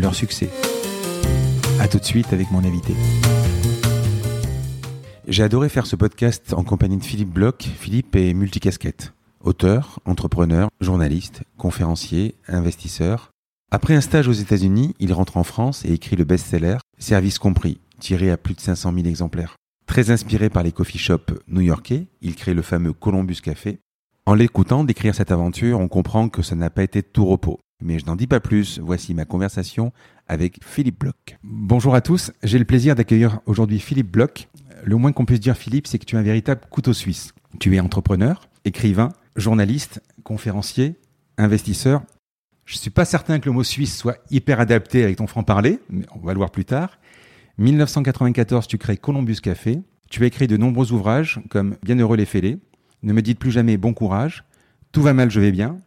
leur succès. A tout de suite avec mon invité. J'ai adoré faire ce podcast en compagnie de Philippe Bloch. Philippe est multicasquette. Auteur, entrepreneur, journaliste, conférencier, investisseur. Après un stage aux États-Unis, il rentre en France et écrit le best-seller Service compris, tiré à plus de 500 000 exemplaires. Très inspiré par les coffee shops new-yorkais, il crée le fameux Columbus Café. En l'écoutant décrire cette aventure, on comprend que ça n'a pas été tout repos. Mais je n'en dis pas plus, voici ma conversation avec Philippe Bloch. Bonjour à tous, j'ai le plaisir d'accueillir aujourd'hui Philippe Bloch. Le moins qu'on puisse dire Philippe, c'est que tu es un véritable couteau suisse. Tu es entrepreneur, écrivain, journaliste, conférencier, investisseur. Je suis pas certain que le mot suisse soit hyper adapté avec ton franc-parler, mais on va le voir plus tard. 1994, tu crées Columbus Café. Tu as écrit de nombreux ouvrages comme Bienheureux les fêlés, Ne me dites plus jamais bon courage, Tout va mal, je vais bien,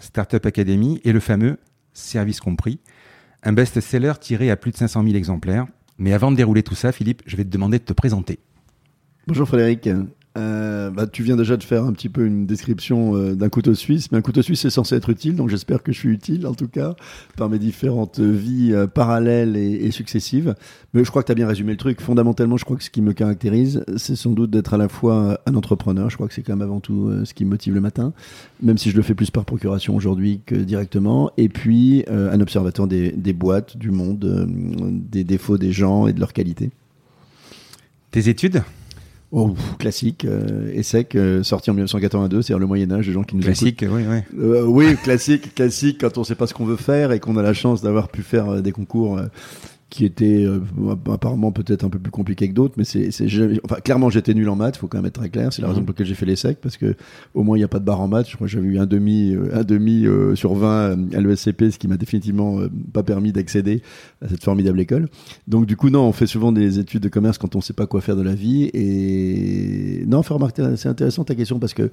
Startup Academy et le fameux Service compris, un best-seller tiré à plus de 500 000 exemplaires. Mais avant de dérouler tout ça, Philippe, je vais te demander de te présenter. Bonjour Frédéric. Euh, bah, tu viens déjà de faire un petit peu une description euh, d'un couteau suisse, mais un couteau suisse est censé être utile, donc j'espère que je suis utile en tout cas par mes différentes vies euh, parallèles et, successives. Mais je crois que tu as bien résumé le truc. Fondamentalement, je crois que ce qui me caractérise, c'est sans doute d'être à la fois un entrepreneur. Je crois que c'est quand même avant tout ce qui me motive le matin, même si je le fais plus par procuration aujourd'hui que directement. Et puis un observateur des, des, boîtes, du monde, des défauts des gens et de leur qualité. Tes études? Oh, classique, euh, ESSEC, euh, sorti en 1982, c'est-à-dire le Moyen-Âge, des gens qui nous Classique, écoutent. oui, oui. Euh, oui, classique, classique, quand on ne sait pas ce qu'on veut faire et qu'on a la chance d'avoir pu faire euh, des concours euh, qui étaient apparemment peut-être un peu plus compliqués que d'autres, mais c'est, enfin, clairement j'étais nul en maths, faut quand même être très clair, c'est la raison pour laquelle j'ai fait l'ESSEC, parce que au moins il n'y a pas de barre en maths, je crois que j'avais eu un demi, un demi sur 20 à l'ESCP, ce qui m'a définitivement pas permis d'accéder à cette formidable école. Donc du coup non, on fait souvent des études de commerce quand on ne sait pas quoi faire de la vie, et non, faire remarquer, c'est intéressant ta question, parce que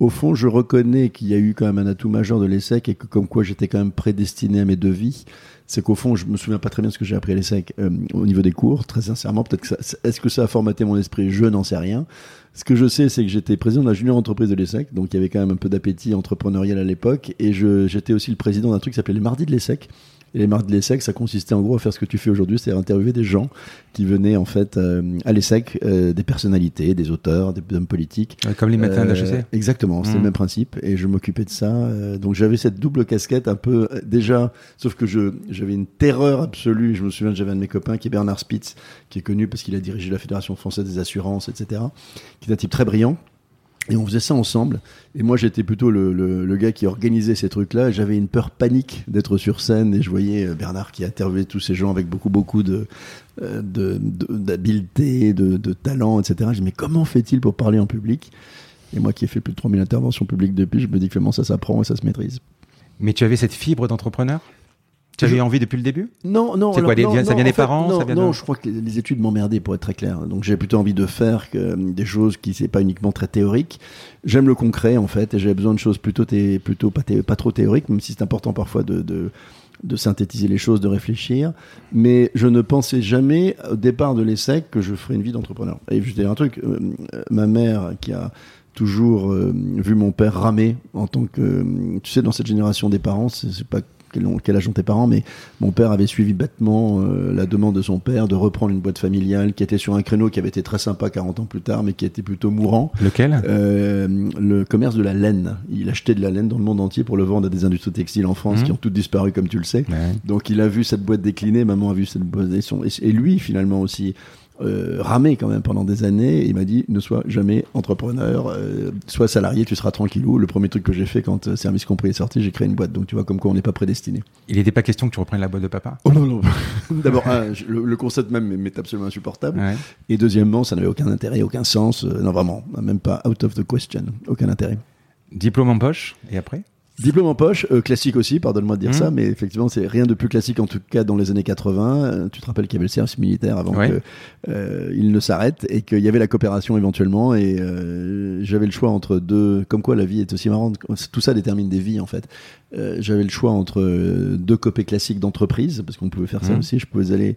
au fond, je reconnais qu'il y a eu quand même un atout majeur de l'ESSEC et que comme quoi j'étais quand même prédestiné à mes deux vies. C'est qu'au fond, je me souviens pas très bien ce que j'ai appris à l'ESSEC euh, au niveau des cours, très sincèrement. Peut-être est-ce que ça a formaté mon esprit? Je n'en sais rien. Ce que je sais, c'est que j'étais président de la junior entreprise de l'ESSEC, donc il y avait quand même un peu d'appétit entrepreneurial à l'époque, et j'étais aussi le président d'un truc qui s'appelait les Mardis de l'ESSEC. Et les mardis de l'ESSEC, ça consistait en gros à faire ce que tu fais aujourd'hui, c'est-à-dire interviewer des gens qui venaient en fait euh, à l'ESSEC, euh, des personnalités, des auteurs, des hommes politiques. Comme les matins euh, de HEC Exactement, c'est mmh. le même principe. Et je m'occupais de ça. Euh, donc j'avais cette double casquette un peu déjà, sauf que je j'avais une terreur absolue. Je me souviens, j'avais un de mes copains qui est Bernard Spitz, qui est connu parce qu'il a dirigé la Fédération française des assurances, etc. Qui est un type très brillant. Et on faisait ça ensemble. Et moi, j'étais plutôt le, gars qui organisait ces trucs-là. J'avais une peur panique d'être sur scène et je voyais Bernard qui interviewait tous ces gens avec beaucoup, beaucoup de, d'habileté, de, talent, etc. Je dis, mais comment fait-il pour parler en public? Et moi qui ai fait plus de 3000 interventions publiques depuis, je me dis comment ça s'apprend et ça se maîtrise. Mais tu avais cette fibre d'entrepreneur? Tu avais je... envie depuis le début? Non, non. C'est quoi non, Ça vient des fait, parents Non, ça vient non de... je crois que les, les études m'emmerdaient pour être très clair. Donc j'ai plutôt envie de faire que, des choses qui c'est pas uniquement très théorique. J'aime le concret en fait, et j'ai besoin de choses plutôt, thé, plutôt pas, thé, pas trop théoriques, même si c'est important parfois de, de de synthétiser les choses, de réfléchir. Mais je ne pensais jamais au départ de l'ESSEC que je ferais une vie d'entrepreneur. Et je vais dire un truc, euh, ma mère qui a toujours euh, vu mon père ramer en tant que, tu sais, dans cette génération des parents, c'est pas quel, quel âge ont tes parents, mais mon père avait suivi bêtement euh, la demande de son père de reprendre une boîte familiale qui était sur un créneau qui avait été très sympa 40 ans plus tard, mais qui était plutôt mourant. Lequel? Euh, Le commerce de la laine. Il achetait de la laine dans le monde entier pour le vendre à des industries textiles en France mmh. qui ont toutes disparu, comme tu le sais. Ouais. Donc il a vu cette boîte décliner, maman a vu cette boîte et, son, et lui finalement aussi euh, ramé quand même pendant des années. Et il m'a dit ne sois jamais entrepreneur, euh, sois salarié, tu seras tranquillou. Le premier truc que j'ai fait quand euh, Service Compris est sorti, j'ai créé une boîte. Donc tu vois comme quoi on n'est pas prédestiné. Il n'était pas question que tu reprennes la boîte de papa? Oh non, non. D'abord, le, le, concept même m'est absolument insupportable. Ouais. Et deuxièmement, ça n'avait aucun intérêt, aucun sens. Euh, non, vraiment, même pas out of the question, aucun intérêt. Diplôme en poche, et après? Diplôme en poche, euh, classique aussi, pardonne-moi de dire Mhm. ça, mais effectivement, c'est rien de plus classique en tout cas dans les années 80. Euh, tu te rappelles qu'il y avait le service militaire avant Ouais. que euh, ne s'arrête et qu'il y avait la coopération éventuellement. Et euh, j'avais le choix entre deux. Comme quoi, la vie est aussi marrante. Tout ça détermine des vies en fait. Euh, j'avais le choix entre deux copées classiques d'entreprise parce qu'on pouvait faire ça Mhm. aussi. Je pouvais aller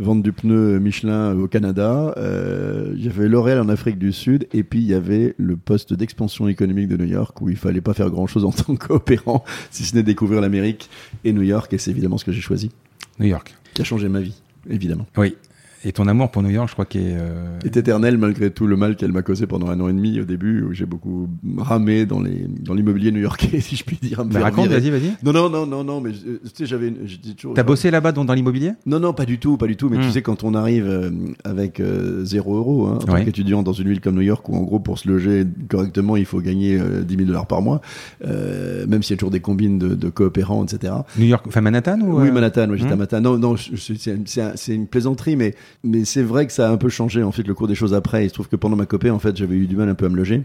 vendre du pneu Michelin au Canada. Euh, J'avais L'Oréal en Afrique du Sud. Et puis, il y avait le poste d'expansion économique de New York où il fallait pas faire grand-chose en tant qu'opérant, si ce n'est découvrir l'Amérique et New York. Et c'est évidemment ce que j'ai choisi, New York. qui a changé ma vie, évidemment. Oui. Et ton amour pour New York, je crois qu'il est. euh, est éternel malgré tout le mal qu'elle m'a causé pendant un an et demi au début où j'ai beaucoup ramé dans les dans l'immobilier new-yorkais si je puis dire. Bah, raconte, vas-y, vas-y. Non non non non non mais euh, tu sais j'avais toujours T'as bossé là-bas dans, dans l'immobilier? Non non pas du tout pas du tout mais Hmm. tu sais quand on arrive euh, avec euh, zéro euro hein, en tant Ouais. qu'étudiant dans une ville comme New York où en gros pour se loger correctement il faut gagner euh, 10 000 dollars par mois euh, même s'il y a toujours des combines de, de coopérants etc. New York, enfin Manhattan ou Oui, euh, Manhattan, oui, j'étais à Hmm. Manhattan. Non, non, c'est une plaisanterie, mais, mais c'est vrai que ça a un peu changé, en fait, le cours des choses après. Il se trouve que pendant ma copée, en fait, j'avais eu du mal un peu à me loger.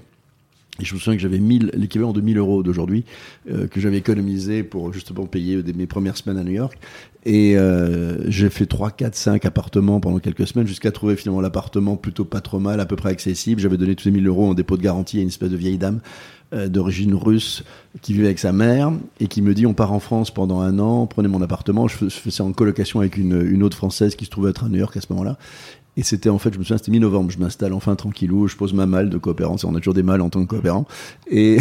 Et je me souviens que j'avais 1000, l'équivalent de 1000 euros d'aujourd'hui, euh, que j'avais économisé pour justement payer mes premières semaines à New York. Et euh, j'ai fait 3, 4, 5 appartements pendant quelques semaines, jusqu'à trouver finalement l'appartement plutôt pas trop mal, à peu près accessible. J'avais donné tous ces 1000 euros en dépôt de garantie à une espèce de vieille dame d'origine russe qui vivait avec sa mère et qui me dit on part en France pendant un an, prenez mon appartement. Je fais, je fais ça en colocation avec une, une autre française qui se trouvait être à New York à ce moment-là. Et c'était en fait, je me souviens, c'était mi-novembre. Je m'installe enfin tranquillou, je pose ma malle de coopérant. On a toujours des malles en tant que coopérant. Et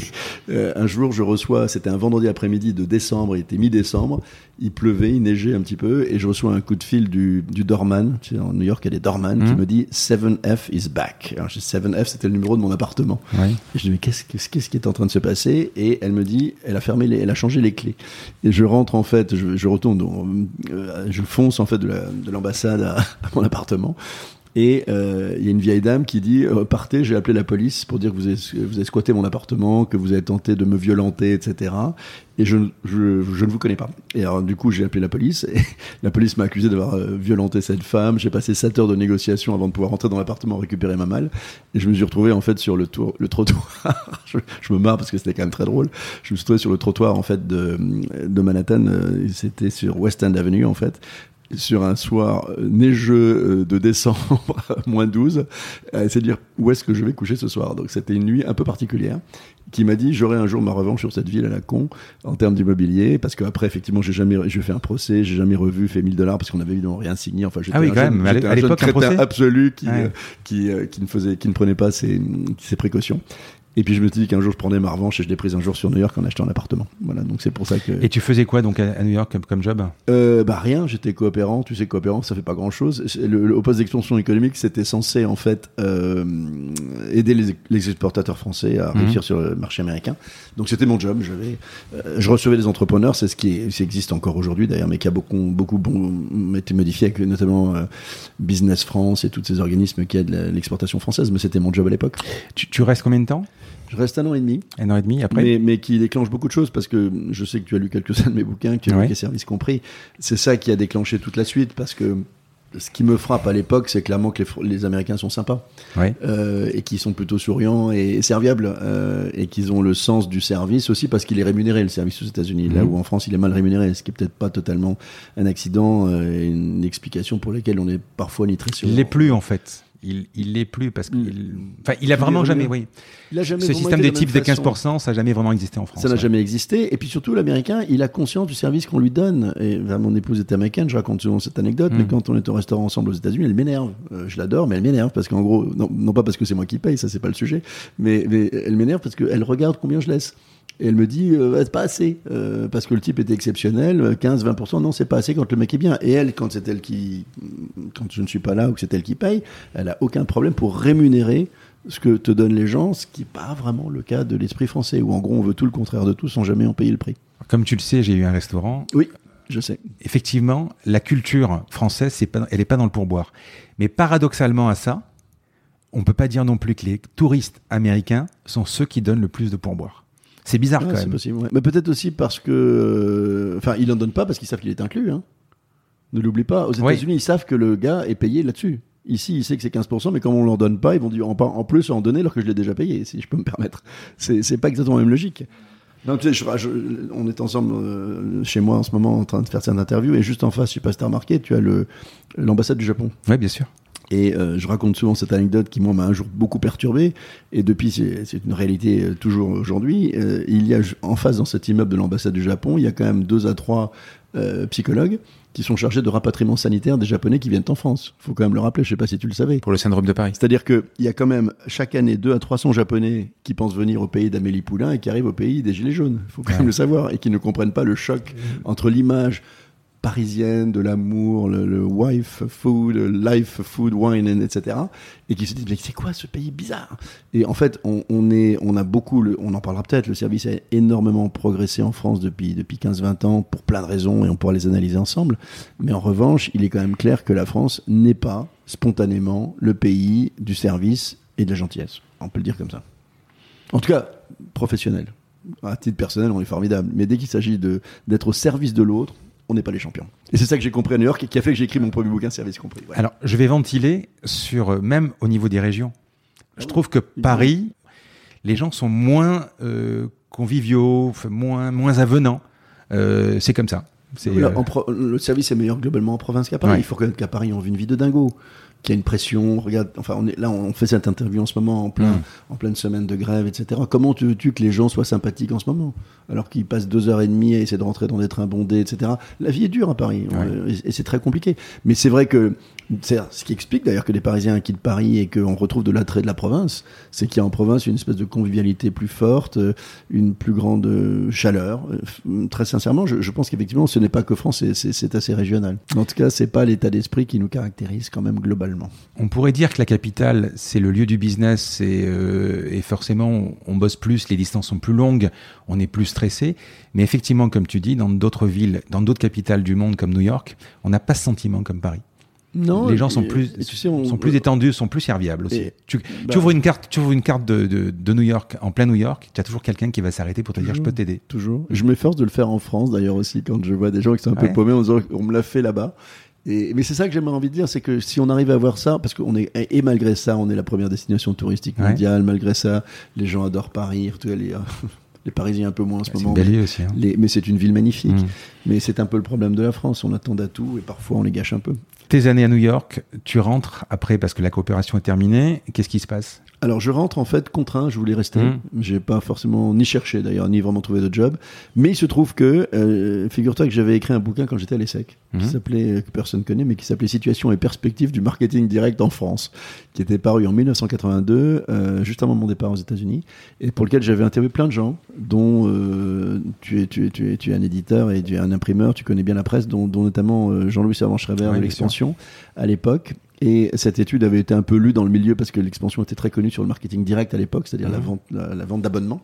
euh, un jour, je reçois, c'était un vendredi après-midi de décembre, il était mi-décembre, il pleuvait, il neigeait un petit peu, et je reçois un coup de fil du, du doorman. Tu sais, en New York, il y a des doorman qui Mhm. me dit 7F is back. Alors, je dis 7F, c'était le numéro de mon appartement. Et je dis mais qu'est-ce qu'est-ce qu'est-ce qui est en train de se passer? Et elle me dit elle a fermé les, elle a changé les clés. Et je rentre en fait, je, je retourne, euh, je fonce en fait de la- de l'ambassade à, à mon appartement. Et euh, il y a une vieille dame qui dit euh, partez, j'ai appelé la police pour dire que vous avez, vous avez squatté mon appartement, que vous avez tenté de me violenter, etc. Et je, je, ne vous connais pas. Et alors du coup j'ai appelé la police. Et la police m'a accusé d'avoir euh, violenté cette femme. J'ai passé 7 heures de négociation avant de pouvoir rentrer dans l'appartement récupérer ma malle. Et je me suis retrouvé en fait sur le, tour, le trottoir. je, me marre parce que c'était quand même très drôle. Je me suis retrouvé sur le trottoir en fait de, de Manhattan. Euh, C'était sur West End Avenue en fait sur un soir euh, neigeux euh, de décembre, moins 12, à essayer de dire où est-ce que je vais coucher ce soir. Donc c'était une nuit un peu particulière qui m'a dit j'aurai un jour ma revanche sur cette ville à la con en termes d'immobilier parce qu'après effectivement j'ai jamais j'ai fait un procès j'ai jamais revu fait 1000 dollars parce qu'on avait évidemment rien signé enfin j'étais Ah oui, un quand jeune, même, à un jeune absolu qui Ouais. euh, qui, euh, qui ne faisait qui ne prenait pas ses, ses précautions et puis je me suis dit qu'un jour je prendrais ma revanche et je l'ai prise un jour sur New York en achetant un appartement voilà donc c'est pour ça que Et tu faisais quoi donc à, à New York comme, comme job? Euh, bah rien, j'étais coopérant. Tu sais, coopérant, ça fait pas grand chose. Le, le- au poste d'expansion économique, c'était censé en fait euh, aider les, les exportateurs français à Mhm. réussir sur le marché américain. Donc c'était mon job. Euh, je recevais des entrepreneurs, c'est ce qui, est- qui existe encore aujourd'hui d'ailleurs, mais qui a beaucoup, beaucoup bon, été modifié avec notamment Business France et tous ces organismes qui aident l'exportation française. Mais c'était mon job à l'époque. tu, tu restes combien de temps? Je reste un an et demi. Un an et demi après Mais, mais qui déclenche beaucoup de choses parce que je sais que tu as lu quelques-uns de mes bouquins, que tu as Ouais. lu les services compris. C'est ça qui a déclenché toute la suite parce que ce qui me frappe à l'époque, c'est clairement que les, Américains sont sympas Ouais. euh, et qu'ils sont plutôt souriants et serviables euh, et qu'ils ont le sens du service aussi parce qu'il est rémunéré le service aux États-Unis. Là Mhm. où en France il est mal rémunéré, ce qui est peut-être pas totalement un accident euh, et une explication pour laquelle on est parfois ni très sûr. Il l'est plus en fait. Il, il l'est plus parce qu'il. Enfin, il a vraiment jamais. Oui. Il a jamais Ce système des tips de façon. 15%, ça n'a jamais vraiment existé en France. Ça n'a ouais. jamais existé. Et puis surtout, l'Américain, il a conscience du service qu'on lui donne. Et ben, mon épouse est américaine, je raconte souvent cette anecdote, Mm. mais quand on est au restaurant ensemble aux États-Unis, elle m'énerve. Euh, je l'adore, mais elle m'énerve parce qu'en gros, non, non pas parce que c'est moi qui paye, ça c'est pas le sujet, mais, mais elle m'énerve parce qu'elle regarde combien je laisse. Et elle me dit, euh, c'est pas assez, euh, parce que le type était exceptionnel, euh, 15-20%, non, c'est pas assez quand le mec est bien. Et elle, quand c'est elle qui, quand je ne suis pas là ou que c'est elle qui paye, elle a aucun problème pour rémunérer ce que te donnent les gens, ce qui n'est pas vraiment le cas de l'esprit français, où en gros on veut tout le contraire de tout sans jamais en payer le prix. Comme tu le sais, j'ai eu un restaurant. Oui, je sais. Effectivement, la culture française, c'est pas, elle n'est pas dans le pourboire. Mais paradoxalement à ça, on peut pas dire non plus que les touristes américains sont ceux qui donnent le plus de pourboire. C'est bizarre Ah, quand même. possible. ouais. Mais peut-être aussi parce que, euh, enfin, ils n'en donnent pas parce qu'ils savent qu'il est inclus. Hein. Ne l'oublie pas. Aux Oui. États-Unis, ils savent que le gars est payé là-dessus. Ici, il sait que c'est 15%, mais comme on leur donne pas, ils vont dire en, plus en donner alors que je l'ai déjà payé, si je peux me permettre. C'est pas exactement la même logique. Non, tu sais, je- je- on est ensemble euh, chez moi en ce moment en train de faire cette interview et juste en face, je sais pas si t'as remarqué, tu as l'ambassade du Japon. Oui, bien sûr. Et euh, je raconte souvent cette anecdote qui, moi, m'a un jour beaucoup perturbé. Et depuis, c'est une réalité euh, toujours aujourd'hui. Euh, il y a en face, dans cet immeuble de l'ambassade du Japon, il y a quand même deux à trois euh, psychologues qui sont chargés de rapatriement sanitaire des Japonais qui viennent en France. faut quand même le rappeler, je sais pas si tu le savais. Pour le syndrome de Paris. C'est-à-dire qu'il y a quand même chaque année 2 à 300 Japonais qui pensent venir au pays d'Amélie Poulain et qui arrivent au pays des Gilets jaunes. Il faut quand Ouais. même le savoir. Et qui ne comprennent pas le choc entre l'image parisienne de l'amour, le, wife food, life food, wine, etc. Et qui se disent, mais c'est quoi ce pays bizarre? Et en fait, on, est, on a beaucoup, on en parlera peut-être, le service a énormément progressé en France depuis, depuis 15-20 ans pour plein de raisons et on pourra les analyser ensemble. Mais en revanche, il est quand même clair que la France n'est pas spontanément le pays du service et de la gentillesse. On peut le dire comme ça. En tout cas, professionnel. À titre personnel, on est formidable. Mais dès qu'il s'agit d'être au service de l'autre, on n'est pas les champions. Et c'est ça que j'ai compris à New York et qui a fait que j'ai écrit mon premier bouquin, Service compris. Alors, je vais ventiler sur euh, même au niveau des régions. Je oui. trouve que Paris, les gens sont moins euh, conviviaux, moins moins avenants. Euh, c'est comme ça. C'est Là, en pro- le service est meilleur globalement en province qu'à Paris. Ouais. Il faut reconnaître qu'à Paris, on vit une vie de dingo, qu'il y a une pression. Regarde, enfin, on est, là, on fait cette interview en ce moment, en, plein, Mm. en pleine semaine de grève, etc. Comment tu veux-tu que les gens soient sympathiques en ce moment Alors qu'ils passent deux heures et demie à essayer de rentrer dans des trains bondés, etc. La vie est dure à Paris, Ouais. et, et c'est très compliqué. Mais c'est vrai que, ce qui explique d'ailleurs que les Parisiens quittent Paris et qu'on retrouve de l'attrait de la province, c'est qu'il y a en province une espèce de convivialité plus forte, euh, une plus grande euh, chaleur. Euh, Très sincèrement, je, pense qu'effectivement, ce n'est pas que France, c'est- assez régional. En tout cas, c'est pas l'état d'esprit qui nous caractérise quand même globalement. On pourrait dire que la capitale, c'est le lieu du business et, euh, et forcément, on bosse plus, les distances sont plus longues, on est plus stressé. Mais effectivement, comme tu dis, dans d'autres villes, dans d'autres capitales du monde comme New York, on n'a pas ce sentiment comme Paris. Non, les gens sont et- plus, et tu sais, on- sont plus détendus, sont plus serviables aussi. Et- tu, bah- tu ouvres une carte, tu ouvres une carte de, de, de New York, en plein New York, tu as toujours quelqu'un qui va s'arrêter pour te dire je peux t'aider. Toujours. Je m'efforce de le faire en France d'ailleurs aussi quand je vois des gens qui sont un peu paumés disant on me l'a fait là-bas. Et, mais c'est ça que j'aimerais envie de dire, c'est que si on arrive à avoir ça, parce qu'on est et malgré ça, on est la première destination touristique Ouais. mondiale. Malgré ça, les gens adorent Paris. Tout les, euh, les Parisiens un peu moins en ce moment. mais, aussi. hein. les- mais c'est une ville magnifique. Mm. Mais c'est un peu le problème de la France. On attend à tout et parfois on les gâche un peu. Tes années à New York, tu rentres après parce que la coopération est terminée. Qu'est-ce qui se passe? Alors je rentre en fait contraint, je voulais rester. Mhm. J'ai pas forcément ni cherché d'ailleurs, ni vraiment trouvé de job. Mais il se trouve que, euh, figure-toi que j'avais écrit un bouquin quand j'étais à l'ESSEC, qui s'appelait, euh, que personne connaît, mais qui s'appelait Situation et perspectives du marketing direct en France, qui était paru en 1982, euh, juste avant mon départ aux États-Unis, et pour lequel j'avais interviewé plein de gens, dont euh, tu, es, tu, es, tu, es, tu es un éditeur et tu es un imprimeur, tu connais bien la presse, dont, dont notamment euh, Jean-Louis Servan-Schreiber Ouais, de l'expansion à l'époque. Et cette étude avait été un peu lue dans le milieu parce que l'expansion était très connue sur le marketing direct à l'époque, c'est-à-dire la Mhm. vente, la, la vente d'abonnements.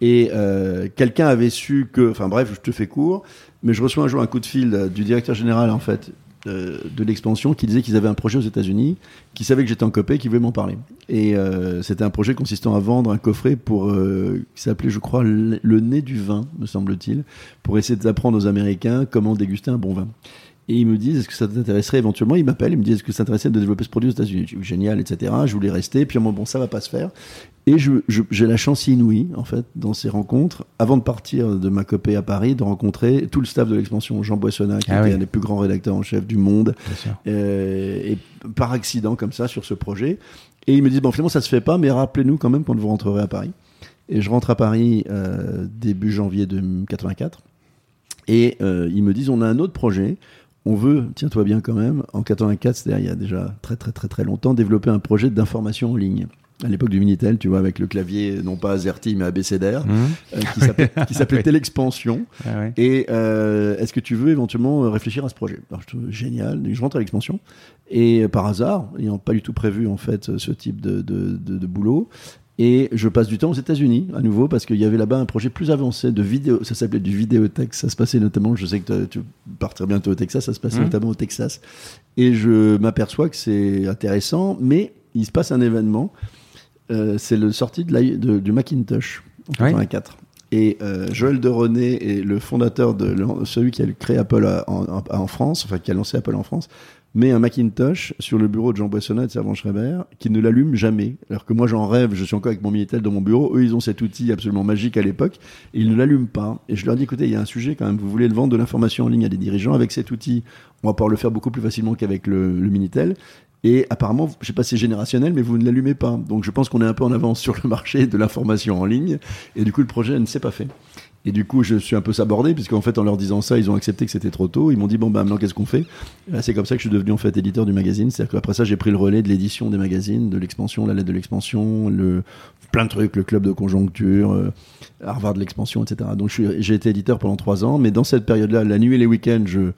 Et euh, quelqu'un avait su que, enfin bref, je te fais court, mais je reçois un jour un coup de fil du directeur général en fait euh, de l'expansion qui disait qu'ils avaient un projet aux États-Unis, qui savait que j'étais en copé, qui voulait m'en parler. Et euh, c'était un projet consistant à vendre un coffret pour euh, qui s'appelait, je crois, le, le nez du vin, me semble-t-il, pour essayer d'apprendre aux Américains comment déguster un bon vin. Et ils me disent, est-ce que ça t'intéresserait éventuellement? Ils m'appellent, ils me disent, est-ce que ça t'intéresserait de développer ce produit aux États-Unis? Je Génial, etc. Je voulais rester. Puis, moi, bon, ça va pas se faire. Et je, je- j'ai la chance inouïe, en fait, dans ces rencontres, avant de partir de ma copée à Paris, de rencontrer tout le staff de l'expansion, Jean Boissonnat, qui Ah était oui. un des plus grands rédacteurs en chef du monde, euh, et par accident comme ça sur ce projet. Et ils me disent bon finalement ça se fait pas, mais rappelez-nous quand même quand vous rentrerez à Paris. Et je rentre à Paris euh, début janvier de 84. Et euh, ils me disent on a un autre projet. On veut, tiens-toi bien quand même, en 84, c'est-à-dire il y a déjà très très très très longtemps, développer un projet d'information en ligne. À l'époque du Minitel, tu vois, avec le clavier non pas AZERTY mais abécédaire, Mhm. euh, qui s'appelait Oui. Télexpansion. Ah. Et euh, est-ce que tu veux éventuellement euh, réfléchir à ce projet? Alors, je trouve génial. Je rentre à l'expansion et euh, par hasard, n'ayant pas du tout prévu en fait ce type de, de, de- de boulot. Et je passe du temps aux États-Unis à nouveau parce qu'il y avait là-bas un projet plus avancé de vidéo. Ça s'appelait du vidéotex. Ça se passait notamment. Je sais que tu partiras bientôt au Texas. Ça se passait Mhm. notamment au Texas. Et je m'aperçois que c'est intéressant, mais il se passe un événement. Euh, c'est le sortie de la- de- du Macintosh en Ouais. 84. Et euh, Joël de René est le fondateur de celui qui a créé Apple à- en- en France, enfin qui a lancé Apple en France, met un Macintosh sur le bureau de Jean Boissonnat et de Servan Schreiber qui ne l'allume jamais. Alors que moi j'en rêve, je suis encore avec mon Minitel dans mon bureau. Eux ils ont cet outil absolument magique à l'époque ils ne l'allument pas. Et je leur dis écoutez, il y a un sujet quand même, vous voulez le vendre de l'information en ligne à des dirigeants avec cet outil, on va pouvoir le faire beaucoup plus facilement qu'avec le, le Minitel. Et apparemment, je sais pas si c'est générationnel, mais vous ne l'allumez pas. Donc je pense qu'on est un peu en avance sur le marché de l'information en ligne. Et du coup, le projet ne s'est pas fait. Et du coup, je suis un peu sabordé, puisqu'en fait, en leur disant ça, ils ont accepté que c'était trop tôt. Ils m'ont dit, bon, bah, maintenant, qu'est-ce qu'on fait? Là, C'est comme ça que je suis devenu, en fait, éditeur du magazine. C'est-à-dire qu'après ça, j'ai pris le relais de l'édition des magazines, de l'expansion, la lettre de l'expansion, le... plein de trucs, le club de conjoncture, euh, Harvard de l'expansion, etc. Donc, j'ai été éditeur pendant trois ans. Mais dans cette période-là, la nuit et les week-ends, je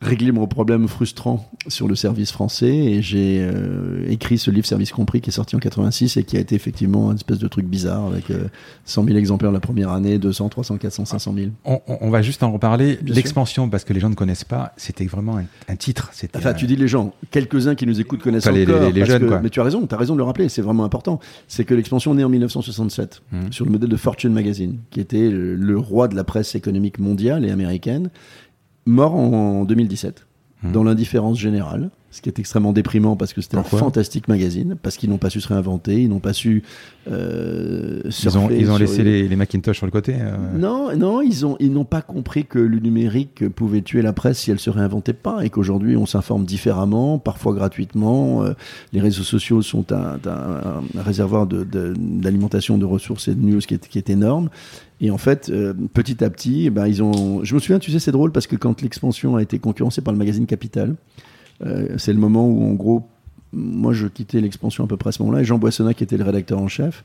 réglais mon problème frustrant sur le service français et j'ai euh, écrit ce livre Service compris qui est sorti en 86 et qui a été effectivement un espèce de truc bizarre avec euh, 100 000 exemplaires la première année, 200, 300, 400, 500 000. On, on- va juste en reparler. L'expansion, parce que les gens ne connaissent pas, c'était vraiment un, un titre. Enfin, tu dis les gens, quelques-uns qui nous écoutent connaissent Enfin, les- encore. les- les jeunes, que- quoi. Mais tu as raison, tu as raison de le rappeler, c'est vraiment important. C'est que l'expansion née en 1967 Mhm. sur le modèle de Fortune Magazine, qui était le, le roi de la presse économique mondiale et américaine, mort en 2017 Mhm. dans l'indifférence générale, ce qui est extrêmement déprimant parce que c'était un fantastique magazine, parce qu'ils n'ont pas su se réinventer, ils n'ont pas su euh, Ils ont, ils ont laissé les- les, les Macintosh sur le côté. euh. non, non, ils ont, ils n'ont pas compris que le numérique pouvait tuer la presse si elle se réinventait pas, et qu'aujourd'hui on s'informe différemment, parfois gratuitement. euh, les réseaux sociaux sont un, un- un réservoir de- de- d'alimentation de, ressources et de news qui est, qui est énorme. Et en fait, euh, petit à petit, eh ben, ils ont. Je me souviens, tu sais, c'est drôle parce que quand l'expansion a été concurrencée par le magazine Capital, c'est le moment où, en gros, moi, je quittais l'expansion à peu près à ce moment-là, et Jean Boissonnat, qui était le rédacteur en chef,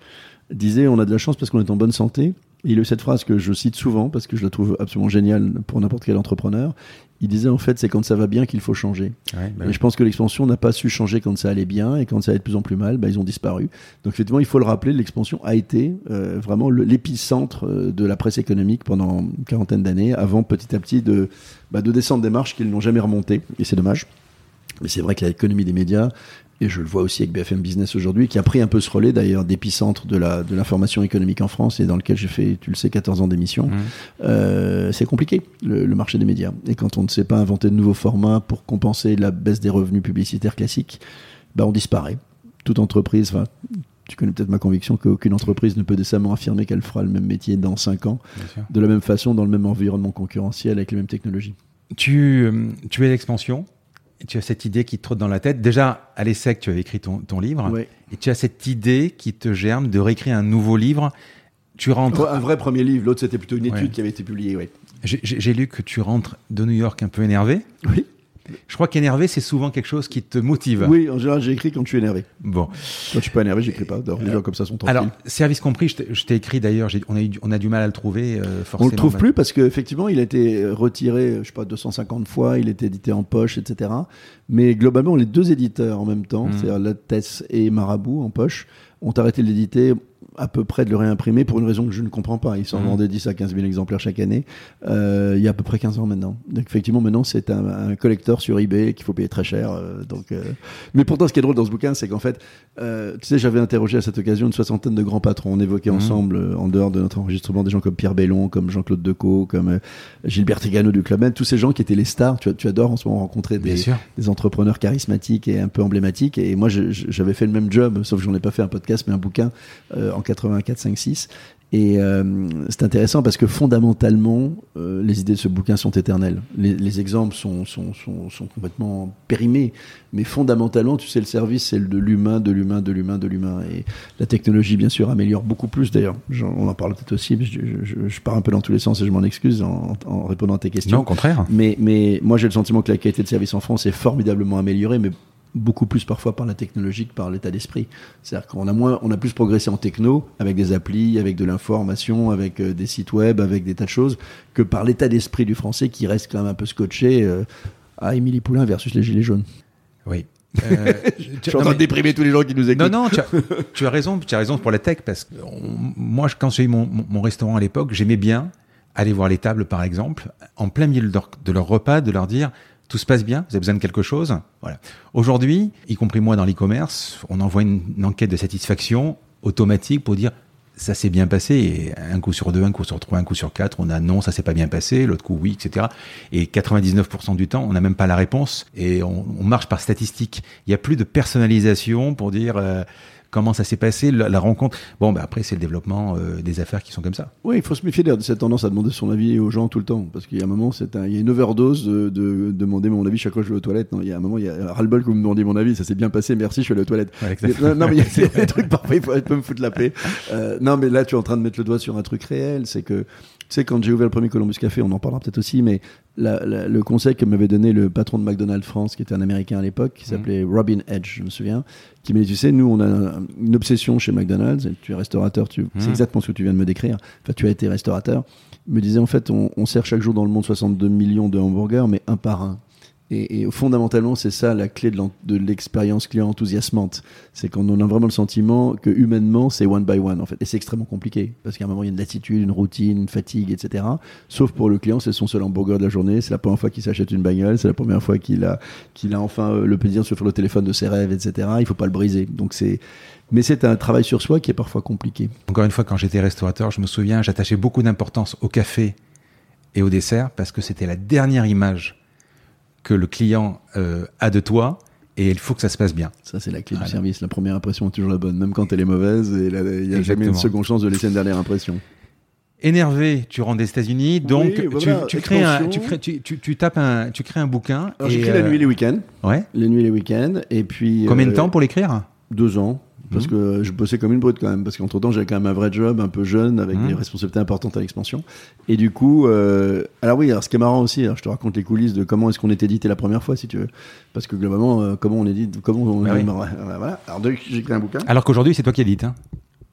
disait on a de la chance parce qu'on est en bonne santé. Et il a eu cette phrase que je cite souvent parce que je la trouve absolument géniale pour n'importe quel entrepreneur. Il disait en fait c'est quand ça va bien qu'il faut changer. Ouais, bah Et oui. je pense que l'expansion n'a pas su changer quand ça allait bien et quand ça allait de plus en plus mal, bah, ils ont disparu. Donc effectivement, il faut le rappeler, l'expansion a été euh, vraiment l'épicentre euh, de la presse économique pendant une quarantaine d'années, avant petit à petit de, bah, de descendre des marches qu'ils n'ont jamais remontées. Et c'est dommage. Mais c'est vrai que l'économie des médias, et je le vois aussi avec BFM Business aujourd'hui, qui a pris un peu ce relais d'ailleurs d'épicentre de la de l'information économique en France et dans lequel j'ai fait, tu le sais, 14 ans d'émission. Mhm. Euh, c'est compliqué le, le marché des médias. Et quand on ne sait pas inventer de nouveaux formats pour compenser la baisse des revenus publicitaires classiques, bah on disparaît. Toute entreprise, enfin, tu connais peut-être ma conviction qu'aucune entreprise ne peut décemment affirmer qu'elle fera le même métier dans 5 ans, de la même façon, dans le même environnement concurrentiel, avec les mêmes technologies. Tu, tu es l'expansion. Tu as cette idée qui te trotte dans la tête. Déjà, à l'ESSEC, tu avais écrit ton, ton livre. Et tu as cette idée qui te germe de réécrire un nouveau livre. Tu rentres. Un vrai premier livre, l'autre c'était plutôt une étude Ouais. qui avait été publiée. J'ai lu que tu rentres de New York un peu énervé. Oui. Je crois qu'énervé, c'est souvent quelque chose qui te motive. oui, en général j'ai écrit quand je suis énervé. Bon. Quand je suis pas énervé, j'écris pas. Alors, les gens comme ça sont tranquilles. Alors, service compris, je t'ai- écrit d'ailleurs, on a, on a du mal à le trouver, euh, On forcément. le trouve plus parce qu'effectivement, il a été retiré, je sais pas, 250 fois, il était édité en poche, etc. Mais globalement, les deux éditeurs en même temps, Mhm. c'est-à-dire Lattès et Marabout en poche, ont arrêté de l'éditer à peu près de le réimprimer pour une raison que je ne comprends pas. Ils s'en Mhm. vendaient 10 à 15 000 exemplaires chaque année, euh, il y a à peu près 15 ans maintenant. Donc effectivement, maintenant, c'est un, un collector sur eBay qu'il faut payer très cher. euh, donc, euh, Mais pourtant, ce qui est drôle dans ce bouquin, c'est qu'en fait, euh, tu sais, j'avais interrogé à cette occasion une soixantaine de grands patrons. On évoquait Mhm. ensemble, euh, en dehors de notre enregistrement, des gens comme Pierre Bellon, comme Jean-Claude Decaux, comme euh, Gilbert Trigano du Club Med, tous ces gens qui étaient les stars. Tu, tu adores en ce moment rencontrer des, des entrepreneurs charismatiques et un peu emblématiques. Et moi, j'avais fait le même job, sauf que j'en ai pas fait un podcast, mais un bouquin euh, en 84, 5, 6. Et euh, c'est intéressant parce que fondamentalement, euh, les idées de ce bouquin sont éternelles. Les, les exemples sont, sont, sont, sont complètement périmés, mais fondamentalement, tu sais, le service, c'est le de l'humain, de l'humain, de l'humain, de l'humain. Et la technologie, bien sûr, améliore beaucoup plus. D'ailleurs, on en parle peut-être aussi. mais Je, je- je pars un peu dans tous les sens et je m'en excuse en, en répondant à tes questions. Non, au contraire. Mais, mais moi, j'ai le sentiment que la qualité de service en France est formidablement améliorée, mais beaucoup plus parfois par la technologie que par l'état d'esprit. C'est-à-dire qu'on a moins, on a plus progressé en techno, avec des applis, avec de l'information, avec euh, des sites web, avec des tas de choses, que par l'état d'esprit du français qui reste quand même un peu scotché euh, à Émilie Poulain versus les Gilets jaunes. Oui. Euh, tu- Je suis en non, train mais- de déprimer tous les gens qui nous écoutent. Non, non, tu as, tu as raison, tu as raison pour la tech, parce que on- moi, je- quand j'ai eu mon, mon- mon restaurant à l'époque, j'aimais bien aller voir les tables, par exemple, en plein milieu de leur, de leur repas, de leur dire tout se passe bien, vous avez besoin de quelque chose. Voilà. Aujourd'hui, y compris moi dans l'e-commerce, on envoie une, enquête de satisfaction automatique pour dire ça s'est bien passé. Et un coup sur deux, un coup sur trois, un coup sur quatre, on a non, ça s'est pas bien passé, l'autre coup oui, etc. Et 99% du temps, on n'a même pas la réponse et on, on, marche par statistique. Il n'y a plus de personnalisation pour dire euh, comment ça s'est passé, la, la, rencontre. Bon, bah après, c'est le développement euh, des affaires qui sont comme ça. Oui, il faut se méfier de cette tendance à demander son avis aux gens tout le temps. Parce qu'il y a un moment, c'est un, il y a une overdose de, de, demander mon avis chaque fois que je vais aux toilettes. Non, il y a un moment, il y a ras-le-bol que vous me demandez mon avis, ça s'est bien passé, merci, je suis allé aux toilettes. Ouais, non, non, mais il y a des trucs parfois, il faut me foutre la paix. Euh, non, mais là, tu es en train de mettre le doigt sur un truc réel, c'est que tu sais, quand j'ai ouvert le premier Columbus Café, on en parlera peut-être aussi, mais la, la, le conseil que m'avait donné le patron de McDonald's France, qui était un Américain à l'époque, qui s'appelait mmh. Robin Edge, je me souviens, qui m'a dit, tu sais, nous, on a une obsession chez McDonald's, et tu es restaurateur, tu... Mmh. c'est exactement ce que tu viens de me décrire, enfin, tu as été restaurateur, il me disait, en fait, on, on sert chaque jour dans le monde 62 millions de hamburgers, mais un par un. Et, fondamentalement, c'est ça la clé de l'expérience client enthousiasmante. C'est qu'on a vraiment le sentiment que humainement, c'est one by one, en fait. Et c'est extrêmement compliqué. Parce qu'à un moment, il y a une lassitude, une routine, une fatigue, etc. Sauf pour le client, c'est son seul hamburger de la journée. C'est la première fois qu'il s'achète une bagnole. C'est la première fois qu'il a, qu'il a enfin le plaisir de se faire le téléphone de ses rêves, etc. Il faut pas le briser. Donc c'est, mais c'est un travail sur soi qui est parfois compliqué. Encore une fois, quand j'étais restaurateur, je me souviens, j'attachais beaucoup d'importance au café et au dessert parce que c'était la dernière image que le client euh, a de toi et il faut que ça se passe bien. Ça, c'est la clé voilà. du service. La première impression est toujours la bonne, même quand elle est mauvaise. Et il n'y a jamais une seconde chance de laisser une dernière impression. Énervé, tu rentres des États-Unis, donc oui, voilà, tu, tu, crées un, tu, crées, tu, tu, tu, tapes un, tu crées un bouquin. J'écris euh... la nuit les week-ends. Ouais. Les nuits les week-ends. Et puis. Combien euh, de temps pour l'écrire? Deux ans parce mmh. que je bossais comme une brute quand même parce qu'entre temps j'avais quand même un vrai job un peu jeune avec mmh. des responsabilités importantes à l'expansion et du coup euh, alors oui alors ce qui est marrant aussi alors je te raconte les coulisses de comment est-ce qu'on est édité la première fois si tu veux parce que globalement euh, comment on édite comment on ah oui. voilà alors j'ai écrit un bouquin alors qu'aujourd'hui c'est toi qui édites hein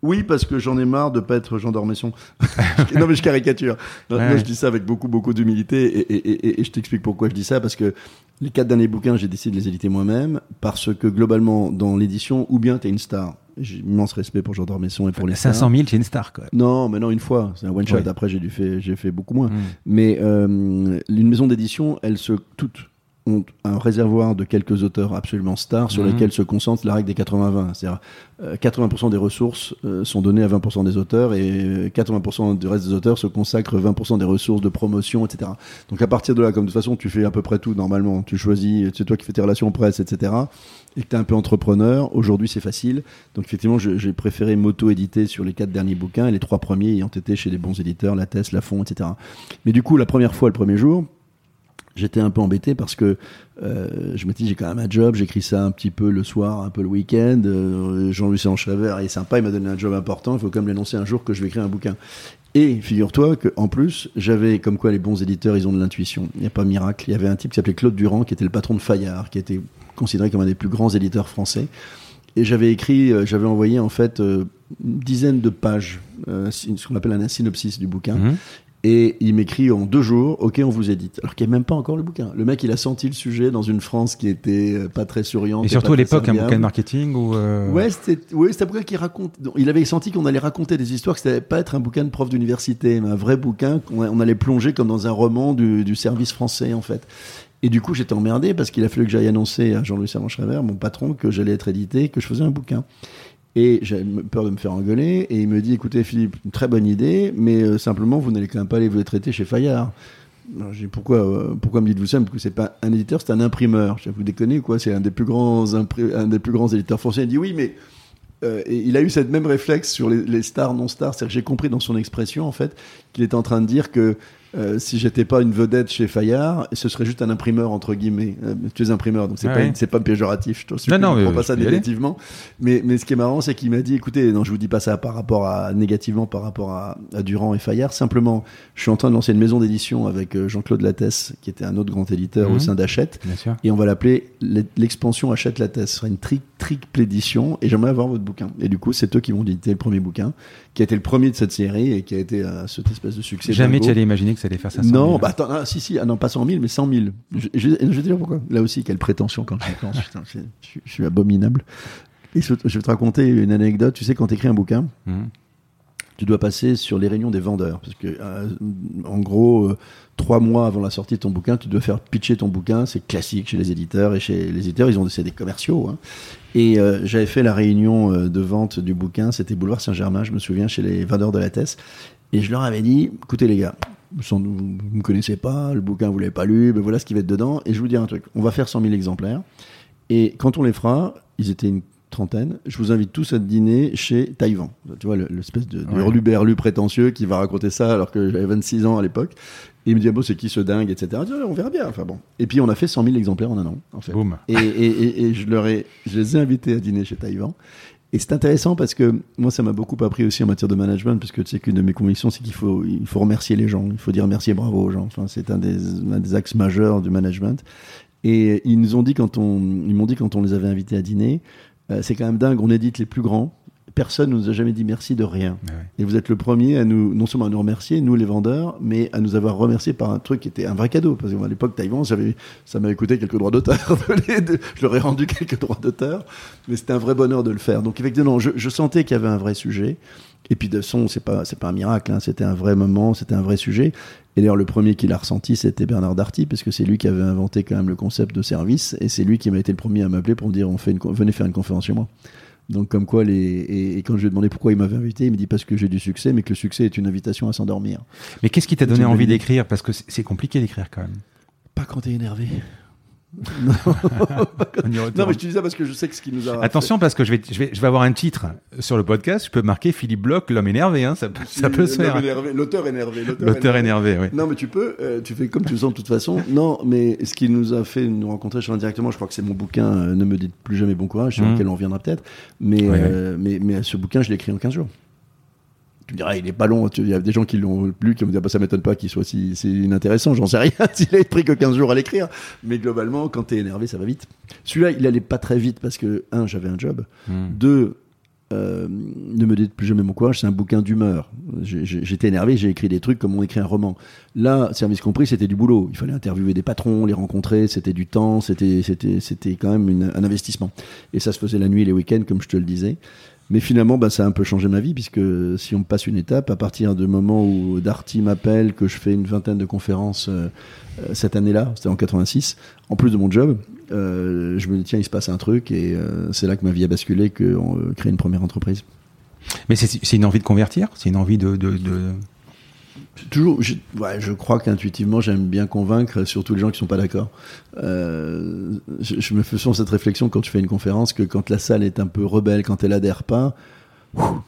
oui, parce que j'en ai marre de pas être Jean d'Ormesson. non, mais je caricature. Non, ouais. Moi, je dis ça avec beaucoup, beaucoup d'humilité et, et, et, et, je t'explique pourquoi je dis ça. Parce que les quatre derniers bouquins, j'ai décidé de les éditer moi-même. Parce que globalement, dans l'édition, ou bien tu es une star. J'ai immense respect pour Jean d'Ormesson et pour les 500 000, c'est une star, quoi. Non, mais non, une fois. C'est un one shot. Oui. Après, j'ai fait, j'ai fait beaucoup moins. Mm. Mais euh, une maison d'édition, elle se, toute, ont un réservoir de quelques auteurs absolument stars sur mmh. lesquels se concentre la règle des 80-20. C'est-à-dire euh, 80% des ressources euh, sont données à 20% des auteurs et 80% du reste des auteurs se consacrent 20% des ressources de promotion, etc. Donc à partir de là, comme de toute façon tu fais à peu près tout normalement, tu choisis, c'est toi qui fais tes relations presse, etc. Et que tu es un peu entrepreneur, aujourd'hui c'est facile. Donc effectivement, j'ai préféré m'auto-éditer sur les quatre derniers bouquins et les trois premiers ayant été chez des bons éditeurs, La Thèse, La Fond, etc. Mais du coup, la première fois, le premier jour, j'étais un peu embêté parce que euh, je me dis j'ai quand même un job, j'écris ça un petit peu le soir, un peu le week-end. Euh, Jean-Lucien Schrever est sympa, il m'a donné un job important, il faut quand même l'annoncer un jour que je vais écrire un bouquin. Et figure-toi qu'en plus, j'avais comme quoi les bons éditeurs, ils ont de l'intuition. Il n'y a pas miracle. Il y avait un type qui s'appelait Claude Durand, qui était le patron de Fayard, qui était considéré comme un des plus grands éditeurs français. Et j'avais écrit, euh, j'avais envoyé en fait euh, une dizaine de pages, ce qu'on appelle un synopsis du bouquin. Mmh. Et il m'écrit en deux jours, ok, on vous édite. Alors qu'il n'y a même pas encore le bouquin. Le mec, il a senti le sujet dans une France qui était euh, pas très souriante. Et surtout à l'époque, un bouquin de marketing ou euh... Ouais, c'était, ouais, c'était un bouquin qui raconte. Il avait senti qu'on allait raconter des histoires, que c'était pas être un bouquin de prof d'université, mais un vrai bouquin qu'on on allait plonger comme dans un roman du, du service français, en fait. Et du coup, j'étais emmerdé parce qu'il a fallu que j'aille annoncer à Jean-Louis Servan-Schreiber, mon patron, que j'allais être édité, que je faisais un bouquin. Et j'avais peur de me faire engueuler. Et il me dit écoutez, Philippe, une très bonne idée, mais euh, simplement, vous n'allez quand même pas aller vous les traiter chez Fayard. Alors, j'ai pourquoi, euh, pourquoi me dites-vous ça? Parce que c'est pas un éditeur, c'est un imprimeur. Je vous déconnez quoi? C'est un des plus grands un des plus grands éditeurs français. Il dit oui, mais euh, et il a eu cette même réflexe sur les, les stars non stars. C'est-à-dire que j'ai compris dans son expression en fait qu'il est en train de dire que euh, si j'étais pas une vedette chez Fayard, ce serait juste un imprimeur entre guillemets. Euh, tu es imprimeur, donc c'est Ah pas ouais. c'est pas péjoratif. Je mais prends pas je ça négativement. Mais mais ce qui est marrant, c'est qu'il m'a dit, écoutez, non, je vous dis pas ça par rapport à négativement par rapport à, à Durand et Fayard. Simplement, je suis en train de lancer une maison d'édition avec euh, Jean-Claude Lattès, qui était un autre grand éditeur Mhm. au sein d'Hachette, Bien sûr. et on va l'appeler l'e- l'expansion Hachette Lattès. Ce sera une tri triple édition, et j'aimerais avoir votre bouquin. Et du coup, c'est eux qui vont éditer le premier bouquin, qui a été le premier de cette série et qui a été euh, cette espèce de succès. Jamais tu allais imaginer que allait faire 500 Non, 000. bah attends, ah, si, si, ah non, pas 100 000, mais 100 000. Je, je, je vais te dire pourquoi. Là aussi, quelle prétention quand je pense. Putain, je, je- suis abominable. Et je, vais te raconter une anecdote. Tu sais, quand tu écris un bouquin, Mhm. tu dois passer sur les réunions des vendeurs. Parce que, euh, en gros, euh, trois mois avant la sortie de ton bouquin, tu dois faire pitcher ton bouquin. C'est classique chez les éditeurs. Et chez les éditeurs, ils ont c'est des commerciaux. Hein. Et euh, j'avais fait la réunion euh, de vente du bouquin, c'était Boulevard Saint-Germain, je me souviens, chez les vendeurs de la Thèse. Et je leur avais dit, écoutez les gars, sans, vous ne me connaissez pas, le bouquin vous l'avez pas lu, ben voilà ce qui va être dedans. Et je vous dis un truc, on va faire 100 000 exemplaires. Et quand on les fera, ils étaient une trentaine, je vous invite tous à dîner chez Taïwan. Tu vois, l'espèce de, de hurluberlu prétentieux qui va raconter ça alors que j'avais 26 ans à l'époque. Et il me dit, ah bon, c'est qui ce dingue, etc. on verra bien. Enfin bon. Et puis on a fait 100 000 exemplaires en un an, en fait. Et, et, et, je, leur ai, je les ai invités à dîner chez Taïwan. Et c'est intéressant parce que moi, ça m'a beaucoup appris aussi en matière de management, parce que tu sais qu'une de mes convictions, c'est qu'il faut, il faut remercier les gens, il faut dire merci et bravo aux gens. Enfin, c'est un des, un des axes majeurs du management. Et ils nous ont dit quand on, ils m'ont dit quand on les avait invités à dîner, euh, c'est quand même dingue. On édite les plus grands. Personne ne nous a jamais dit merci de rien. Ah Et vous êtes le premier à nous, non seulement à nous remercier, nous les vendeurs, mais à nous avoir remercié par un truc qui était un vrai cadeau. Parce qu'à l'époque, Taïwan, ça m'avait coûté quelques droits d'auteur. je leur ai rendu quelques droits d'auteur, mais c'était un vrai bonheur de le faire. Donc effectivement, je, je sentais qu'il y avait un vrai sujet. Et puis de son, c'est pas c'est pas un miracle, hein. c'était un vrai moment, c'était un vrai sujet. Et d'ailleurs, le premier qui l'a ressenti, c'était Bernard Darty, parce que c'est lui qui avait inventé quand même le concept de service, et c'est lui qui m'a été le premier à m'appeler pour me dire on fait une, venez faire une conférence chez moi. Donc comme quoi les et, quand je lui ai demandé pourquoi il m'avait invité, il me dit parce que j'ai du succès, mais que le succès est une invitation à s'endormir. Mais qu'est-ce qui t'a donné envie d'écrire? Parce que c'est compliqué d'écrire quand même. Pas quand t'es énervé. non. non, mais je te dis ça parce que je sais que ce qui nous a. Attention, parce que je vais, je, vais, je vais avoir un titre sur le podcast. Je peux marquer Philippe Bloch, l'homme énervé. Hein, ça, ça peut se faire. L'auteur énervé. L'auteur énervé, oui. Non, mais tu peux. Euh, tu fais comme tu le sens de toute façon. non, mais ce qui nous a fait nous rencontrer indirectement, je crois que c'est mon bouquin euh, Ne me dites plus jamais bon courage, sur mmh. lequel on reviendra peut-être. Mais, euh, mais, mais ce bouquin, je l'ai écrit en 15 jours tu me diras, il est pas long. Il y a des gens qui l'ont lu, qui vont dire, bah, ça m'étonne pas qu'il soit si, inintéressant. J'en sais rien s'il a pris que 15 jours à l'écrire. Mais globalement, quand tu es énervé, ça va vite. Celui-là, il allait pas très vite parce que, un, j'avais un job. Hmm. Deux, euh, ne me dites plus jamais mon courage, c'est un bouquin d'humeur. J'étais énervé, j'ai écrit des trucs comme on écrit un roman. Là, service compris, c'était du boulot. Il fallait interviewer des patrons, les rencontrer, c'était du temps, c'était quand même un investissement. Et ça se faisait la nuit, les week-ends, comme je te le disais. Mais finalement, bah, ça a un peu changé ma vie, puisque si on passe une étape, à partir du moment où Darty m'appelle, que je fais une vingtaine de conférences euh, euh, cette année-là, c'était en 86, en plus de mon job, euh, je me dis, tiens, il se passe un truc, et c'est là que ma vie a basculé, qu'on crée une première entreprise. Mais c'est une envie de convertir? C'est une envie de, Toujours, je, crois qu'intuitivement, j'aime bien convaincre, surtout les gens qui sont pas d'accord. Euh, je, me fais souvent cette réflexion quand je fais une conférence que quand la salle est un peu rebelle, quand elle adhère pas,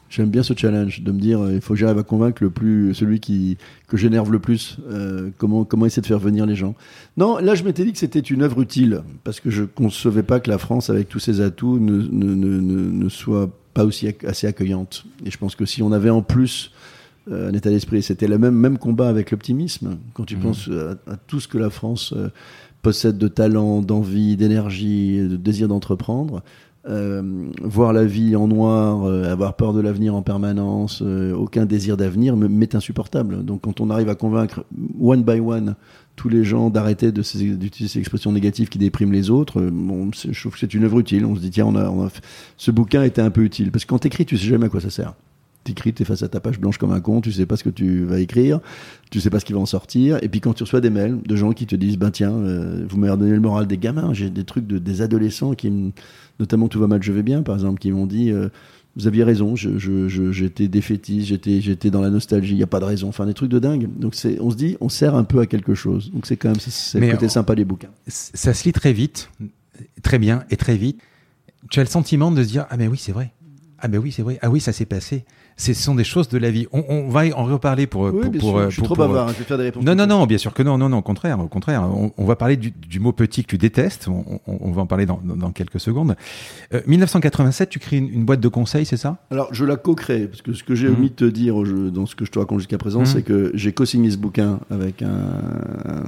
j'aime bien ce challenge de me dire il faut que j'arrive à convaincre le plus celui qui que j'énerve le plus. Euh, comment comment essayer de faire venir les gens. Non, là je m'étais dit que c'était une œuvre utile parce que je concevais pas que la France, avec tous ses atouts, ne, ne, ne, ne soit pas aussi assez accueillante. Et je pense que si on avait en plus euh, un état d'esprit. C'était le même, même combat avec l'optimisme. Quand tu mmh. penses à, tout ce que la France euh, possède de talent, d'envie, d'énergie, de désir d'entreprendre, euh, voir la vie en noir, avoir peur de l'avenir en permanence, aucun désir d'avenir m'est insupportable. Donc quand on arrive à convaincre one by one tous les gens d'arrêter d'utiliser ces expressions négatives qui dépriment les autres, bon, je trouve que c'est une œuvre utile. On se dit tiens, on a, on a ce bouquin était un peu utile parce que quand t'écris, tu sais jamais à quoi ça sert t'écris, t'es face à ta page blanche comme un con, tu sais pas ce que tu vas écrire, tu sais pas ce qui va en sortir. Et puis quand tu reçois des mails de gens qui te disent, ben tiens, euh, vous m'avez donné le moral des gamins, j'ai des trucs de des adolescents qui, notamment tout va mal, je vais bien, par exemple, qui m'ont dit, euh, vous aviez raison, j'étais je, je, défaitiste, j'étais, j'étais dans la nostalgie, il n'y a pas de raison, enfin des trucs de dingue. Donc c'est, on se dit, on sert un peu à quelque chose. Donc c'est quand même c'est le côté sympa des bouquins. Ça se lit très vite, très bien et très vite. Tu as le sentiment de se dire, ah mais oui c'est vrai, ah mais oui c'est vrai, ah oui ça s'est passé ce sont des choses de la vie. On, on va en reparler pour. Oui, pour, je suis trop bavard, hein, je vais faire des réponses. Non, non, non, bien sûr que non, non, non, au contraire, au contraire. On, va parler du, du, mot petit que tu détestes. On, on va en parler dans, dans, quelques secondes. 1987, euh, tu crées une, boîte de conseils, c'est ça? Alors, je la co-crée, parce que ce que j'ai mmh. omis de te dire dans ce que je te raconte jusqu'à présent, mmh. c'est que j'ai co-signé ce bouquin avec un,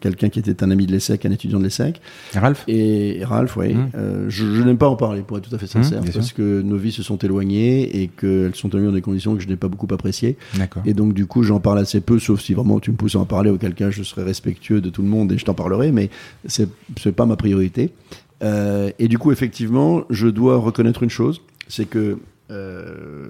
quelqu'un qui était un ami de l'ESSEC, un étudiant de l'ESSEC. Ralph? Et Ralph, oui. Mmh. Euh, je, je n'aime pas en parler, pour être tout à fait sincère, parce que nos vies se sont éloignées et qu'elles sont dans des conditions que je n'ai pas beaucoup appréciées. Et donc, du coup, j'en parle assez peu, sauf si vraiment tu me pousses à en parler, auquel cas je serai respectueux de tout le monde et je t'en parlerai, mais c'est n'est pas ma priorité. Euh, et du coup, effectivement, je dois reconnaître une chose, c'est que euh,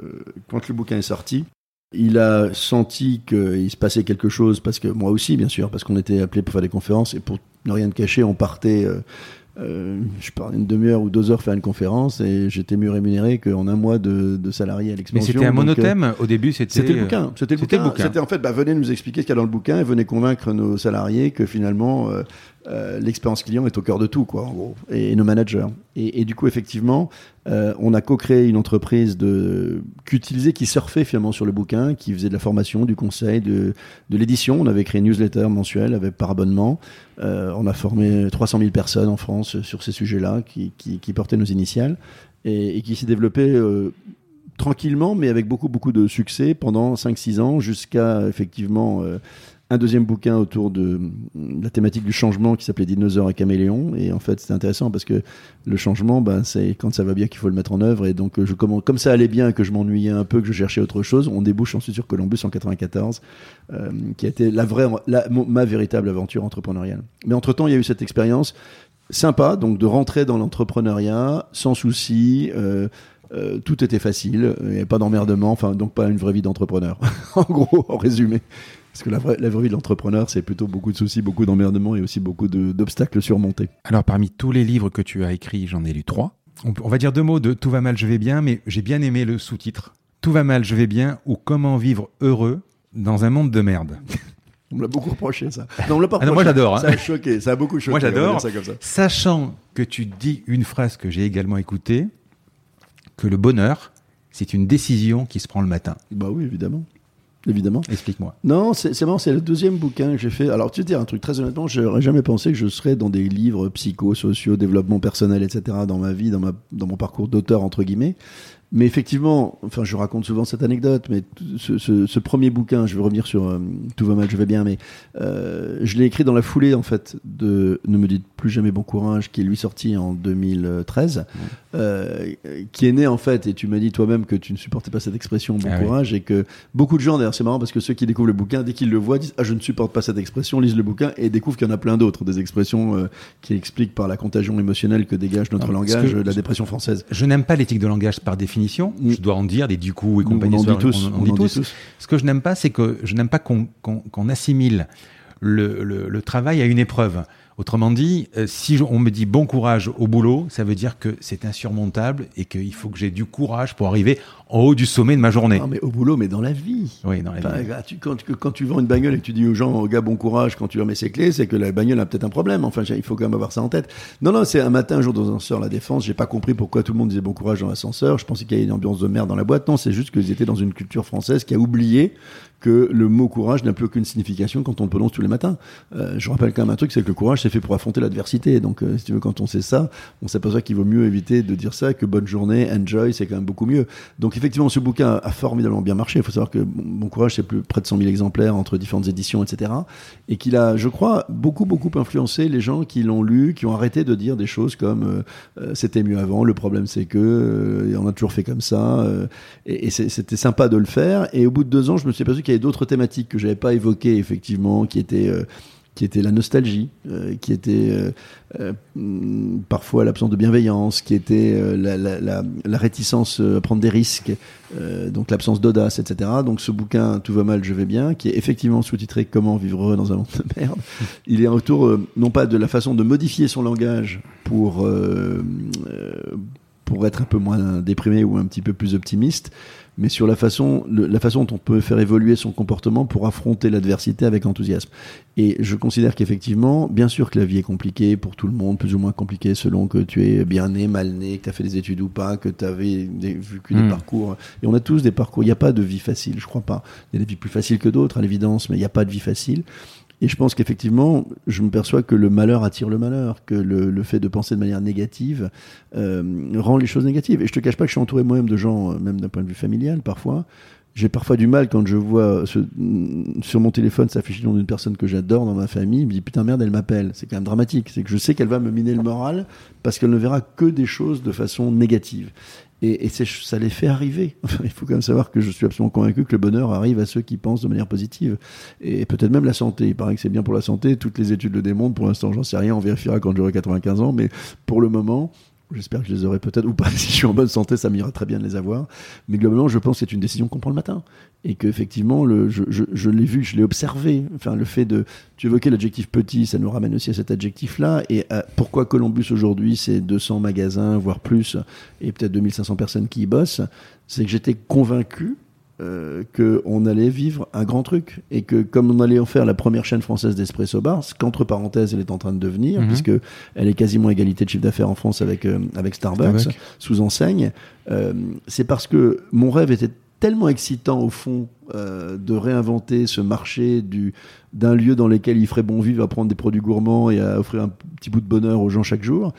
quand le bouquin est sorti, il a senti qu'il se passait quelque chose, parce que moi aussi, bien sûr, parce qu'on était appelé pour faire des conférences, et pour ne rien te cacher, on partait euh, euh, je parlais une demi-heure ou deux heures faire une conférence et j'étais mieux rémunéré qu'en un mois de, de salarié à l'expansion. Mais c'était un Donc, euh, monothème au début, c'était. C'était le bouquin. C'était le bouquin. C'était en fait, bah, venez nous expliquer ce qu'il y a dans le bouquin et venez convaincre nos salariés que finalement, euh, euh, l'expérience client est au cœur de tout, quoi, en gros, et, et nos managers. Et, du coup, effectivement, euh, on a co-créé une entreprise de qui surfait finalement sur le bouquin, qui faisait de la formation, du conseil, de, l'édition. On avait créé une newsletter mensuelle avec par abonnement. Euh, on a formé 300 000 personnes en France sur ces sujets-là, qui, portaient nos initiales et, et qui s'est développé. euh, tranquillement, mais avec beaucoup, beaucoup de succès pendant 5-6 ans, jusqu'à effectivement un deuxième bouquin autour de la thématique du changement qui s'appelait Dinosaure et Caméléon. Et en fait, c'était intéressant parce que le changement, ben, c'est quand ça va bien qu'il faut le mettre en œuvre. Et donc, je, comme, comme ça allait bien et que je m'ennuyais un peu, que je cherchais autre chose, on débouche ensuite sur Columbus en 94, euh, qui a été la vraie, ma véritable aventure entrepreneuriale. Mais entre-temps, il y a eu cette expérience sympa, donc de rentrer dans l'entrepreneuriat sans souci. euh, euh, tout était facile, il n'y avait pas d'emmerdement, enfin donc pas une vraie vie d'entrepreneur. en gros, en résumé. Parce que la vraie, la vraie vie de l'entrepreneur, c'est plutôt beaucoup de soucis, beaucoup d'emmerdements et aussi beaucoup d'obstacles surmontés. Alors, parmi tous les livres que tu as écrits, j'en ai lu trois. On, va dire deux mots de Tout va mal, je vais bien, mais j'ai bien aimé le sous-titre. Tout va mal, je vais bien, ou Comment vivre heureux dans un monde de merde. On me l'a beaucoup reproché, ça. Non, on l'a pas Ah non, moi, reproché. j'adore, hein. Ça a choqué, ça a beaucoup choqué. Moi, j'adore. Sachant que tu dis une phrase que j'ai également écoutée, que le bonheur, c'est une décision qui se prend le matin. Bah oui, évidemment. Évidemment. Explique-moi. Non, c'est marrant, c'est le deuxième bouquin que j'ai fait. Alors, tu veux dire un truc très honnêtement, j'aurais jamais pensé que je serais dans des livres psycho, sociaux, développement personnel, etc. dans ma vie, dans, ma, dans mon parcours d'auteur, entre guillemets. Mais effectivement, enfin, je raconte souvent cette anecdote, mais ce, ce- ce premier bouquin, je vais revenir sur euh, Tout va mal, je vais bien, mais euh, je l'ai écrit dans la foulée, en fait, de Ne me dites plus jamais bon courage, qui est lui sorti en 2013, euh, qui est né, en fait, et tu m'as dit toi-même que tu ne supportais pas cette expression bon Ah oui. courage, et que beaucoup de gens, d'ailleurs, c'est marrant parce que ceux qui découvrent le bouquin, dès qu'ils le voient, disent Ah, je ne supporte pas cette expression, lisent le bouquin et découvrent qu'il y en a plein d'autres, des expressions qui expliquent par la contagion émotionnelle que dégage notre langage que- la dépression française. Je n'aime pas l'éthique de langage par définition. Mm. Je dois en dire des du coup et compagnie. on en dit tous. on dit en tous. Ce que je n'aime pas, c'est que je n'aime pas qu'on assimile le, le- le travail à une épreuve. Autrement dit, euh, si on me dit bon courage au boulot, ça veut dire que c'est insurmontable et qu'il faut que j'ai du courage pour arriver en haut du sommet de ma journée. Non, mais au boulot, mais dans la vie. Oui, dans la Enfin, vie. gars, tu- quand, tu- quand tu vends une bagnole et que tu dis aux gens, aux gars, bon courage, quand tu leur mets ses clés, c'est que la bagnole a peut-être un problème. Enfin, il faut quand même avoir ça en tête. Non, non, c'est un matin, un jour dans un ascenseur, la défense. J'ai pas compris pourquoi tout le monde disait bon courage dans l'ascenseur. Je pensais qu'il y avait une ambiance de merde dans la boîte. Non, c'est juste qu'ils étaient dans une culture française qui a oublié que le mot courage n'a plus aucune signification quand on le prononce tous les matins. Euh, je rappelle quand même un truc, c'est que le courage, c'est fait pour affronter l'adversité. Donc, euh, si tu veux, quand on sait ça, on s'aperçoit qu'il vaut mieux éviter de dire ça que bonne journée, enjoy, c'est quand même beaucoup mieux. Donc, effectivement, ce bouquin a formidablement bien marché. Il faut savoir que bon, Courage, c'est plus près de 100 000 exemplaires entre différentes éditions, etc. Et qu'il a, je crois, beaucoup, beaucoup influencé les gens qui l'ont lu, qui ont arrêté de dire des choses comme euh, euh, c'était mieux avant, le problème c'est que, euh, on a toujours fait comme ça. et c'était sympa de le faire. Et au bout de deux ans, je me suis aperçu qu'il y avait d'autres thématiques que j'avais pas évoquées, effectivement, qui étaient. Qui était la nostalgie, euh, qui était euh, euh, parfois l'absence de bienveillance, qui était euh, la, la, la, la réticence à prendre des risques, euh, donc l'absence d'audace, etc. Donc ce bouquin Tout va mal, je vais bien, qui est effectivement sous-titré Comment vivre heureux dans un monde de merde, il est autour non pas de la façon de modifier son langage pour pour être un peu moins déprimé ou un petit peu plus optimiste, mais sur la façon, le- la façon dont on peut faire évoluer son comportement pour affronter l'adversité avec enthousiasme. Et je considère qu'effectivement, bien sûr que la vie est compliquée pour tout le monde, plus ou moins compliquée selon que tu es bien né, mal né, que tu as fait des études ou pas, que tu avais des, vécu des Mm. parcours. Et on a tous des parcours. Il n'y a pas de vie facile, je crois pas. Il y a des vies plus faciles que d'autres, à l'évidence, mais il n'y a pas de vie facile. Et je pense qu'effectivement, je me perçois que le malheur attire le malheur, que le, fait de penser de manière négative euh, rend les choses négatives. Et je te cache pas que je suis entouré moi-même de gens, euh, même d'un point de vue familial parfois. J'ai parfois du mal quand je vois ce- sur mon téléphone s'afficher le nom d'une personne que j'adore dans ma famille. Je me dis putain merde, elle m'appelle. C'est quand même dramatique. C'est que je sais qu'elle va me miner le moral parce qu'elle ne verra que des choses de façon négative. Et, ça les fait arriver. Il faut quand même savoir que je suis absolument convaincu que le bonheur arrive à ceux qui pensent de manière positive. Et peut-être même la santé. Il paraît que c'est bien pour la santé. Toutes les études le démontrent. Pour l'instant, j'en sais rien. On vérifiera quand j'aurai 95 ans. Mais pour le moment, J'espère que je les aurai peut-être, ou pas. Si je suis en bonne santé, ça m'ira très bien de les avoir. Mais globalement, je pense que c'est une décision qu'on prend le matin. Et qu'effectivement, je, je, je l'ai vu, je l'ai observé. Enfin, le fait de. Tu évoquais l'adjectif petit, ça nous ramène aussi à cet adjectif-là. Et euh, pourquoi Columbus aujourd'hui, c'est 200 magasins, voire plus, et peut-être 2500 personnes qui y bossent? C'est que j'étais convaincu euh, qu'on allait vivre un grand truc et que comme on allait en faire la première chaîne française d'espresso bar, ce qu'entre parenthèses elle est en train de devenir, Mhm. puisque elle est quasiment à égalité de chiffre d'affaires en France avec euh, avec Starbucks, Starbucks. sous enseigne, euh, c'est parce que mon rêve était tellement excitant au fond euh, de réinventer ce marché du d'un lieu dans lequel il ferait bon vivre à prendre des produits gourmands et à offrir un petit bout de bonheur aux gens chaque jour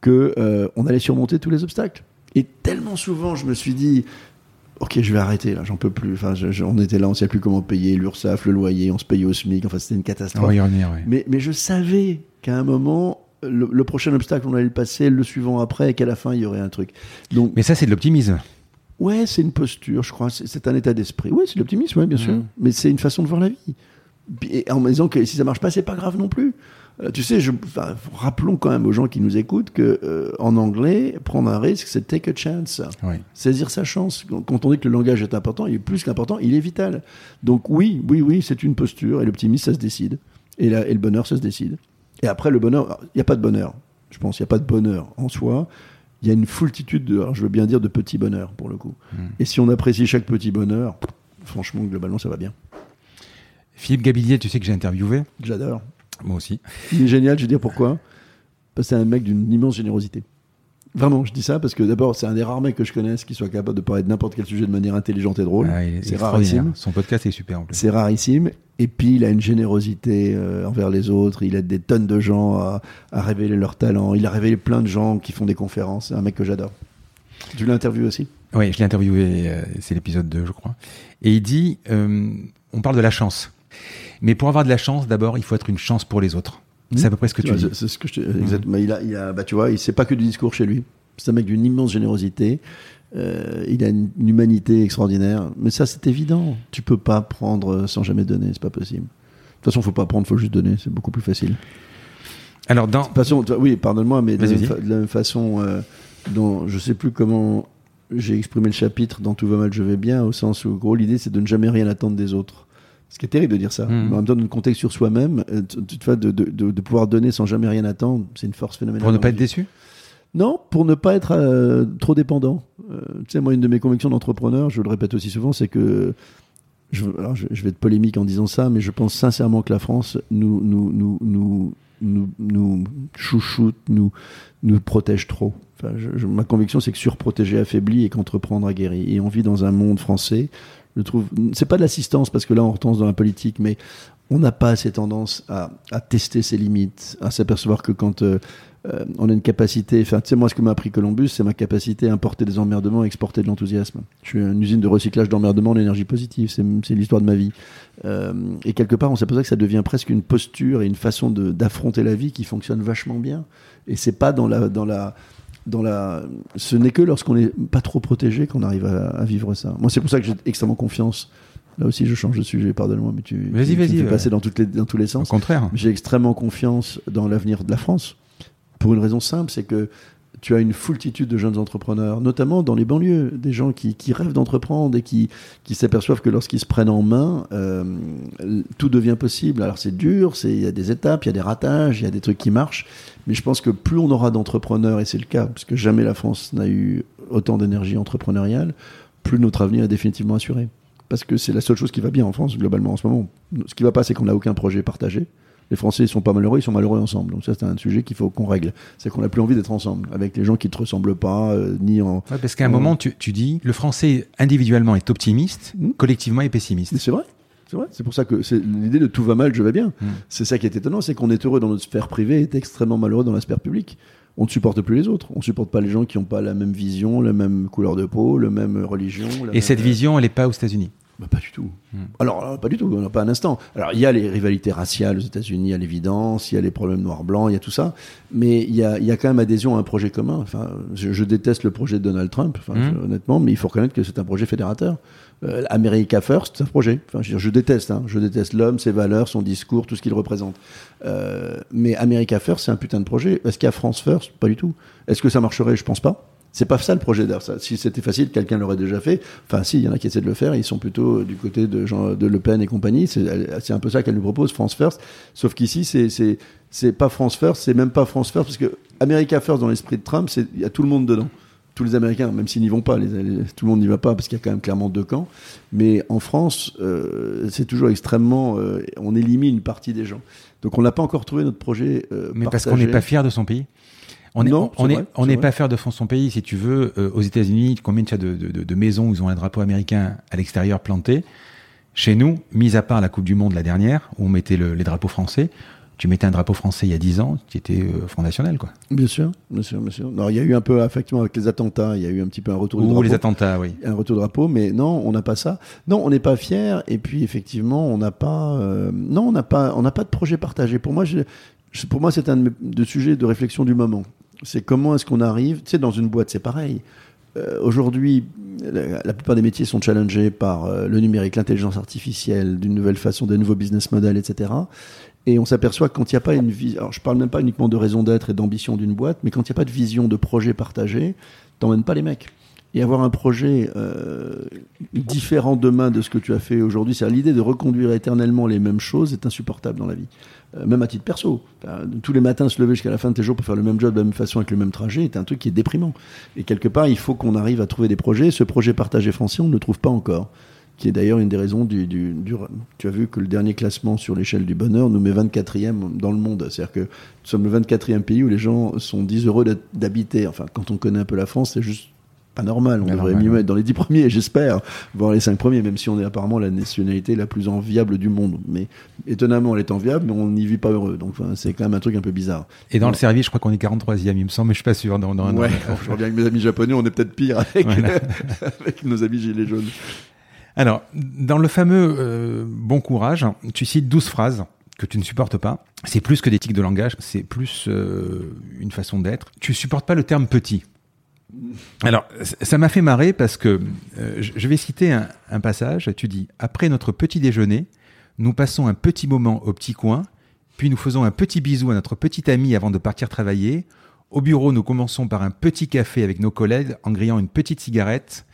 que euh, on allait surmonter tous les obstacles. Et tellement souvent, je me suis dit, ok, je vais arrêter là, j'en peux plus. Enfin, je- je- on était là, on ne savait plus comment payer l'URSSAF, le loyer, on se payait au SMIC. Enfin, c'était une catastrophe. ouais. Mais, mais je savais qu'à un moment, le, le prochain obstacle, on allait le passer, le suivant après, et qu'à la fin, il y aurait un truc. Donc, Mais ça, c'est de l'optimisme. ouais, c'est une posture, je crois. C'est un état d'esprit. Oui, c'est de l'optimisme, ouais, bien sûr. Mhm. Mais c'est une façon de voir la vie. Et en me disant que si ça marche pas, c'est pas grave non plus. Euh, tu sais, je, enfin, rappelons quand même aux gens qui nous écoutent que euh, en anglais, prendre un risque, c'est take a chance saisir sa chance. Quand- on dit que le langage est important, il est plus qu'important, il est vital. Donc oui, oui, oui, c'est une posture, et l'optimisme, ça se décide. Et, la- et le bonheur, ça se décide. Et après, le bonheur, il n'y a pas de bonheur. Je pense, il n'y a pas de bonheur en soi. Il y a une foultitude de, alors je veux bien dire, de petits bonheurs, pour le coup. Mm. Et si on apprécie chaque petit bonheur, franchement, globalement, ça va bien. Philippe Gabillier, tu sais que j'ai interviewé. J'adore. Moi aussi. Il est génial, je veux dire pourquoi Parce que c'est un mec d'une immense générosité. Vraiment, je dis ça parce que d'abord, c'est un des rares mecs que je connaisse qui soit capable de parler de n'importe quel sujet de manière intelligente et drôle. Ah, c'est rarissime. Son podcast est super en plus. C'est rarissime. Et puis, il a une générosité euh, envers les autres. Il aide des tonnes de gens à, à révéler leur talent. Il a révélé plein de gens qui font des conférences. C'est un mec que j'adore. Tu l'as interviewé aussi? Oui, je l'ai interviewé, euh, c'est l'épisode 2, je crois. Et il dit, euh, on parle de la chance. Mais pour avoir de la chance, d'abord, il faut être une chance pour les autres. C'est à peu près ce que tu Ouais, dis. c'est- ce que je te- exactement. Il a, il a, bah, tu vois, il sait pas que du discours chez lui. C'est un mec d'une immense générosité. Euh, il a une, une humanité extraordinaire. Mais ça, c'est évident. Tu peux pas prendre sans jamais donner. C'est pas possible. De toute façon, faut pas prendre, faut juste donner. C'est beaucoup plus facile. Alors, dans. De toute façon, tu vois, oui, pardonne-moi, mais la, de la même façon, euh, dont je sais plus comment j'ai exprimé le chapitre dans Tout va mal, je vais bien, au sens où, gros, l'idée, c'est de ne jamais rien attendre des autres. Ce qui est terrible de dire ça. Mhm. Mais en même temps, le contexte sur soi-même, euh, de, de, de, de pouvoir donner sans jamais rien attendre, c'est une force phénoménale. Pour ne pas être déçu? Non, pour ne pas être euh, trop dépendant. Euh, tu sais, moi, une de mes convictions d'entrepreneur, je le répète aussi souvent, c'est que. Je, alors je, je vais être polémique en disant ça, mais je pense sincèrement que la France nous, nous, nous, nous, nous, nous chouchoute, nous, nous protège trop. Enfin, ma conviction, c'est que surprotéger affaiblit et qu'entreprendre aguerrit. Et on vit dans un monde français. Je trouve, c'est pas de l'assistance parce que là, on retombe dans la politique, mais on n'a pas assez tendance à, à tester ses limites, à s'apercevoir que quand euh, euh, on a une capacité, enfin, tu sais, moi, ce que m'a appris Columbus, c'est ma capacité à importer des emmerdements et exporter de l'enthousiasme. Je suis une usine de recyclage d'emmerdements en énergie positive, c'est l'histoire de ma vie. Euh, et quelque part, on s'aperçoit que ça devient presque une posture et une façon d'affronter la vie qui fonctionne vachement bien. Et c'est pas dans la, dans la, dans la, ce n'est que lorsqu'on n'est pas trop protégé qu'on arrive à, à vivre ça. Moi, c'est pour ça que j'ai extrêmement confiance. Là aussi, je change de sujet, pardonne-moi, mais tu, Vas-y, vas-y, fais ouais. dans, toutes les, dans tous les Au sens. contraire. J'ai extrêmement confiance dans l'avenir de la France. Pour une raison simple, c'est que tu as une foultitude de jeunes entrepreneurs, notamment dans les banlieues, des gens qui, qui rêvent d'entreprendre et qui, qui s'aperçoivent que lorsqu'ils se prennent en main, euh, tout devient possible. Alors c'est dur, il y a des étapes, il y a des ratages, il y a des trucs qui marchent, mais je pense que plus on aura d'entrepreneurs, et c'est le cas, parce que jamais la France n'a eu autant d'énergie entrepreneuriale, plus notre avenir est définitivement assuré. Parce que c'est la seule chose qui va bien en France, globalement, en ce moment. Ce qui va pas, c'est qu'on n'a aucun projet partagé. Les Français, ils sont pas malheureux, ils sont malheureux ensemble. Donc ça, c'est un sujet qu'il faut qu'on règle. C'est qu'on n'a plus envie d'être ensemble, avec les gens qui ne te ressemblent pas, euh, ni en... Ouais, parce qu'à un moment, tu, tu dis, le français individuellement est optimiste, Mm. collectivement est pessimiste. C'est vrai. C'est vrai. C'est pour ça que c'est l'idée de tout va mal, je vais bien. Mm. C'est ça qui est étonnant, c'est qu'on est heureux dans notre sphère privée et est extrêmement malheureux dans la sphère publique. On ne supporte plus les autres. On ne supporte pas les gens qui n'ont pas la même vision, la même couleur de peau, la même religion. la Et même- cette vision, elle n'est pas aux États-Unis. Bah, pas du tout. Hmm. Alors, euh, pas du tout, on n'a pas un instant. Alors, il y a les rivalités raciales aux États-Unis, à l'évidence, il y a les problèmes noir-blanc, il y a tout ça, mais il y a, il y a quand même adhésion à un projet commun. Enfin, je, déteste le projet de Donald Trump, enfin, hmm. honnêtement, mais il faut reconnaître que c'est un projet fédérateur. Euh, America First, c'est un projet. Enfin, je, je déteste, hein. je déteste l'homme, ses valeurs, son discours, tout ce qu'il représente. Euh, mais America First, c'est un putain de projet. Est-ce qu'il y a France First? Pas du tout. Est-ce que ça marcherait? Je pense pas. C'est pas ça le projet d'air. Si c'était facile, quelqu'un l'aurait déjà fait. Enfin, si, il y en a qui essaient de le faire. Ils sont plutôt euh, du côté de, Jean, de Le Pen et compagnie. C'est un peu ça qu'elle nous propose, France First. Sauf qu'ici, c'est c'est pas France First, c'est même pas France First, parce que America First dans l'esprit de Trump, il y a tout le monde dedans. Tous les Américains, même s'ils n'y vont pas, les, tout le monde n'y va pas, parce qu'il y a quand même clairement deux camps. Mais en France, euh, c'est toujours extrêmement. Euh, on élimine une partie des gens. Donc on n'a pas encore trouvé notre projet. mais parce qu'on n'est pas fier de son pays? On n'est on est, on n'est pas faire de fond son pays, si tu veux. Euh, aux États-Unis, combien de, de, de, de, maisons où ils ont un drapeau américain à l'extérieur planté? Chez nous, mis à part la Coupe du Monde la dernière, où on mettait le, les drapeaux français, tu mettais un drapeau français il y a 10 ans, qui était euh, Front National, quoi. Bien sûr, bien sûr, bien sûr. Alors, il y a eu un peu, effectivement, avec les attentats, il y a eu un petit peu un retour de drapeau. les attentats, oui. Un retour de drapeau, mais non, on n'a pas ça. Non, on n'est pas fier, et puis, effectivement, on n'a pas, euh, non, on n'a pas, on n'a pas de projet partagé. Pour moi, je, pour moi, c'est un de sujets de réflexion du moment. C'est comment est-ce qu'on arrive, tu sais, dans une boîte, c'est pareil. Euh, aujourd'hui, la, plupart des métiers sont challengés par euh, le numérique, l'intelligence artificielle, d'une nouvelle façon, des nouveaux business models, etc. Et on s'aperçoit que quand il n'y a pas une vision, alors je parle même pas uniquement de raison d'être et d'ambition d'une boîte, mais quand il n'y a pas de vision, de projet partagé, t'emmènes pas les mecs. Et avoir un projet euh, différent demain de ce que tu as fait aujourd'hui, c'est l'idée de reconduire éternellement les mêmes choses est insupportable dans la vie. Euh, même à titre perso. tous les matins se lever jusqu'à la fin de tes jours pour faire le même job de la même façon avec le même trajet est un truc qui est déprimant. Et quelque part, il faut qu'on arrive à trouver des projets. Ce projet partagé français, on ne le trouve pas encore. Qui est d'ailleurs une des raisons du, du, Tu as vu que le dernier classement sur l'échelle du bonheur nous met 24e dans le monde. C'est-à-dire que nous sommes le 24e pays où les gens sont 10 heureux d'habiter. Enfin, quand on connaît un peu la France, c'est juste pas normal. On devrait mieux mettre dans les dix premiers, j'espère, voire les cinq premiers, même si on est apparemment la nationalité la plus enviable du monde. Mais étonnamment, elle est enviable, mais on n'y vit pas heureux. Donc c'est quand même un truc un peu bizarre. Et dans le service, je crois qu'on est 43e, il me semble, mais je suis pas sûr. Dans, dans, ouais, je reviens avec mes amis japonais, on est peut-être pire avec, avec nos amis gilets jaunes. Alors, dans le fameux euh, bon courage, tu cites 12 phrases que tu ne supportes pas. C'est plus que des tics de langage, c'est plus euh, une façon d'être. Tu supportes pas le terme petit. Alors, ça m'a fait marrer parce que euh, je vais citer un, passage. Tu dis Après notre petit déjeuner, nous passons un petit moment au petit coin, puis nous faisons un petit bisou à notre petit ami avant de partir travailler. Au bureau, nous commençons par un petit café avec nos collègues en grillant une petite cigarette.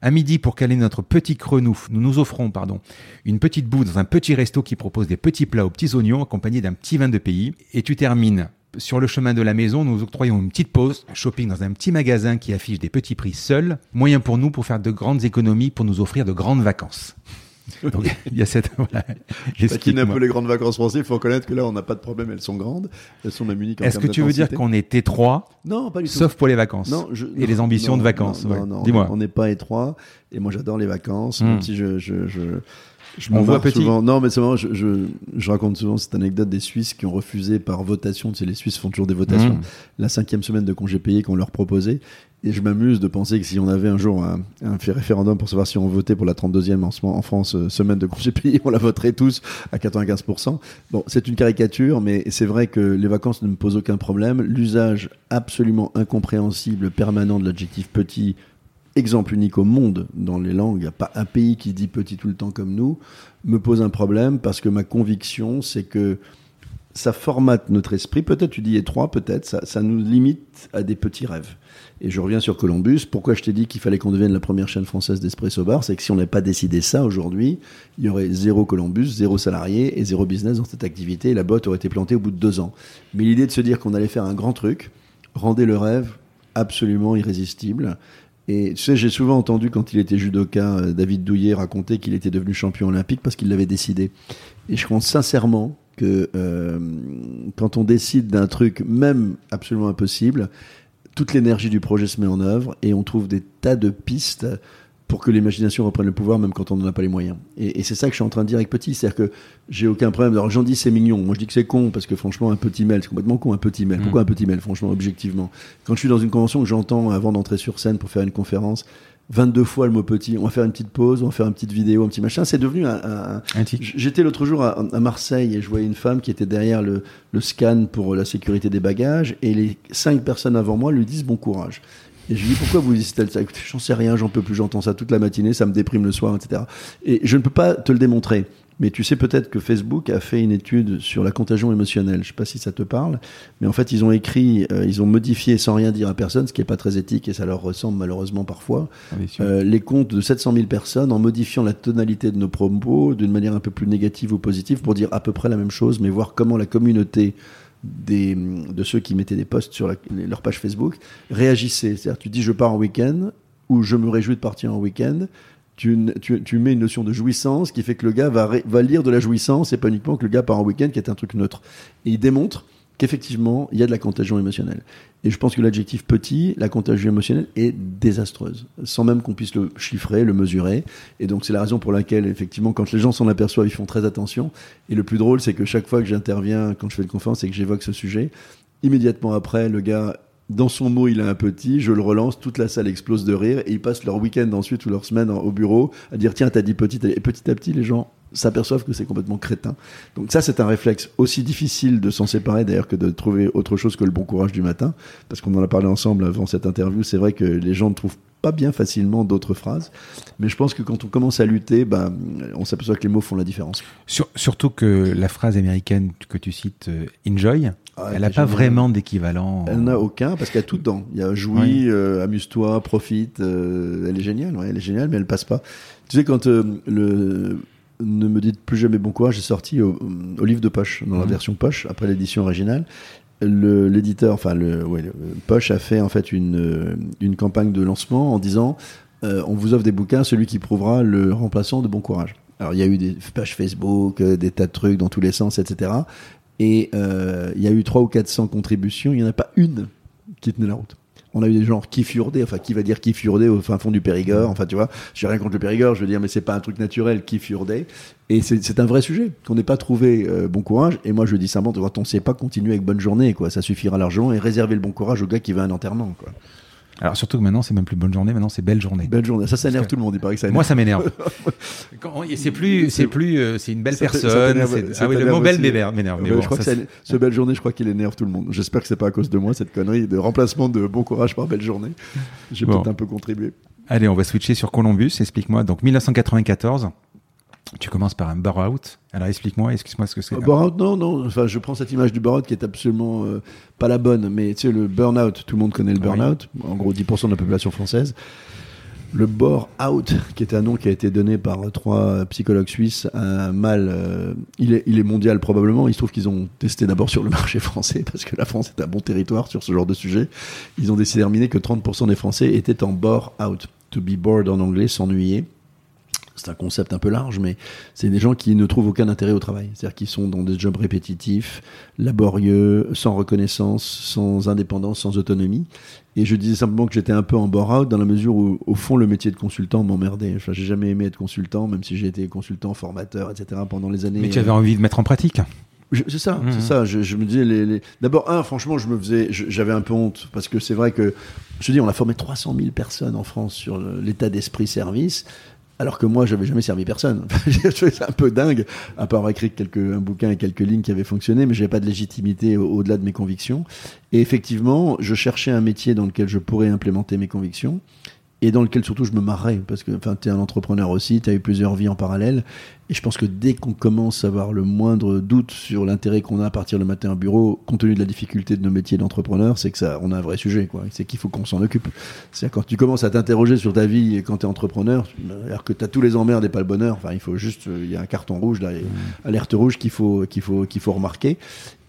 À midi, pour caler notre petit creux, nous, nous nous offrons pardon, une petite boue dans un petit resto qui propose des petits plats aux petits oignons accompagnés d'un petit vin de pays. Et tu termines sur le chemin de la maison, nous octroyons une petite pause, shopping dans un petit magasin qui affiche des petits prix seuls, moyen pour nous pour faire de grandes économies, pour nous offrir de grandes vacances. Donc, il y a cette. Voilà, qui un peu les grandes vacances françaises, il faut reconnaître que là, on n'a pas de problème, elles sont grandes, elles sont même uniques. Est-ce que tu veux dire qu'on est étroit Non, pas du tout. Sauf pour les vacances. Non, je, et les ambitions de vacances. Non, non, Dis-moi. On n'est pas étroit, et moi j'adore les vacances, même hmm. si je, je, je je on voit petit. Souvent. Non, mais c'est marrant, je, je, je, raconte souvent cette anecdote des Suisses qui ont refusé par votation, tu sais, les Suisses font toujours des votations, mmh. la cinquième semaine de congé payé qu'on leur proposait. Et je m'amuse de penser que si on avait un jour un, un fait référendum pour savoir si on votait pour la 32e en, en France, euh, semaine de congé payé, on la voterait tous à 95%. Bon, c'est une caricature, mais c'est vrai que les vacances ne me posent aucun problème. L'usage absolument incompréhensible, permanent de l'adjectif petit exemple unique au monde dans les langues, il n'y a pas un pays qui dit petit tout le temps comme nous, me pose un problème parce que ma conviction, c'est que ça formate notre esprit. Peut-être tu dis étroit, peut-être, ça, nous limite à des petits rêves. Et je reviens sur Columbus. Pourquoi je t'ai dit qu'il fallait qu'on devienne la première chaîne française d'espresso bar? C'est que si on n'avait pas décidé ça aujourd'hui, il y aurait zéro Columbus, zéro salarié et zéro business dans cette activité et la botte aurait été plantée au bout de deux ans. Mais l'idée de se dire qu'on allait faire un grand truc rendait le rêve absolument irrésistible. Et tu sais, j'ai souvent entendu quand il était judoka, euh, David Douillet raconter qu'il était devenu champion olympique parce qu'il l'avait décidé. Et je pense sincèrement que euh, quand on décide d'un truc, même absolument impossible, toute l'énergie du projet se met en œuvre et on trouve des tas de pistes pour que l'imagination reprenne le pouvoir, même quand on n'en a pas les moyens. Et, et c'est ça que je suis en train de dire avec Petit, c'est-à-dire que j'ai aucun problème. Alors j'en dis c'est mignon, moi je dis que c'est con, parce que franchement, un petit mail, c'est complètement con, un petit mail. Pourquoi un petit mail, franchement, objectivement? Quand je suis dans une convention que j'entends avant d'entrer sur scène pour faire une conférence, 22 fois le mot petit, on va faire une petite pause, on va faire une petite vidéo, un petit machin. C'est devenu un. un- Un. J'étais l'autre jour à, à Marseille et je voyais une femme qui était derrière le, le scan pour la sécurité des bagages et les cinq personnes avant moi lui disent bon courage. Et je lui dis pourquoi vous dites ça? Écoutez, j'en sais rien, j'en peux plus, j'entends ça toute la matinée, ça me déprime le soir, etc. Et je ne peux pas te le démontrer. Mais tu sais peut-être que Facebook a fait une étude sur la contagion émotionnelle. Je sais pas si ça te parle, mais en fait ils ont écrit, euh, ils ont modifié sans rien dire à personne, ce qui est pas très éthique et ça leur ressemble malheureusement parfois. Ah. Euh, les comptes de 700 000 personnes en modifiant la tonalité de nos propos d'une manière un peu plus négative ou positive pour dire à peu près la même chose, mais voir comment la communauté de ceux qui mettaient des posts sur leur page Facebook réagissait. C'est-à-dire, tu dis je pars en week-end ou je me réjouis de partir en week-end. Tu, tu, mets une notion de jouissance qui fait que le gars va, va lire de la jouissance et pas uniquement que le gars part en week-end qui est un truc neutre. Et il démontre qu'effectivement, il y a de la contagion émotionnelle. Et je pense que l'adjectif petit, la contagion émotionnelle, est désastreuse, sans même qu'on puisse le chiffrer, le mesurer. Et donc c'est la raison pour laquelle, effectivement, quand les gens s'en aperçoivent, ils font très attention. Et le plus drôle, c'est que chaque fois que j'interviens, quand je fais une conférence et que j'évoque ce sujet, immédiatement après, le gars, dans son mot, il a un petit, je le relance, toute la salle explose de rire, et ils passent leur week-end ensuite ou leur semaine au bureau à dire tiens, t'as dit petit, et petit à petit, les gens s'aperçoivent que c'est complètement crétin. Donc ça, c'est un réflexe aussi difficile de s'en séparer d'ailleurs que de trouver autre chose que le bon courage du matin, parce qu'on en a parlé ensemble avant cette interview. C'est vrai que les gens ne trouvent pas bien facilement d'autres phrases, mais je pense que quand on commence à lutter, ben, on s'aperçoit que les mots font la différence. Sur- surtout que la phrase américaine que tu cites, euh, enjoy, Ah, elle n'a pas vraiment d'équivalent. Elle n'a aucun parce qu'il y a tout dedans. Il y a jouis, Oui. euh, amuse-toi, profite. euh, elle est géniale, ouais, elle est géniale, mais elle passe pas. Tu sais quand euh, le ne me dites plus jamais bon courage est sorti au, au livre de poche dans la Mhm. version poche après l'édition originale. Le- L'éditeur, enfin le, ouais, le- Poche a fait en fait une, euh, une campagne de lancement en disant euh, on vous offre des bouquins, celui qui prouvera le remplaçant de bon courage. Alors il y a eu des pages Facebook, euh, des tas de trucs dans tous les sens, etc. Et euh, il y a eu 300 ou 400 contributions, il n'y en a pas une qui tenait la route. On a eu des gens qui furdaient, enfin qui va dire qui furdait au fin fond du Périgord, enfin tu vois, j'ai rien contre le Périgord, je veux dire, mais c'est pas un truc naturel qui furdait. Et c'est un vrai sujet, qu'on n'ait pas trouvé euh, bon courage. Et moi je dis simplement, quand on sait pas continuer avec bonne journée, quoi, ça suffira largement, et réserver le bon courage au gars qui à un enterrement, quoi. Alors surtout que maintenant, c'est même plus bonne journée, maintenant c'est belle journée. Belle journée, ça, ça énerve tout le monde, il paraît que ça énerve. Moi, ça m'énerve. C'est plus, c'est plus, euh, c'est une belle Ça personne. ça Ah oui, le mot belle m'énerve. Ouais, bon, je crois ça, que ce belle journée, je crois qu'il énerve tout le monde. J'espère que c'est pas à cause de moi cette connerie de remplacement de bon courage par belle journée. J'ai Bon. peut-être un peu contribué. Allez, on va switcher sur Columbus. Explique-moi. Donc 1994. Tu commences par un bar out. Alors explique-moi, excuse-moi ce que c'est. Burnout, non, non. Enfin, je prends cette image du burnout qui est absolument euh, pas la bonne, mais tu sais, le burnout, tout le monde connaît le oui. burnout. En gros, 10% de la population française. Le bore out, qui est un nom qui a été donné par trois psychologues suisses, un mal, euh, il, est, il est mondial probablement. Il se trouve qu'ils ont testé d'abord sur le marché français, parce que la France est un bon territoire sur ce genre de sujet. Ils ont déterminé que 30% des Français étaient en bore out. To be bored en anglais, s'ennuyer. C'est un concept un peu large, mais c'est des gens qui ne trouvent aucun intérêt au travail. C'est-à-dire qu'ils sont dans des jobs répétitifs, laborieux, sans reconnaissance, sans indépendance, sans autonomie. Et je disais simplement que j'étais un peu en bore-out dans la mesure où, au fond, le métier de consultant m'emmerdait. Enfin, j'ai jamais aimé être consultant, même si j'ai été consultant, formateur, etc. pendant les années. Mais tu avais envie de mettre en pratique. C'est ça, c'est ça. Je, je me disais, les, les- d'abord, un, franchement, je me faisais, j'avais un peu honte parce que c'est vrai que, je dis, on a formé 300 000 personnes en France sur l'état d'esprit service. Alors que moi, j'avais jamais servi personne. je ça un peu dingue, à part avoir écrit quelques, un bouquin et quelques lignes qui avaient fonctionné, mais j'avais pas de légitimité au- au-delà de mes convictions. Et effectivement, je cherchais un métier dans lequel je pourrais implémenter mes convictions et dans lequel surtout je me marrais parce que enfin tu es un entrepreneur aussi, tu as eu plusieurs vies en parallèle et je pense que dès qu'on commence à avoir le moindre doute sur l'intérêt qu'on a à partir le matin au bureau compte tenu de la difficulté de nos métiers d'entrepreneur, c'est que ça on a un vrai sujet quoi, c'est qu'il faut qu'on s'en occupe. C'est quand tu commences à t'interroger sur ta vie et quand tu es entrepreneur, alors que tu as tous les emmerdes et pas le bonheur, enfin il faut juste euh, il y a un carton rouge là, alerte rouge qu'il faut qu'il faut qu'il faut remarquer.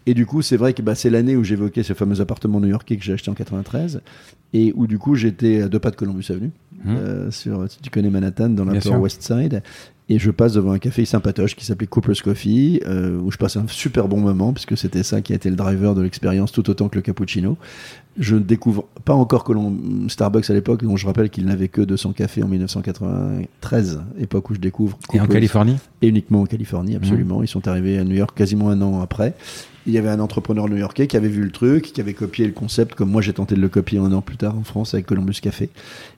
Et du coup, c'est vrai que bah, c'est l'année où j'évoquais ce fameux appartement new-yorkais que j'ai acheté en 93 et où du coup j'étais à deux pas de Columbus Avenue, Mhm. euh, sur, si tu connais Manhattan, dans l'Upper. West Side. Et je passe devant un café sympatoche qui s'appelait Cooper's Coffee, euh, où je passe un super bon moment, puisque c'était ça qui a été le driver de l'expérience tout autant que le cappuccino. Je ne découvre pas encore Starbucks à l'époque, dont je rappelle qu'il n'avait que 200 cafés en 1993, époque où je découvre. Et en. Californie? Et uniquement en Californie, absolument. Ils sont arrivés à New York quasiment un an après. Il y avait un entrepreneur new-yorkais qui avait vu le truc, qui avait copié le concept, comme moi j'ai tenté de le copier un an plus tard en France avec Columbus Café.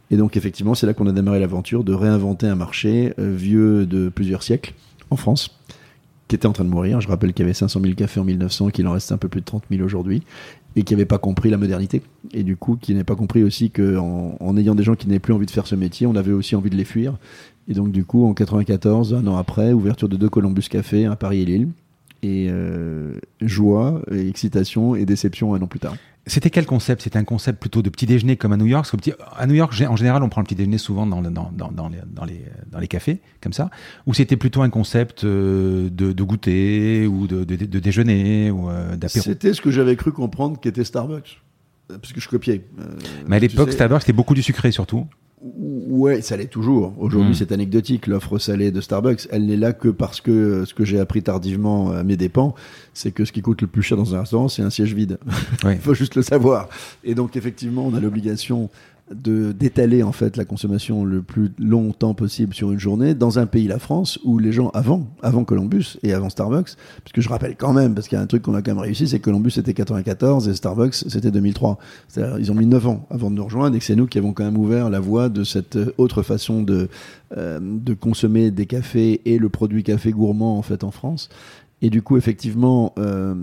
Et donc effectivement, c'est là qu'on a démarré l'aventure de réinventer un marché euh, vieux de plusieurs siècles en France, qui était en train de mourir. Je rappelle qu'il y avait 500 000 cafés en 1900, qu'il en restait un peu plus de 30 000 aujourd'hui, et qui n'avait pas compris la modernité. Et du coup, qui n'avait pas compris aussi qu'en en ayant des gens qui n'avaient plus envie de faire ce métier, on avait aussi envie de les fuir. Et donc du coup, en 94, un an après, ouverture de deux Columbus Café à Paris et Lille. Et euh, joie, et excitation et déception un an plus tard. C'était quel concept? C'était un concept plutôt de petit déjeuner comme à New York. Parce que petit- à New York, en général, on prend le petit déjeuner souvent dans, le- dans, dans, dans les, dans, les, dans les cafés, comme ça. Ou c'était plutôt un concept euh, de, de goûter ou de, de, de déjeuner ou euh, d'apéro? C'était ce que j'avais cru comprendre qu'était Starbucks. Parce que je copiais. Euh, Mais à l'époque, sais, Starbucks, c'était beaucoup du sucré surtout. Ouais, ça l'est toujours. Aujourd'hui, Mm. c'est anecdotique. L'offre salée de Starbucks, elle n'est là que parce que euh, ce que j'ai appris tardivement à mes dépens, c'est que ce qui coûte le plus cher dans un restaurant, c'est un siège vide. Il faut juste le savoir. Et donc, effectivement, on a l'obligation de d'étaler en fait la consommation le plus longtemps possible sur une journée dans un pays la France où les gens avant avant Columbus et avant Starbucks parce que je rappelle quand même parce qu'il y a un truc qu'on a quand même réussi c'est que Columbus c'était 94 et Starbucks c'était 2003 C'est-à-dire, ils ont mis 9 ans avant de nous rejoindre et que c'est nous qui avons quand même ouvert la voie de cette autre façon de euh, de consommer des cafés et le produit café gourmand en fait en France. Et du coup, effectivement, euh,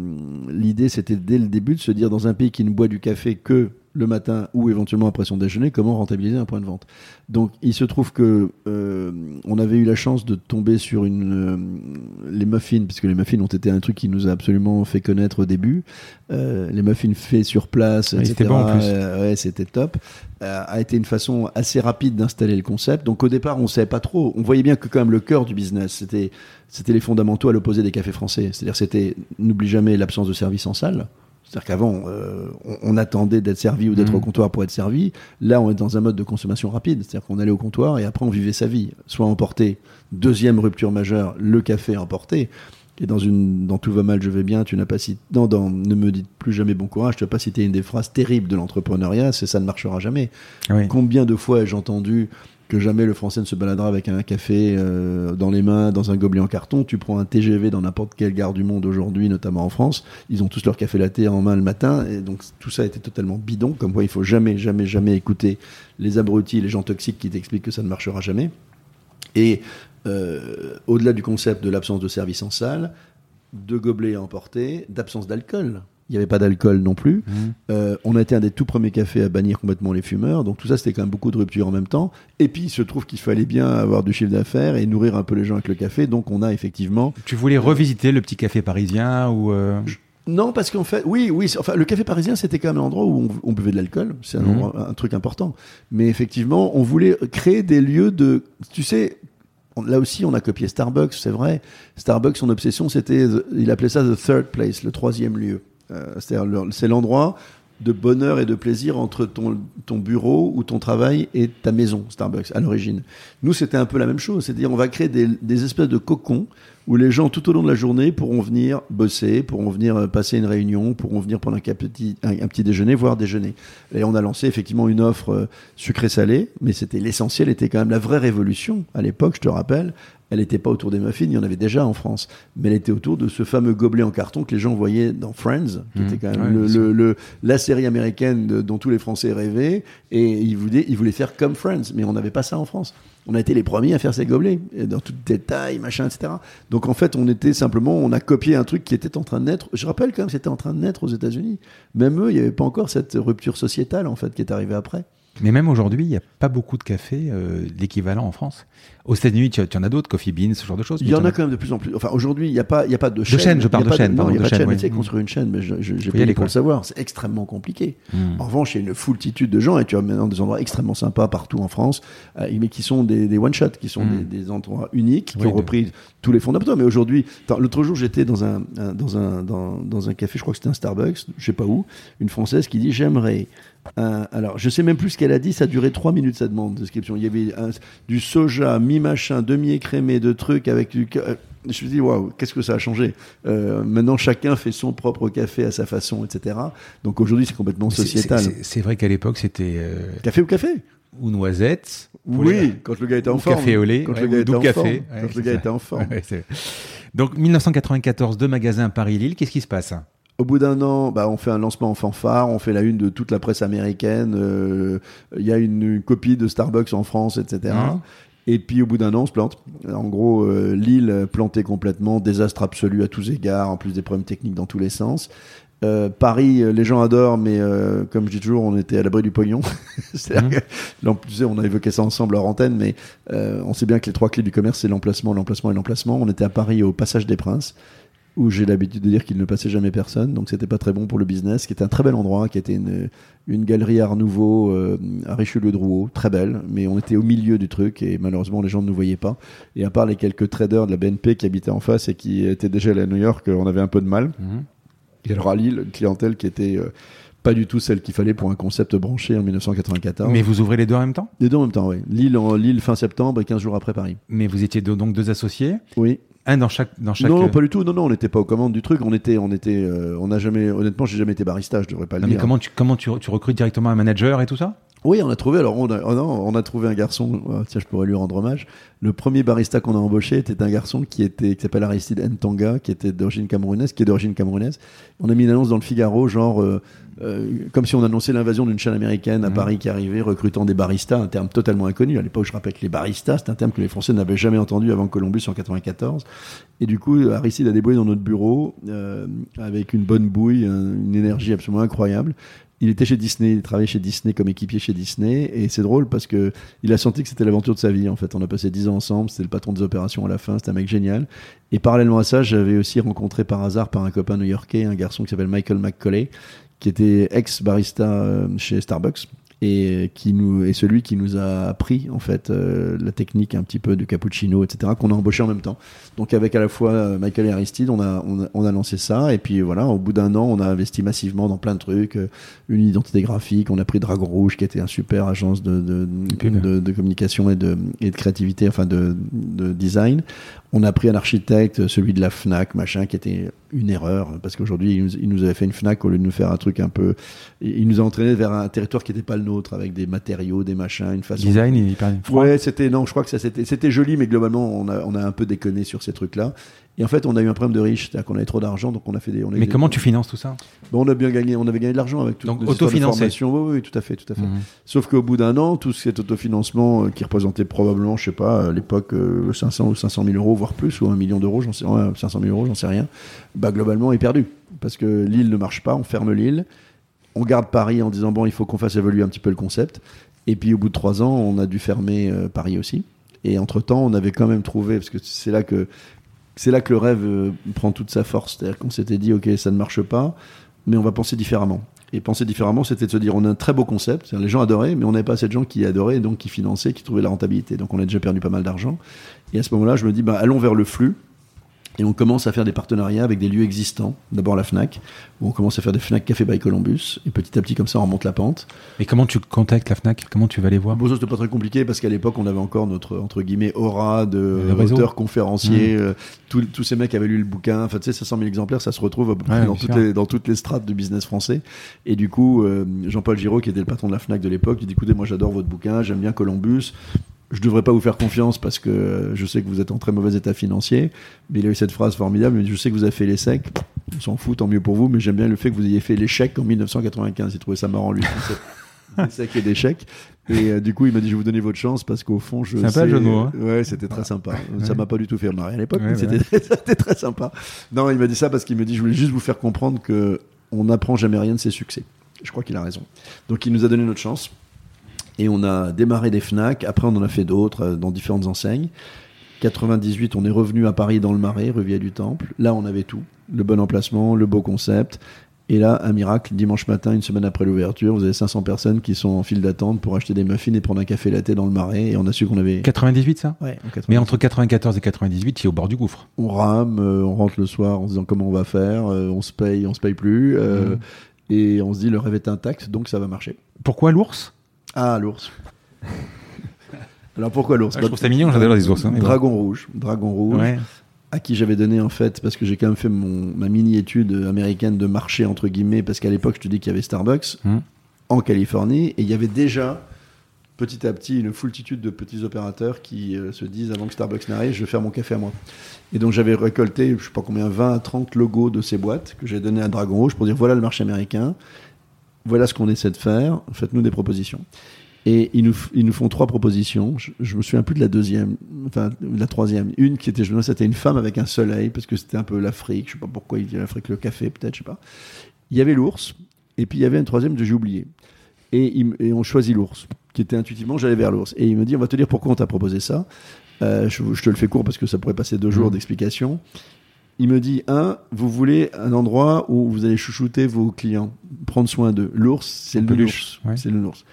l'idée, c'était dès le début de se dire, dans un pays qui ne boit du café que le matin ou éventuellement après son déjeuner, comment rentabiliser un point de vente. Donc, il se trouve que euh, on avait eu la chance de tomber sur une euh, les muffins, puisque les muffins ont été un truc qui nous a absolument fait connaître au début. Euh, les muffins faits sur place, c'était bon, en plus. Euh, ouais, c'était top. Euh, a été une façon assez rapide d'installer le concept. Donc au départ, on savait pas trop. On voyait bien que quand même le cœur du business, c'était c'était les fondamentaux à l'opposé des cafés français. C'est-à-dire c'était n'oublie jamais l'absence de service en salle. C'est-à-dire qu'avant, euh, on, on attendait d'être servi ou d'être Mhm. au comptoir pour être servi. Là, on est dans un mode de consommation rapide. C'est-à-dire qu'on allait au comptoir et après, on vivait sa vie. Soit emporté, deuxième rupture majeure, le café emporté. Et dans une, dans tout va mal, je vais bien, tu n'as pas cité, non, dans ne me dites plus jamais bon courage, tu n'as pas cité une des phrases terribles de l'entrepreneuriat, c'est ça ne marchera jamais. Oui. Combien de fois ai-je entendu que jamais le français ne se baladera avec un café euh, dans les mains, dans un gobelet en carton. Tu prends un TGV dans n'importe quelle gare du monde aujourd'hui, notamment en France, ils ont tous leur café latte en main le matin, et donc tout ça était totalement bidon. Comme quoi, il faut jamais, jamais, jamais écouter les abrutis, les gens toxiques qui t'expliquent que ça ne marchera jamais. Et euh, au-delà du concept de l'absence de service en salle, de gobelets à emporter, d'absence d'alcool. Il n'y avait pas d'alcool non plus. Mhm. Euh, on a été un des tout premiers cafés à bannir complètement les fumeurs. Donc tout ça, c'était quand même beaucoup de ruptures en même temps. Et puis, il se trouve qu'il fallait bien avoir du chiffre d'affaires et nourrir un peu les gens avec le café. Donc on a effectivement... Tu voulais revisiter le petit café parisien ou euh, Non, parce qu'en fait, oui, oui. Enfin, le café parisien, c'était quand même un endroit où on, on buvait de l'alcool. C'est un, endroit- un truc important. Mais effectivement, on voulait créer des lieux de... Tu sais... on- Là aussi, on a copié Starbucks, c'est vrai. Starbucks, son obsession, c'était, il appelait ça the third place, le troisième lieu. Euh, c'est l'endroit de bonheur et de plaisir entre ton, ton bureau ou ton travail et ta maison, Starbucks, à l'origine. Nous, c'était un peu la même chose. C'est-à-dire, on va créer des, des espèces de cocons où les gens, tout au long de la journée, pourront venir bosser, pourront venir euh, passer une réunion, pourront venir pendant un petit, un, petit déjeuner, voire déjeuner. Et on a lancé effectivement une offre euh, sucré-salé, mais c'était l'essentiel, était quand même la vraie révolution. À l'époque, je te rappelle, elle n'était pas autour des muffins, il y en avait déjà en France, mais elle était autour de ce fameux gobelet en carton que les gens voyaient dans Friends, qui Mmh. était quand même Ouais, le, le- le- la série américaine de- dont tous les Français rêvaient, et ils voulaient, ils voulaient faire comme Friends, mais on n'avait pas ça en France. On a été les premiers à faire ces gobelets, et dans toutes les tailles, machin, etc. Donc en fait, on était simplement, on a copié un truc qui était en train de naître. Je rappelle quand même, c'était en train de naître aux États-Unis. Même eux, il n'y avait pas encore cette rupture sociétale en fait qui est arrivée après. Mais même aujourd'hui, il n'y a pas beaucoup de cafés euh, d'équivalent en France. Aux États-Unis, tu, tu en as d'autres, Coffee Beans, ce genre de choses. Il y en a quand même de plus en plus. Enfin, aujourd'hui, il n'y a pas, il y a pas de chaîne. chaîne, je parle de chaîne, il n'y a de pas de chaîne, tu sais, construire une chaîne, mais je- je- j'ai pas aller, pour le savoir. C'est extrêmement compliqué. Hmm. En revanche, il y a une foultitude de gens, et tu as maintenant des endroits extrêmement sympas partout en France, euh, mais qui sont des, des one-shots, qui sont Mm. des, des endroits uniques, qui Oui, ont de- repris tous les fondamentaux. Mais aujourd'hui, l'autre jour, j'étais dans un, un- dans, un, dans, dans un café, je crois que c'était un Starbucks, je sais pas où, une Française qui dit J'aimerais un- alors, je sais même plus ce qu'elle a dit. Ça a duré trois minutes sa demande de description. Il y avait un- du soja, mi-machin, demi-écrémé, de trucs avec du. euh, Je me suis dit, waouh, qu'est-ce que ça a changé? Euh, Maintenant, chacun fait son propre café à sa façon, etc. Donc aujourd'hui, c'est complètement sociétal. c'est- vrai qu'à l'époque, c'était euh, Café ou café? ou noisettes. pour Oui, quand le gars était en ou forme. café au lait. Quand ouais, le gars ou était doux en café. forme. Ouais, Quand le gars ça. était en forme. Ouais, c'est- Donc 1994, deux magasins Paris-Lille. Qu'est-ce qui se passe? Au bout d'un an, bah, on fait un lancement en fanfare, on fait la une de toute la presse américaine. euh, Il y a une, une copie de Starbucks en France, etc. Mhm. Et puis au bout d'un an, on se plante. En gros, euh, l'île plantée complètement, désastre absolu à tous égards, en plus des problèmes techniques dans tous les sens. Euh, Paris, euh, les gens adorent, mais euh, comme je dis toujours, on était à l'abri du pognon. C'est-à-dire Mhm. que, là, tu sais, on a évoqué ça ensemble hors antenne, mais euh, on sait bien que les trois clés du commerce, c'est l'emplacement, l'emplacement et l'emplacement. On était à Paris au Passage des Princes, où j'ai l'habitude de dire qu'il ne passait jamais personne, donc c'était pas très bon pour le business, qui était un très bel endroit, qui était une, une galerie Art Nouveau euh, à Richelieu-Drouot, très belle, mais on était au milieu du truc et malheureusement les gens ne nous voyaient pas. Et à part les quelques traders de la BNP qui habitaient en face et qui étaient déjà allés à New York, on avait un peu de mal. Et alors à Lille, une clientèle qui était euh, pas du tout celle qu'il fallait pour un concept branché en 1994. Mais vous ouvrez les deux en même temps? Les deux en même temps, oui. Lille, en, Lille fin septembre et 15 jours après Paris. Mais vous étiez donc deux associés, Oui. Un dans chaque dans chaque. Non, non, pas du tout. Non, non, on n'était pas aux commandes du truc. On était, on était, euh, on n'a jamais, honnêtement, j'ai jamais été barista. Je devrais pas le Non, mais dire. comment tu comment tu, tu recrutes directement un manager et tout ça? Oui, on a trouvé. Alors, on a, oh non, on a trouvé un garçon. oh, tiens, je pourrais lui rendre hommage. Le premier barista qu'on a embauché était un garçon qui était, qui s'appelle Aristide Ntanga, qui était d'origine camerounaise, qui est d'origine camerounaise. On a mis une annonce dans le Figaro, genre, euh, euh, comme si on annonçait l'invasion d'une chaîne américaine à Mhm. Paris qui arrivait, recrutant des baristas, un terme totalement inconnu. À l'époque, je rappelle que les baristas, c'est un terme que les Français n'avaient jamais entendu avant Columbus en 94. Et du coup, Aristide a débrouillé dans notre bureau euh, avec une bonne bouille, un- une énergie absolument incroyable. Il était chez Disney, il travaillait chez Disney comme équipier chez Disney, et c'est drôle parce que il a senti que c'était l'aventure de sa vie. En fait, on a passé 10 ans ensemble, c'était le patron des opérations à la fin, c'était un mec génial. Et parallèlement à ça, j'avais aussi rencontré par hasard par un copain new-yorkais un garçon qui s'appelle Michael McCauley, qui était ex barista euh, chez Starbucks et qui nous est celui qui nous a appris en fait euh, la technique un petit peu du cappuccino etc qu'on a embauché en même temps. Donc avec à la fois euh, Michael et Aristide on a, on a on a lancé ça et puis voilà au bout d'un an on a investi massivement dans plein de trucs euh, une identité graphique on a pris Dragon Rouge qui était un super agence de de, de, de communication et de et de créativité enfin de, de design on a pris un architecte celui de la Fnac machin qui était une erreur parce qu'aujourd'hui il, nous- il nous avait fait une Fnac au lieu de nous faire un truc un peu il nous a entraîné vers un territoire qui n'était pas le nôtre avec des matériaux des machins une façon Design, il est hyper. Ouais, c'était non, je crois que ça c'était c'était joli, mais globalement on a on a un peu déconné sur ces trucs-là. Et en fait, on a eu un problème de riche, c'est-à-dire qu'on avait trop d'argent, donc on a fait des. On a eu Mais des- comment tu finances tout ça Bon, on a bien gagné, on avait gagné de l'argent avec tout. Donc, autofinancé. Oui, oui, tout à fait, tout à fait. Mhm. Sauf qu'au bout d'un an, tout cet autofinancement euh, qui représentait probablement, je sais pas, à l'époque euh, 500 ou 500 000 euros, voire plus, ou un million d'euros, j'en sais, ouais, 500 000 euros, j'en sais rien. Bah globalement, est perdu parce que l'île ne marche pas, on ferme l'île, on garde Paris en disant bon, il faut qu'on fasse évoluer un petit peu le concept. Et puis au bout de trois ans, on a dû fermer euh, Paris aussi. Et entre temps, on avait quand même trouvé, parce que c'est là que c'est là que le rêve euh, prend toute sa force. C'est-à-dire qu'on s'était dit, ok, ça ne marche pas, mais on va penser différemment. Et penser différemment, c'était de se dire, on a un très beau concept, les gens adoraient, mais on n'avait pas assez de gens qui adoraient, donc qui finançaient, qui trouvaient la rentabilité. Donc on a déjà perdu pas mal d'argent. Et à ce moment-là, je me dis, bah, allons vers le flux. Et on commence à faire des partenariats avec des lieux existants. D'abord la FNAC, où on commence à faire des FNAC Café by Columbus. Et petit à petit, comme ça, on remonte la pente. Et comment tu contactes la Fnac? Comment tu vas les voir? Bon, ça, c'était pas très compliqué parce qu'à l'époque, on avait encore notre, entre guillemets, aura de auteurs, conférenciers. euh, tous- ces mecs avaient lu le bouquin. Enfin, tu sais, 500 000 exemplaires, ça se retrouve à peu près Ouais, dans, toutes les, dans toutes les strates du business français. Et du coup, euh, Jean-Paul Giraud, qui était le patron de la FNAC de l'époque, il dit, écoutez, moi, j'adore votre bouquin, j'aime bien Columbus. Je devrais pas vous faire confiance parce que je sais que vous êtes en très mauvais état financier. Mais il a eu cette phrase formidable. Je sais que vous avez fait l'essai. On s'en fout, tant mieux pour vous. Mais j'aime bien le fait que vous ayez fait l'échec en 1995. Il trouvait ça marrant, lui. L'échec et d'échec. Et euh, du coup, il m'a dit, je vais vous donner votre chance parce qu'au fond, je Sympa sais... le hein. Ouais, c'était très sympa. Ça Ouais. m'a pas du tout fait marrer à l'époque, Ouais, mais ouais. c'était très sympa. Non, il m'a dit ça parce qu'il me dit, je voulais juste vous faire comprendre que on n'apprend jamais rien de ses succès. Je crois qu'il a raison. Donc, il nous a donné notre chance. Et on a démarré des FNAC. Après, on en a fait d'autres euh, dans différentes enseignes. 98, on est revenu à Paris dans le Marais, rue du Temple. Là, on avait tout. Le bon emplacement, le beau concept. Et là, un miracle, dimanche matin, une semaine après l'ouverture, vous avez 500 personnes qui sont en file d'attente pour acheter des muffins et prendre un café latte dans le Marais. Et on a su qu'on avait... 98 ça? Ouais, en 98. Mais entre 94 et 98, tu es au bord du gouffre. on rame, euh, on rentre le soir en se disant comment on va faire, euh, on se paye, on se paye plus. euh, Mhm. Et on se dit, le rêve est intact, donc ça va marcher. Pourquoi l'ours? Ah, l'ours. Alors pourquoi l'ours Ah, Je trouve ça mignon, j'adore les ours. hein. Dragon rouge. Dragon rouge. Ouais. à qui j'avais donné en fait, parce que j'ai quand même fait mon, ma mini-étude américaine de marché, entre guillemets, parce qu'à l'époque, je te dis qu'il y avait Starbucks Mhm. en Californie, et il y avait déjà petit à petit une foultitude de petits opérateurs qui euh, se disent avant que Starbucks n'arrive, je vais faire mon café à moi. Et donc j'avais récolté, je sais pas combien, 20 à 30 logos de ces boîtes que j'ai donné à Dragon Rouge pour dire voilà le marché américain, voilà ce qu'on essaie de faire, faites-nous des propositions. Et ils nous, ils nous font trois propositions. Je, je me souviens plus de la deuxième, enfin de la troisième. Une qui était, je me souviens, c'était une femme avec un soleil parce que c'était un peu l'Afrique. Je sais pas pourquoi il dit l'Afrique, le café peut-être, je sais pas. Il y avait l'ours et puis il y avait une troisième que j'ai oublié. Et, il et on choisit l'ours, qui était intuitivement, j'allais vers l'ours. Et il me dit, on va te dire pourquoi on t'a proposé ça. Euh, je, je te le fais court parce que ça pourrait passer deux jours Mhm. d'explication. Il me dit, un, vous voulez un endroit où vous allez chouchouter vos clients, prendre soin d'eux. L'ours, c'est le peluche, ours. ouais. C'est le ours.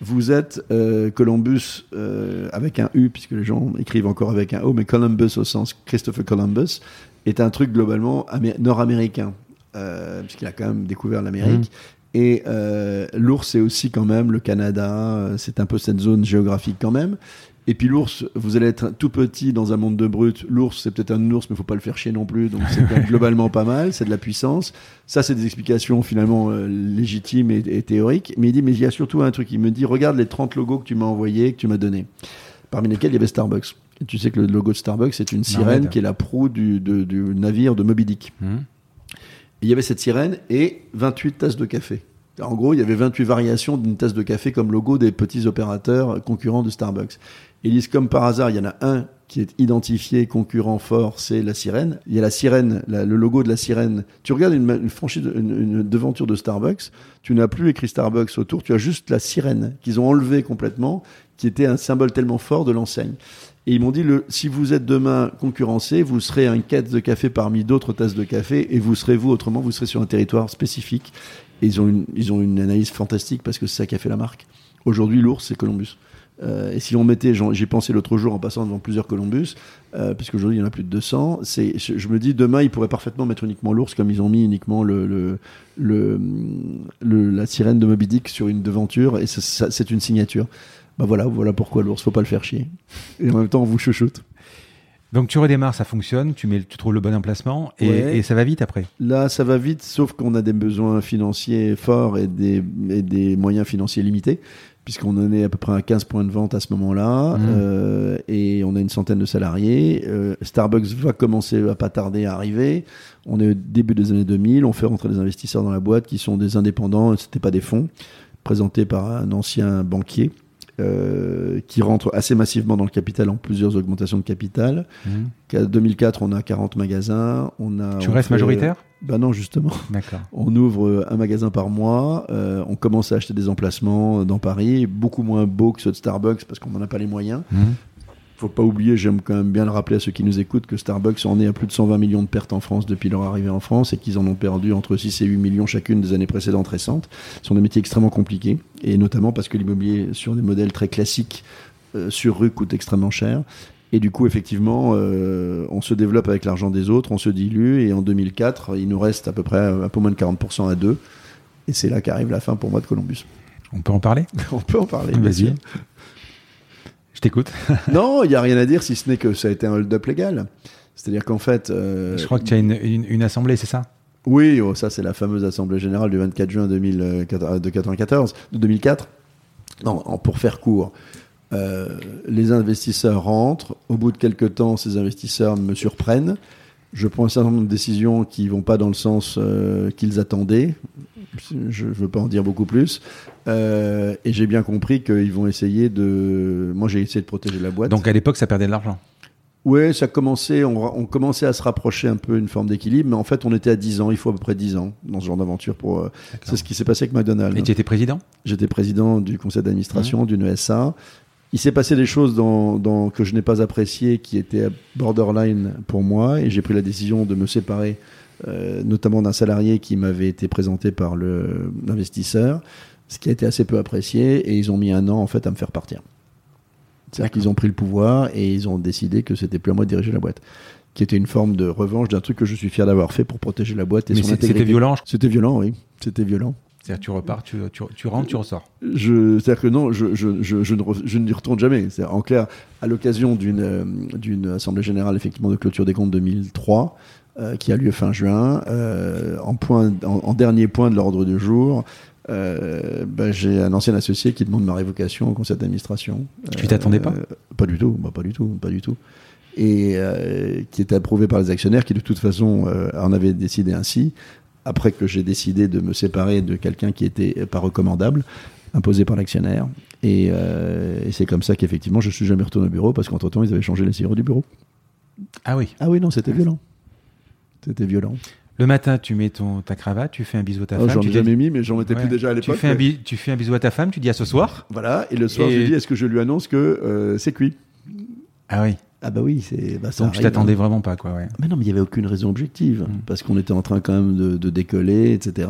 Vous êtes euh, Columbus euh, avec un U, puisque les gens écrivent encore avec un O, mais Columbus au sens Christopher Columbus est un truc globalement amé- nord-américain, euh, puisqu'il a quand même découvert l'Amérique. Et euh, l'ours, c'est aussi quand même le Canada, euh, c'est un peu cette zone géographique quand même. Et puis l'ours, vous allez être tout petit dans un monde de brutes. L'ours, c'est peut-être un ours, mais faut pas le faire chier non plus. Donc c'est quand même globalement pas mal. C'est de la puissance. Ça, c'est des explications finalement euh, légitimes et, et théoriques. Mais il dit, mais il y a surtout un truc. Il me dit, regarde les 30 logos que tu m'as envoyés, que tu m'as donnés. Parmi lesquels il y avait Starbucks. Et tu sais que le logo de Starbucks, c'est une sirène qui est la proue du, de- du navire de Moby Dick. Et il y avait cette sirène et 28 tasses de café. En gros, il y avait 28 variations d'une tasse de café comme logo des petits opérateurs concurrents de Starbucks. Disent comme par hasard, il y en a un qui est identifié concurrent fort, c'est la sirène. Il y a la sirène, le logo de la sirène. Tu regardes une, franchise, une, devanture de Starbucks, tu n'as plus écrit Starbucks autour, tu as juste la sirène qu'ils ont enlevé complètement, qui était un symbole tellement fort de l'enseigne. Et ils m'ont dit, si vous êtes demain concurrencé, vous serez un quête de café parmi d'autres tasses de café, et vous serez vous, autrement, vous serez sur un territoire spécifique. Et ils ont une, ils ont une analyse fantastique parce que c'est ça qui a fait la marque. Aujourd'hui, l'ours, c'est Columbus. Euh, et si on mettait, j'ai pensé l'autre jour en passant devant plusieurs Columbus, euh, puisqu'aujourd'hui il y en a plus de 200, c'est, je, je me dis demain ils pourraient parfaitement mettre uniquement l'ours comme ils ont mis uniquement le, le, le, le- la sirène de Moby Dick sur une devanture, et c'est une signature. Bah voilà, voilà pourquoi l'ours, faut pas le faire chier. Et en même temps, on vous chuchote. Donc tu redémarres, ça fonctionne, tu, mets, tu trouves le bon emplacement et, Ouais. et ça va vite après. Là, ça va vite, sauf qu'on a des besoins financiers forts et des, et des moyens financiers limités, puisqu'on en est à peu près à 15 points de vente à ce moment-là, Mhm. euh, et on a une centaine de salariés. Euh, Starbucks va commencer à pas tarder à arriver. On est au début des années 2000, on fait rentrer des investisseurs dans la boîte qui sont des indépendants, c'était pas des fonds, présentés par un ancien banquier. euh, qui rentre assez massivement dans le capital en plusieurs augmentations de capital. En 2004, on a 40 magasins. On a, Tu on restes fait- majoritaire? Bah non, justement. On ouvre euh, un magasin par mois. euh, on commence à acheter des emplacements dans Paris, beaucoup moins beaux que ceux de Starbucks parce qu'on n'en a pas les moyens. Mhm. Faut pas oublier, j'aime quand même bien le rappeler à ceux qui nous écoutent, que Starbucks en est à plus de 120 millions de pertes en France depuis leur arrivée en France et qu'ils en ont perdu entre 6 et 8 millions chacune des années précédentes récentes. Ce sont des métiers extrêmement compliqués et notamment parce que l'immobilier sur des modèles très classiques euh, sur rue coûte extrêmement cher. Et du coup, effectivement, euh, on se développe avec l'argent des autres, on se dilue et en 2004, il nous reste à peu près un peu moins de 40% à deux. Et c'est là qu'arrive la fin pour moi de Columbus. On peut en parler? On peut en parler. Vas-y. Je t'écoute. Non, il n'y a rien à dire si ce n'est que ça a été un hold-up légal. C'est-à-dire qu'en fait. euh, Je crois que tu as une, une- une assemblée, c'est ça? Oui, oh, ça c'est la fameuse assemblée générale du 24 juin 2000, euh, de 94, de 2004. Non, pour faire court, euh, les investisseurs rentrent. Au bout de quelques temps, ces investisseurs me surprennent. Je prends un certain nombre de décisions qui vont pas dans le sens euh, qu'ils attendaient. Je ne veux pas en dire beaucoup plus. Euh, et j'ai bien compris qu'ils vont essayer de. Moi, j'ai essayé de protéger la boîte. Donc à l'époque, ça perdait de l'argent. Ouais, ça commençait, on, commençait à se rapprocher un peu une forme d'équilibre, mais en fait, on était à 10 ans, il faut à peu près 10 ans dans ce genre d'aventure pour. c'est ce qui s'est passé avec McDonald's. Et tu étais président? J'étais président du conseil Mmh. d'administration d'une ESA. Il s'est passé des choses dans, dans- que je n'ai pas appréciées, qui étaient borderline pour moi, et j'ai pris la décision de me séparer, euh, notamment d'un salarié qui m'avait été présenté par l'investisseur, ce qui a été assez peu apprécié, et ils ont mis un an en fait à me faire partir. C'est-à-dire qu'ils ont pris le pouvoir et ils ont décidé que c'était plus à moi de diriger la boîte. qui était une forme de revanche d'un truc que je suis fier d'avoir fait pour protéger la boîte et Mais son intégrité. c'était violent. C'était violent, oui. C'était violent. C'est-à-dire tu repars, tu, tu, tu rentres, tu ressors. Je, c'est-à-dire que non, je, je, je, je ne, re- n'y retourne jamais. En clair, à l'occasion d'une euh, d'une assemblée générale effectivement de clôture des comptes 2003, euh, qui a lieu fin juin, euh, en point, en, en dernier point de l'ordre du jour. Euh, ben, j'ai un ancien associé qui demande ma révocation au conseil d'administration. Tu t'attendais pas? Pas du tout, bah, pas du tout, pas du tout. Et euh, qui était approuvé par les actionnaires qui de toute façon euh, en avaient décidé ainsi. Après que j'ai décidé de me séparer de quelqu'un qui était pas recommandable, imposé par l'actionnaire. Et, euh, et c'est comme ça qu'effectivement je suis jamais retourné au bureau parce qu'entre temps ils avaient changé les serrures du bureau. Ah oui. Ah oui, non, c'était violent. C'était violent. Le matin, tu mets ton, ta cravate, tu fais un bisou à ta Oh, femme. J'en ai dis- jamais mis, mais j'en mettais Ouais. plus déjà à tu l'époque. fais, un mais- bi- tu fais un bisou à ta femme, tu dis à ce soir. Voilà, et le soir, Et- je lui dis est-ce que je lui annonce que euh, c'est cuit? Ah oui. Ah bah oui, c'est. Bah, Donc tu t'attendais hein. vraiment pas, quoi. Ouais. Mais non, mais il n'y avait aucune raison objective, Mm. parce qu'on était en train quand même de, de décoller, etc.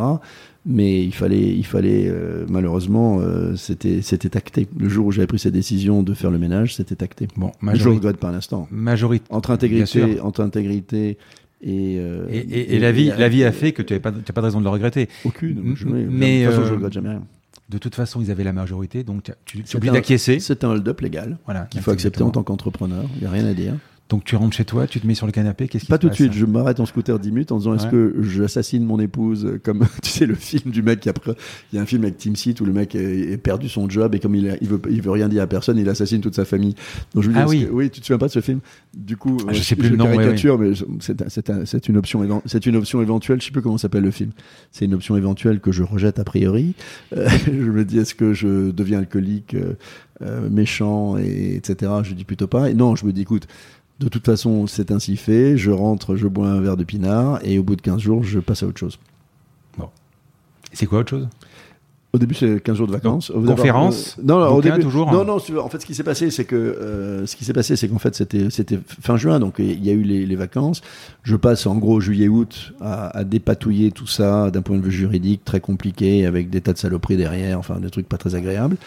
Mais il fallait, il fallait euh, malheureusement, euh, c'était, c'était acté. Le jour où j'avais pris cette décision de faire le ménage, c'était acté. Bon, Mais je regrette pas un instant. majorité. Entre intégrité, entre intégrité et, euh, Et, et- et la vie, la vie a fait que tu n'as pas, de raison de le regretter. aucune. Mais, de toute façon, je regrette jamais rien. De toute façon, ils avaient la majorité, donc tu- tu, oublies d'acquiescer. C'est un hold-up légal Voilà, qu'il faut accepter en tant qu'entrepreneur. Il n'y a rien à dire. Donc tu rentres chez toi, tu te mets sur le canapé, qu'est-ce qui Pas se tout de suite, je m'arrête en scooter 10 minutes en disant est-ce Ouais. que j'assassine mon épouse euh, comme tu sais le film du mec qui après il y a un film avec Tim Seat où le mec est perdu son job et comme il, a- il veut il veut rien dire à personne il assassine toute sa famille. Donc je lui dis Ah oui. que- oui tu te souviens pas de ce film? Du coup Ah, je euh, sais plus le nom, ouais, caricature mais je- c'est un- c'est un- c'est une option éven- c'est une option éventuelle je sais plus comment s'appelle le film. C'est une option éventuelle que je rejette a priori. Euh, je me dis est-ce que je deviens alcoolique euh, euh, méchant et etc. Je dis plutôt pas. Et non je me dis écoute de toute façon, c'est ainsi fait. Je rentre, je bois un verre de pinard et au bout de 15 jours, je passe à autre chose. C'est quoi autre chose? Au début, c'est 15 jours de vacances. Conférence, euh, Non, non, au début. toujours, Non, non, en fait, ce qui s'est passé, c'est que, euh, ce qui s'est passé, c'est qu'en fait, c'était, c'était fin juin, donc il y a eu les, les vacances. Je passe en gros juillet-août à, à dépatouiller tout ça d'un point de vue juridique, très compliqué, avec des tas de saloperies derrière, enfin, des trucs pas très agréables.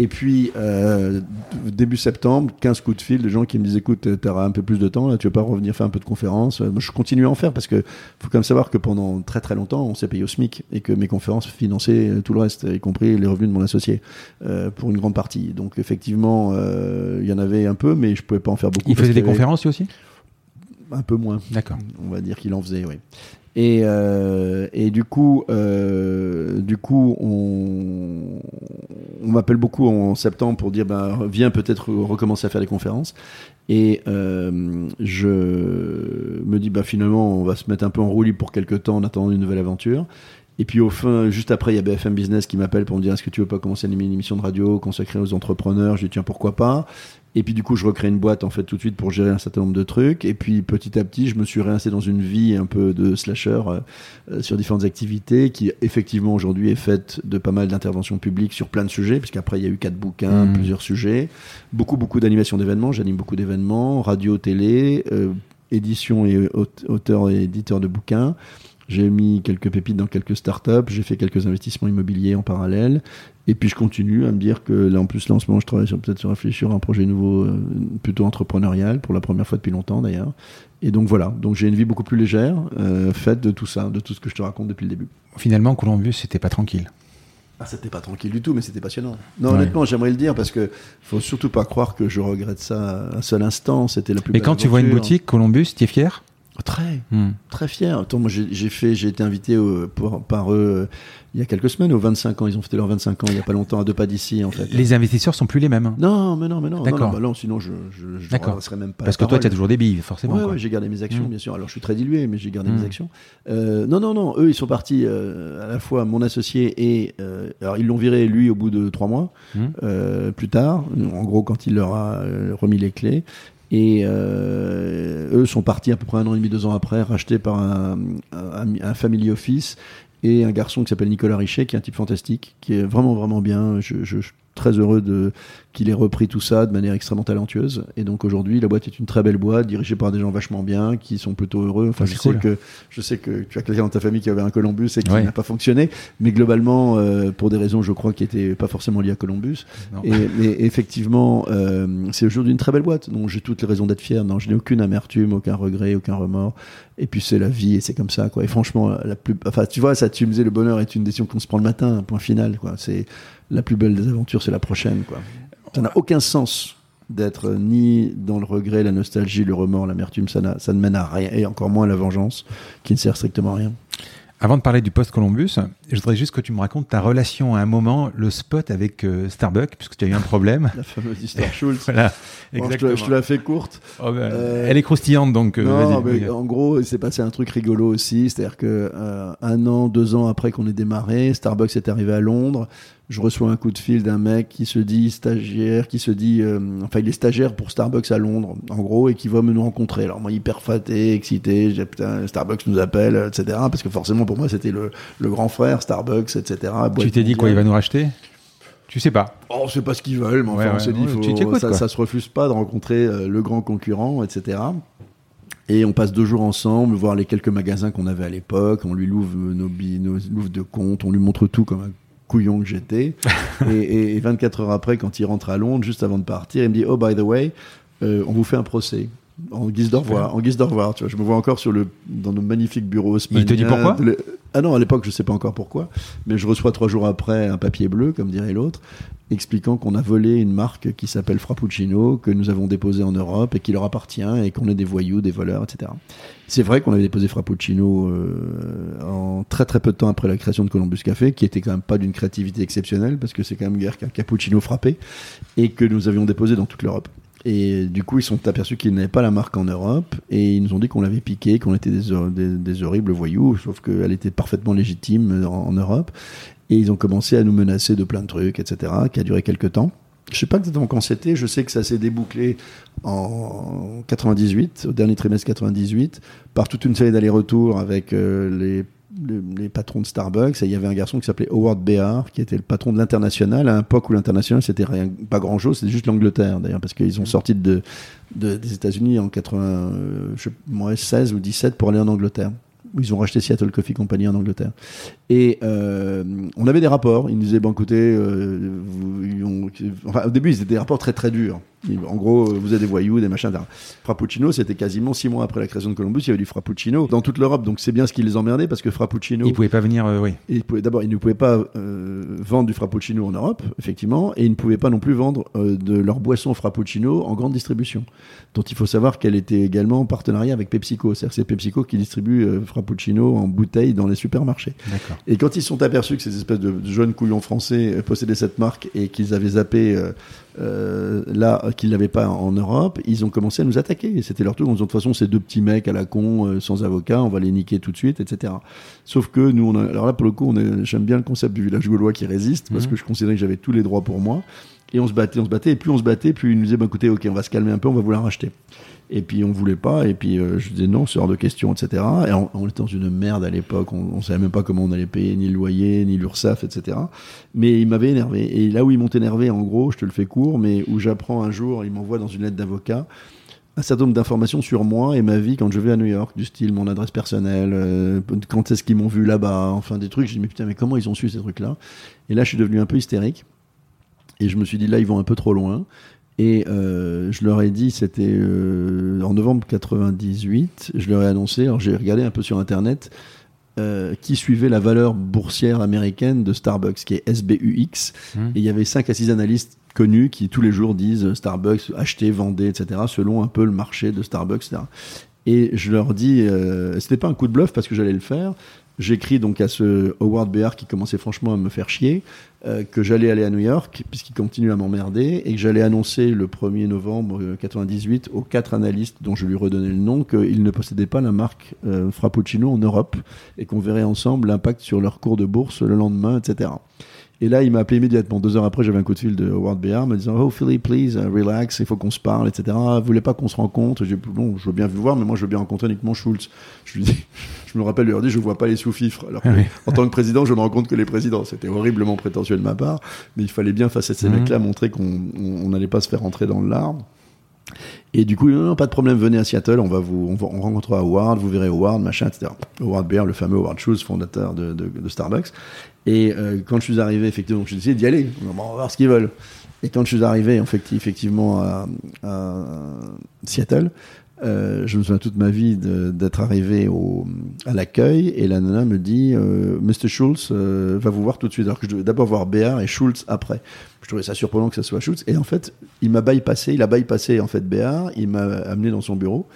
Et puis, euh, début septembre, 15 coups de fil de gens qui me disent écoute, t'auras un peu plus de temps, là, tu veux pas revenir faire un peu de conférences Euh, Moi, je continue à en faire parce que faut quand même savoir que pendant très très longtemps, on s'est payé au SMIC et que mes conférences finançaient euh, tout le reste, y compris les revenus de mon associé, euh, pour une grande partie. Donc, effectivement, euh, il y en avait un peu, mais je pouvais pas en faire beaucoup. Il faisait des avait conférences lui aussi? Un peu moins D'accord. on va dire qu'il en faisait, oui. Et, euh, et du coup, euh, du coup, on, on m'appelle beaucoup en septembre pour dire, ben, viens peut-être recommencer à faire des conférences. Et euh, je me dis, bah finalement, on va se mettre un peu en roue libre pour quelques temps en attendant une nouvelle aventure. Et puis au fin, juste après, il y a BFM Business qui m'appelle pour me dire, est-ce que tu veux pas commencer à animer une émission de radio consacrée aux entrepreneurs? Je dis, tiens, pourquoi pas? Et puis du coup, je recrée une boîte en fait tout de suite pour gérer un certain nombre de trucs. Et puis petit à petit, je me suis réinséré dans une vie un peu de slasher euh, euh, sur différentes activités qui effectivement aujourd'hui est faite de pas mal d'interventions publiques sur plein de sujets, puisqu'après il y a eu quatre bouquins, Mhm. plusieurs sujets, beaucoup beaucoup d'animations d'événements. J'anime beaucoup d'événements, radio, télé, euh, édition et aute- auteur et éditeur de bouquins. J'ai mis quelques pépites dans quelques startups, j'ai fait quelques investissements immobiliers en parallèle, et puis je continue à me dire que là en plus là en ce moment je travaille peut-être sur réfléchir à un projet nouveau, euh, plutôt entrepreneurial pour la première fois depuis longtemps d'ailleurs. Et donc voilà, donc j'ai une vie beaucoup plus légère, euh, faite de tout ça, de tout ce que je te raconte depuis le début. Finalement, Columbus, c'était pas tranquille. Ah, c'était pas tranquille du tout, mais c'était passionnant. Non, Ouais. honnêtement, j'aimerais le dire parce que faut surtout pas croire que je regrette ça un seul instant. C'était la plus. Mais quand tu vois une boutique, Columbus, tu es fier? Très, Hmm. très fier. Attends, moi j'ai fait, j'ai été invité au- pour- par eux euh, il y a quelques semaines, aux 25 ans. Ils ont fêté leurs 25 ans il y a pas longtemps, à deux pas d'ici en fait. Les investisseurs sont plus les mêmes. hein. Non, mais non, mais non. D'accord. non, bah non, sinon je, je, je adresserais même pas. Parce que toi, tu as toujours des billes, forcément. Ouais, j'ai gardé mes actions, Mm. bien sûr. Alors, je suis très dilué, mais j'ai gardé mes actions. Euh, non, non, non. Eux, ils sont partis euh, à la fois mon associé et euh, alors ils l'ont viré lui au bout de trois mois plus tard. En gros, quand il leur a remis les clés. Et euh, eux sont partis à peu près un an et demi, deux ans après, rachetés par un, un, un family office et un garçon qui s'appelle Nicolas Richet, qui est un type fantastique, qui est vraiment, vraiment bien. Je, je, je très heureux de qu'il ait repris tout ça de manière extrêmement talentueuse. Et donc aujourd'hui, la boîte est une très belle boîte, dirigée par des gens vachement bien, qui sont plutôt heureux. Enfin, Ah, je sais que je sais que tu as quelqu'un dans ta famille qui avait un Columbus et qui Ouais. n'a pas fonctionné, mais globalement, euh, pour des raisons, je crois, qui étaient pas forcément liées à Columbus. Et, effectivement, euh, c'est aujourd'hui une très belle boîte. Donc j'ai toutes les raisons d'être fier. Non, je n'ai aucune amertume, aucun regret, aucun remords. Et puis c'est la vie et c'est comme ça, quoi. Et franchement, la plus, enfin, tu vois, ça, tu me disais, le bonheur est une décision qu'on se prend le matin, point final, quoi. C'est la plus belle des aventures, c'est la prochaine, quoi. Ça n'a aucun sens d'être ni dans le regret, la nostalgie, le remords, l'amertume. Ça, ça ne mène à rien, et encore moins à la vengeance, qui ne sert strictement à rien. Avant de parler du post-Columbus, je voudrais juste que tu me racontes ta relation à un moment, le spot avec euh, Starbucks, puisque tu as eu un problème. La fameuse histoire Schultz. voilà, Bon, je, te, je te la fais courte. Oh, ben, Euh, Elle est croustillante, donc euh, non, mais en gros, il s'est passé un truc rigolo aussi. C'est-à-dire que euh, un an, deux ans après qu'on ait démarré, Starbucks est arrivé à Londres. Je reçois un coup de fil d'un mec qui se dit stagiaire, qui se dit, euh, enfin, il est stagiaire pour Starbucks à Londres, en gros, et qui va me nous rencontrer. Alors moi, hyper faté, excité, j'ai putain, Starbucks nous appelle, etc. Parce que forcément, pour moi, c'était le, le grand frère, Starbucks, etc. Tu t'es dit quoi, il va nous racheter? Tu sais pas. Oh, sait pas ce qu'ils veulent, mais enfin, on ouais, s'est dit, ouais, faut- tu ça, ça se refuse pas de rencontrer euh, le grand concurrent, etc. Et on passe deux jours ensemble, voir les quelques magasins qu'on avait à l'époque. On lui louvre nos, billes- nos louvres de compte, on lui montre tout comme un couillon que j'étais. et, et- et 24 heures après, quand il rentre à Londres, juste avant de partir, il me dit Oh, by the way, euh, on vous fait un procès. En guise d'au revoir, en guise d'au revoir, tu vois, je me vois encore sur le, dans nos magnifiques bureaux Il te dit pourquoi? Ah non, à l'époque, je sais pas encore pourquoi, mais je reçois trois jours après un papier bleu, comme dirait l'autre, expliquant qu'on a volé une marque qui s'appelle Frappuccino, que nous avons déposée en Europe et qui leur appartient, et qu'on est des voyous, des voleurs, etc. C'est vrai qu'on avait déposé Frappuccino euh, en très très peu de temps après la création de Columbus Café, qui était quand même pas d'une créativité exceptionnelle, parce que c'est quand même guère qu'un cappuccino frappé, et que nous avions déposé dans toute l'Europe. Et du coup, ils sont aperçus qu'ils n'avaient pas la marque en Europe, et ils nous ont dit qu'on l'avait piqué, qu'on était des, hor- des, des horribles voyous, sauf qu'elle était parfaitement légitime en, en Europe. Et ils ont commencé à nous menacer de plein de trucs, etc., qui a duré quelques temps. Je sais pas exactement quand c'était, je sais que ça s'est débouclé en 98, au dernier trimestre 98, par toute une série d'allers-retours avec euh, les, les, les patrons de Starbucks. Et il y avait un garçon qui s'appelait Howard Behar, qui était le patron de l'international, à une époque où l'international, c'était rien, pas grand-chose, c'était juste l'Angleterre, d'ailleurs, parce qu'ils ont sorti de, de- des États-Unis en 80, euh, je sais, moi, 16 ou 17 pour aller en Angleterre. Ils ont racheté Seattle Coffee Company en Angleterre. Et euh, on avait des rapports. Ils nous disaient, bon, écoutez, euh, vous- enfin, au début, ils étaient des rapports très très durs. Ils- En gros, euh, vous êtes des voyous, des machins. etc. Frappuccino, c'était quasiment six mois après la création de Columbus, il y avait du Frappuccino dans toute l'Europe. Donc c'est bien ce qui les emmerdait parce que Frappuccino. Il pouvait pas venir, euh, oui. Ils pouvaient- D'abord, ils ne pouvaient pas euh, vendre du frappuccino en Europe, effectivement, et ils ne pouvaient pas non plus vendre euh, de leur boisson frappuccino en grande distribution. Dont il faut savoir qu'elle était également en partenariat avec PepsiCo. C'est-à-dire que c'est PepsiCo qui distribue frappuccino en bouteille dans les supermarchés. D'accord. Et quand ils se sont aperçus que ces espèces de jeunes couillons français possédaient cette marque et qu'ils avaient zappé là, qu'ils l'avaient pas en Europe, ils ont commencé à nous attaquer. C'était leur tour. En disant, de toute façon, ces deux petits mecs à la con, euh, sans avocat, on va les niquer tout de suite, etc. Sauf que nous, on a, alors là, pour le coup, j'aime bien le concept du village gaulois qui résiste parce Mhm. que je considérais que j'avais tous les droits pour moi. Et on se battait, on se battait. Et plus on se battait, plus ils nous disaient, bah, écoutez, ok, on va se calmer un peu, on va vous la racheter. Et puis on voulait pas, et puis euh, je disais non, c'est de question, etc. Et on, on était dans une merde à l'époque, on, on savait même pas comment on allait payer ni le loyer, ni l'URSSAF, etc. Mais il m'avait énervé. Et là où ils m'ont énervé, en gros, je te le fais court, mais où j'apprends un jour, il m'envoie dans une lettre d'avocat un certain nombre d'informations sur moi et ma vie quand je vais à New York, du style mon adresse personnelle, euh, quand est-ce qu'ils m'ont vu là-bas, enfin des trucs. Je dis mais putain, mais comment ils ont su ces trucs-là? Et là, je suis devenu un peu hystérique. Et je me suis dit, là, ils vont un peu trop loin. Et euh, je leur ai dit, c'était euh, en novembre 98, je leur ai annoncé, alors j'ai regardé un peu sur Internet, euh, qui suivait la valeur boursière américaine de Starbucks, qui est SBUX. Mmh. Et il y avait 5 à 6 analystes connus qui tous les jours disent euh, Starbucks, achetez, vendez, etc., selon un peu le marché de Starbucks, etc. Et je leur dis, c'était pas un coup de bluff parce que j'allais le faire. J'écris donc à ce Howard Behar qui commençait franchement à me faire chier, euh, que j'allais aller à New York puisqu'il continue à m'emmerder et que j'allais annoncer le 1er novembre euh, 98 aux quatre analystes dont je lui redonnais le nom qu'ils ne possédaient pas la marque euh, Frappuccino en Europe et qu'on verrait ensemble l'impact sur leur cours de bourse le lendemain, etc. Et là, il m'a appelé immédiatement. Deux heures après, j'avais un coup de fil de Howard Bear me disant Oh, Philly, please, uh, relax, il faut qu'on se parle, etc. Vous voulez pas qu'on se rencontre? J'ai dit Bon, je veux bien vous voir, mais moi, je veux bien rencontrer uniquement Schultz. Je lui dis Je me rappelle, lui ai dit Je vois pas les sous-fifres. Alors que, Ah oui. en tant que président, je ne rencontre que les présidents. C'était horriblement prétentieux de ma part, mais il fallait bien, face à ces Mhm. mecs-là, montrer qu'on on- on n'allait pas se faire rentrer dans l'arbre. Et du coup, non, pas de problème, venez à Seattle, on va vous, on, rencontrera Howard, vous verrez Howard, machin, etc. Howard Bear, le fameux Howard Schultz, fondateur de, Starbucks. Et euh, quand je suis arrivé, effectivement, je décidé d'y aller. On va voir ce qu'ils veulent. Et quand je suis arrivé, effectivement, à Seattle, euh, je me souviens toute ma vie d'être arrivé au, à l'accueil et la nana me dit euh, Mr. Schultz euh, va vous voir tout de suite. Alors que je devais d'abord voir Béard et Schultz après. Je trouvais ça surprenant que ce soit Schultz. Et en fait, il m'a bypassé, il a bypassé en fait Béard, il m'a amené dans son bureau.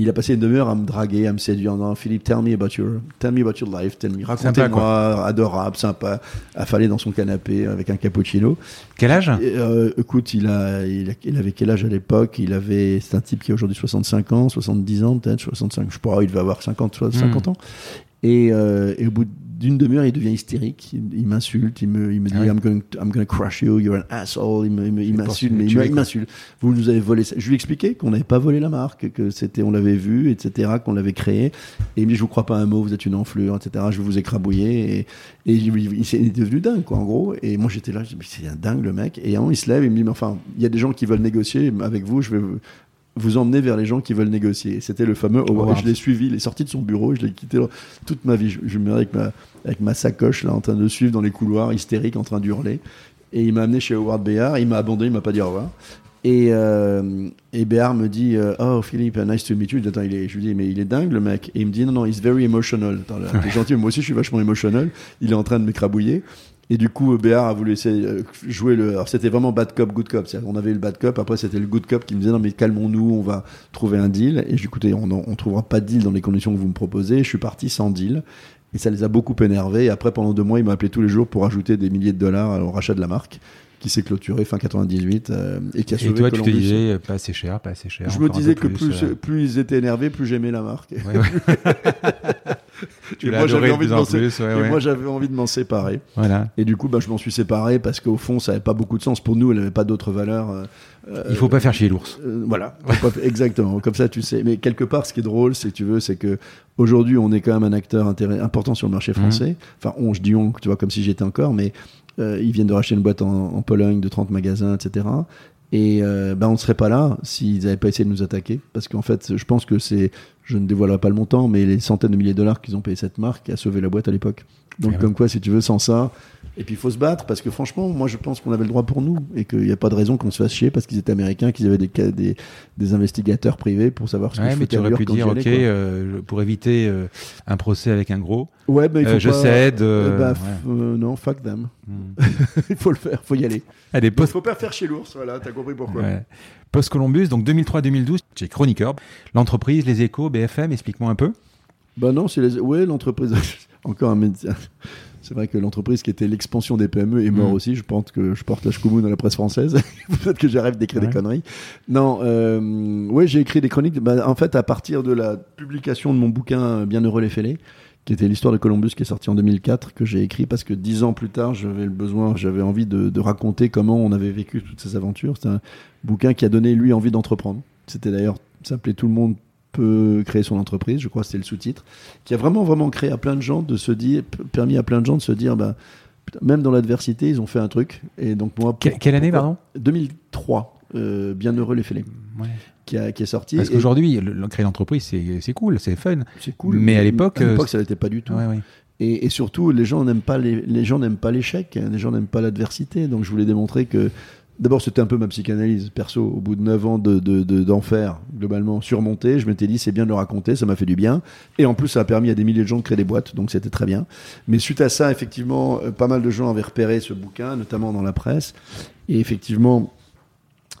Il a passé une demi-heure à me draguer, à me séduire. Non, Philippe, tell me about your, tell me about your life, tell me, racontez-moi, adorable, sympa, affalé dans son canapé avec un cappuccino. Quel âge? Et, euh, écoute, il, a, il, a- il avait quel âge à l'époque? Il avait, c'est un type qui a aujourd'hui 65 ans, 70 ans peut-être, 65, je pas, il devait avoir 50, soit 50 ans. Et, euh, et au bout d'une demi-heure, il devient hystérique. Il, m'insulte, il me, il me dit Ah oui. I'm, going to, I'm going to crush you, you're an asshole. Il m'insulte, mais il m'insulte. Vous nous avez volé ça. Je lui ai expliqué qu'on n'avait pas volé la marque, que c'était, on l'avait vu, etc., qu'on l'avait créé. Et il me dit Je vous crois pas un mot, vous êtes une enflure, etc., je vais vous écrabouiller. Et, et il, est devenu dingue, quoi, en gros. Et moi, j'étais là, je dis c'est un dingue, le mec. Et un moment, il se lève il me dit Mais enfin, il y a des gens qui veulent négocier avec vous, je vais vous emmener vers les gens qui veulent négocier. C'était le fameux Howard. Howard. Je l'ai suivi, il est sorti de son bureau, je l'ai quitté toute ma vie. Je, je me mets avec ma, avec ma sacoche là, en train de le suivre dans les couloirs, hystérique, en train d'hurler. Et il m'a amené chez Howard Béard, il m'a abandonné, il m'a pas dit au revoir. Et, euh, et Béard me dit euh, Oh Philippe, nice to meet you. Attends, il est, je lui dis Mais il est dingue le mec. Et il me dit Non, non, he's very emotional. Attends, là, T'es gentil, mais moi aussi je suis vachement emotional. Il est en train de m'écrabouiller. Et du coup, Béard a voulu essayer euh, jouer le. Alors, c'était vraiment bad cop, good cop. C'est-à-dire, On avait le bad cop, après, c'était le good cop qui me disait Non, mais calmons-nous, on va trouver un deal. Et Écoutez, on ne trouvera pas de deal dans les conditions que vous me proposez. Je suis parti sans deal. Et ça les a beaucoup énervés. Et après, pendant deux mois, il m'a appelé tous les jours pour ajouter des milliers de dollars au rachat de la marque, qui s'est clôturé fin 98 euh, et qui a Et sauvé toi, tu te Columbus. disais euh, pas assez cher, pas assez cher. Je me disais que plus, euh, plus ils étaient énervés, plus j'aimais la marque. ouais, ouais. tu moi, j'avais envie de en m'en sé- plus. ouais, Et ouais. moi, j'avais envie de m'en séparer. Voilà. Et du coup, bah, je m'en suis séparé parce qu'au fond, ça n'avait pas beaucoup de sens. Pour nous, elle n'avait pas d'autre valeur. euh, Il faut pas faire chier l'ours. euh, voilà, exactement. Comme ça, tu sais. Mais quelque part, ce qui est drôle, si tu veux, c'est que aujourd'hui, on est quand même un acteur important sur le marché français. Enfin, on, je dis on, tu vois, comme si j'étais encore, mais euh, ils viennent de racheter une boîte en, en Pologne de 30 magasins, etc. Et euh, ben, on ne serait pas là s'ils n'avaient pas essayé de nous attaquer. Parce qu'en fait, je pense que c'est, je ne dévoilerai pas le montant, mais les centaines de milliers de dollars qu'ils ont payé cette marque a sauvé la boîte à l'époque. Donc, Eh comme quoi, si tu veux, sans ça. Et puis, il faut se battre parce que franchement, moi, je pense qu'on avait le droit pour nous et qu'il n'y a pas de raison qu'on se fasse chier parce qu'ils étaient américains, qu'ils avaient des, des, des investigateurs privés pour savoir ce que Ouais, je mais tu aurais pu dire, ok, allais, euh, pour éviter euh, un procès avec un gros, Ouais, mais il faut euh, je cède. Bah, ouais. non, fuck them. Hmm. il faut le faire, faut y aller. Il post, faut pas faire chier l'ours, voilà, t'as compris pourquoi. ouais. Post-Columbus, donc 2003-2012, chez Chronicorp, l'entreprise, les échos, BFM, explique-moi un peu. Bah non, c'est les... ouais, l'entreprise. Encore un médecin. C'est vrai que l'entreprise qui était l'expansion des PME est mort Mm. aussi. Je pense que je porte la choucoumoune dans la presse française. Peut-être que j'arrête d'écrire Ouais. des conneries. Non, euh, ouais, j'ai écrit des chroniques. Bah, en fait, à partir de la publication de mon bouquin euh, Bienheureux les fêlés, qui était l'histoire de Columbus, qui est sorti en 2004, que j'ai écrit parce que dix ans plus tard, j'avais le besoin, j'avais envie de, de raconter comment on avait vécu toutes ces aventures. C'est un bouquin qui a donné lui envie d'entreprendre. C'était d'ailleurs, ça s'appelait Tout le monde peut créer son entreprise, je crois que c'était le sous-titre, qui a vraiment vraiment créé à plein de gens de se dire, permis à plein de gens de se dire, bah, même dans l'adversité, ils ont fait un truc. Et donc moi, pour- quelle année, pardon? 2003, euh, Bienheureux les fêlés, Ouais. qui, a- qui est sorti. Parce qu'aujourd'hui, le- créer l'entreprise, c'est c'est cool, c'est fun. c'est cool. mais à l'époque, à euh, l'époque, ça l'était pas du tout. Ouais, ouais. Et, et surtout, les gens n'aiment pas les, les gens n'aiment pas l'échec, hein, les gens n'aiment pas l'adversité. Donc, je voulais démontrer que, d'abord, c'était un peu ma psychanalyse perso. Au bout de 9 ans de, de- de- d'enfer, globalement surmonté, je m'étais dit c'est bien de le raconter, ça m'a fait du bien. Et en plus, ça a permis à des milliers de gens de créer des boîtes, donc c'était très bien. Mais suite à ça, effectivement, euh, pas mal de gens avaient repéré ce bouquin, notamment dans la presse. Et effectivement.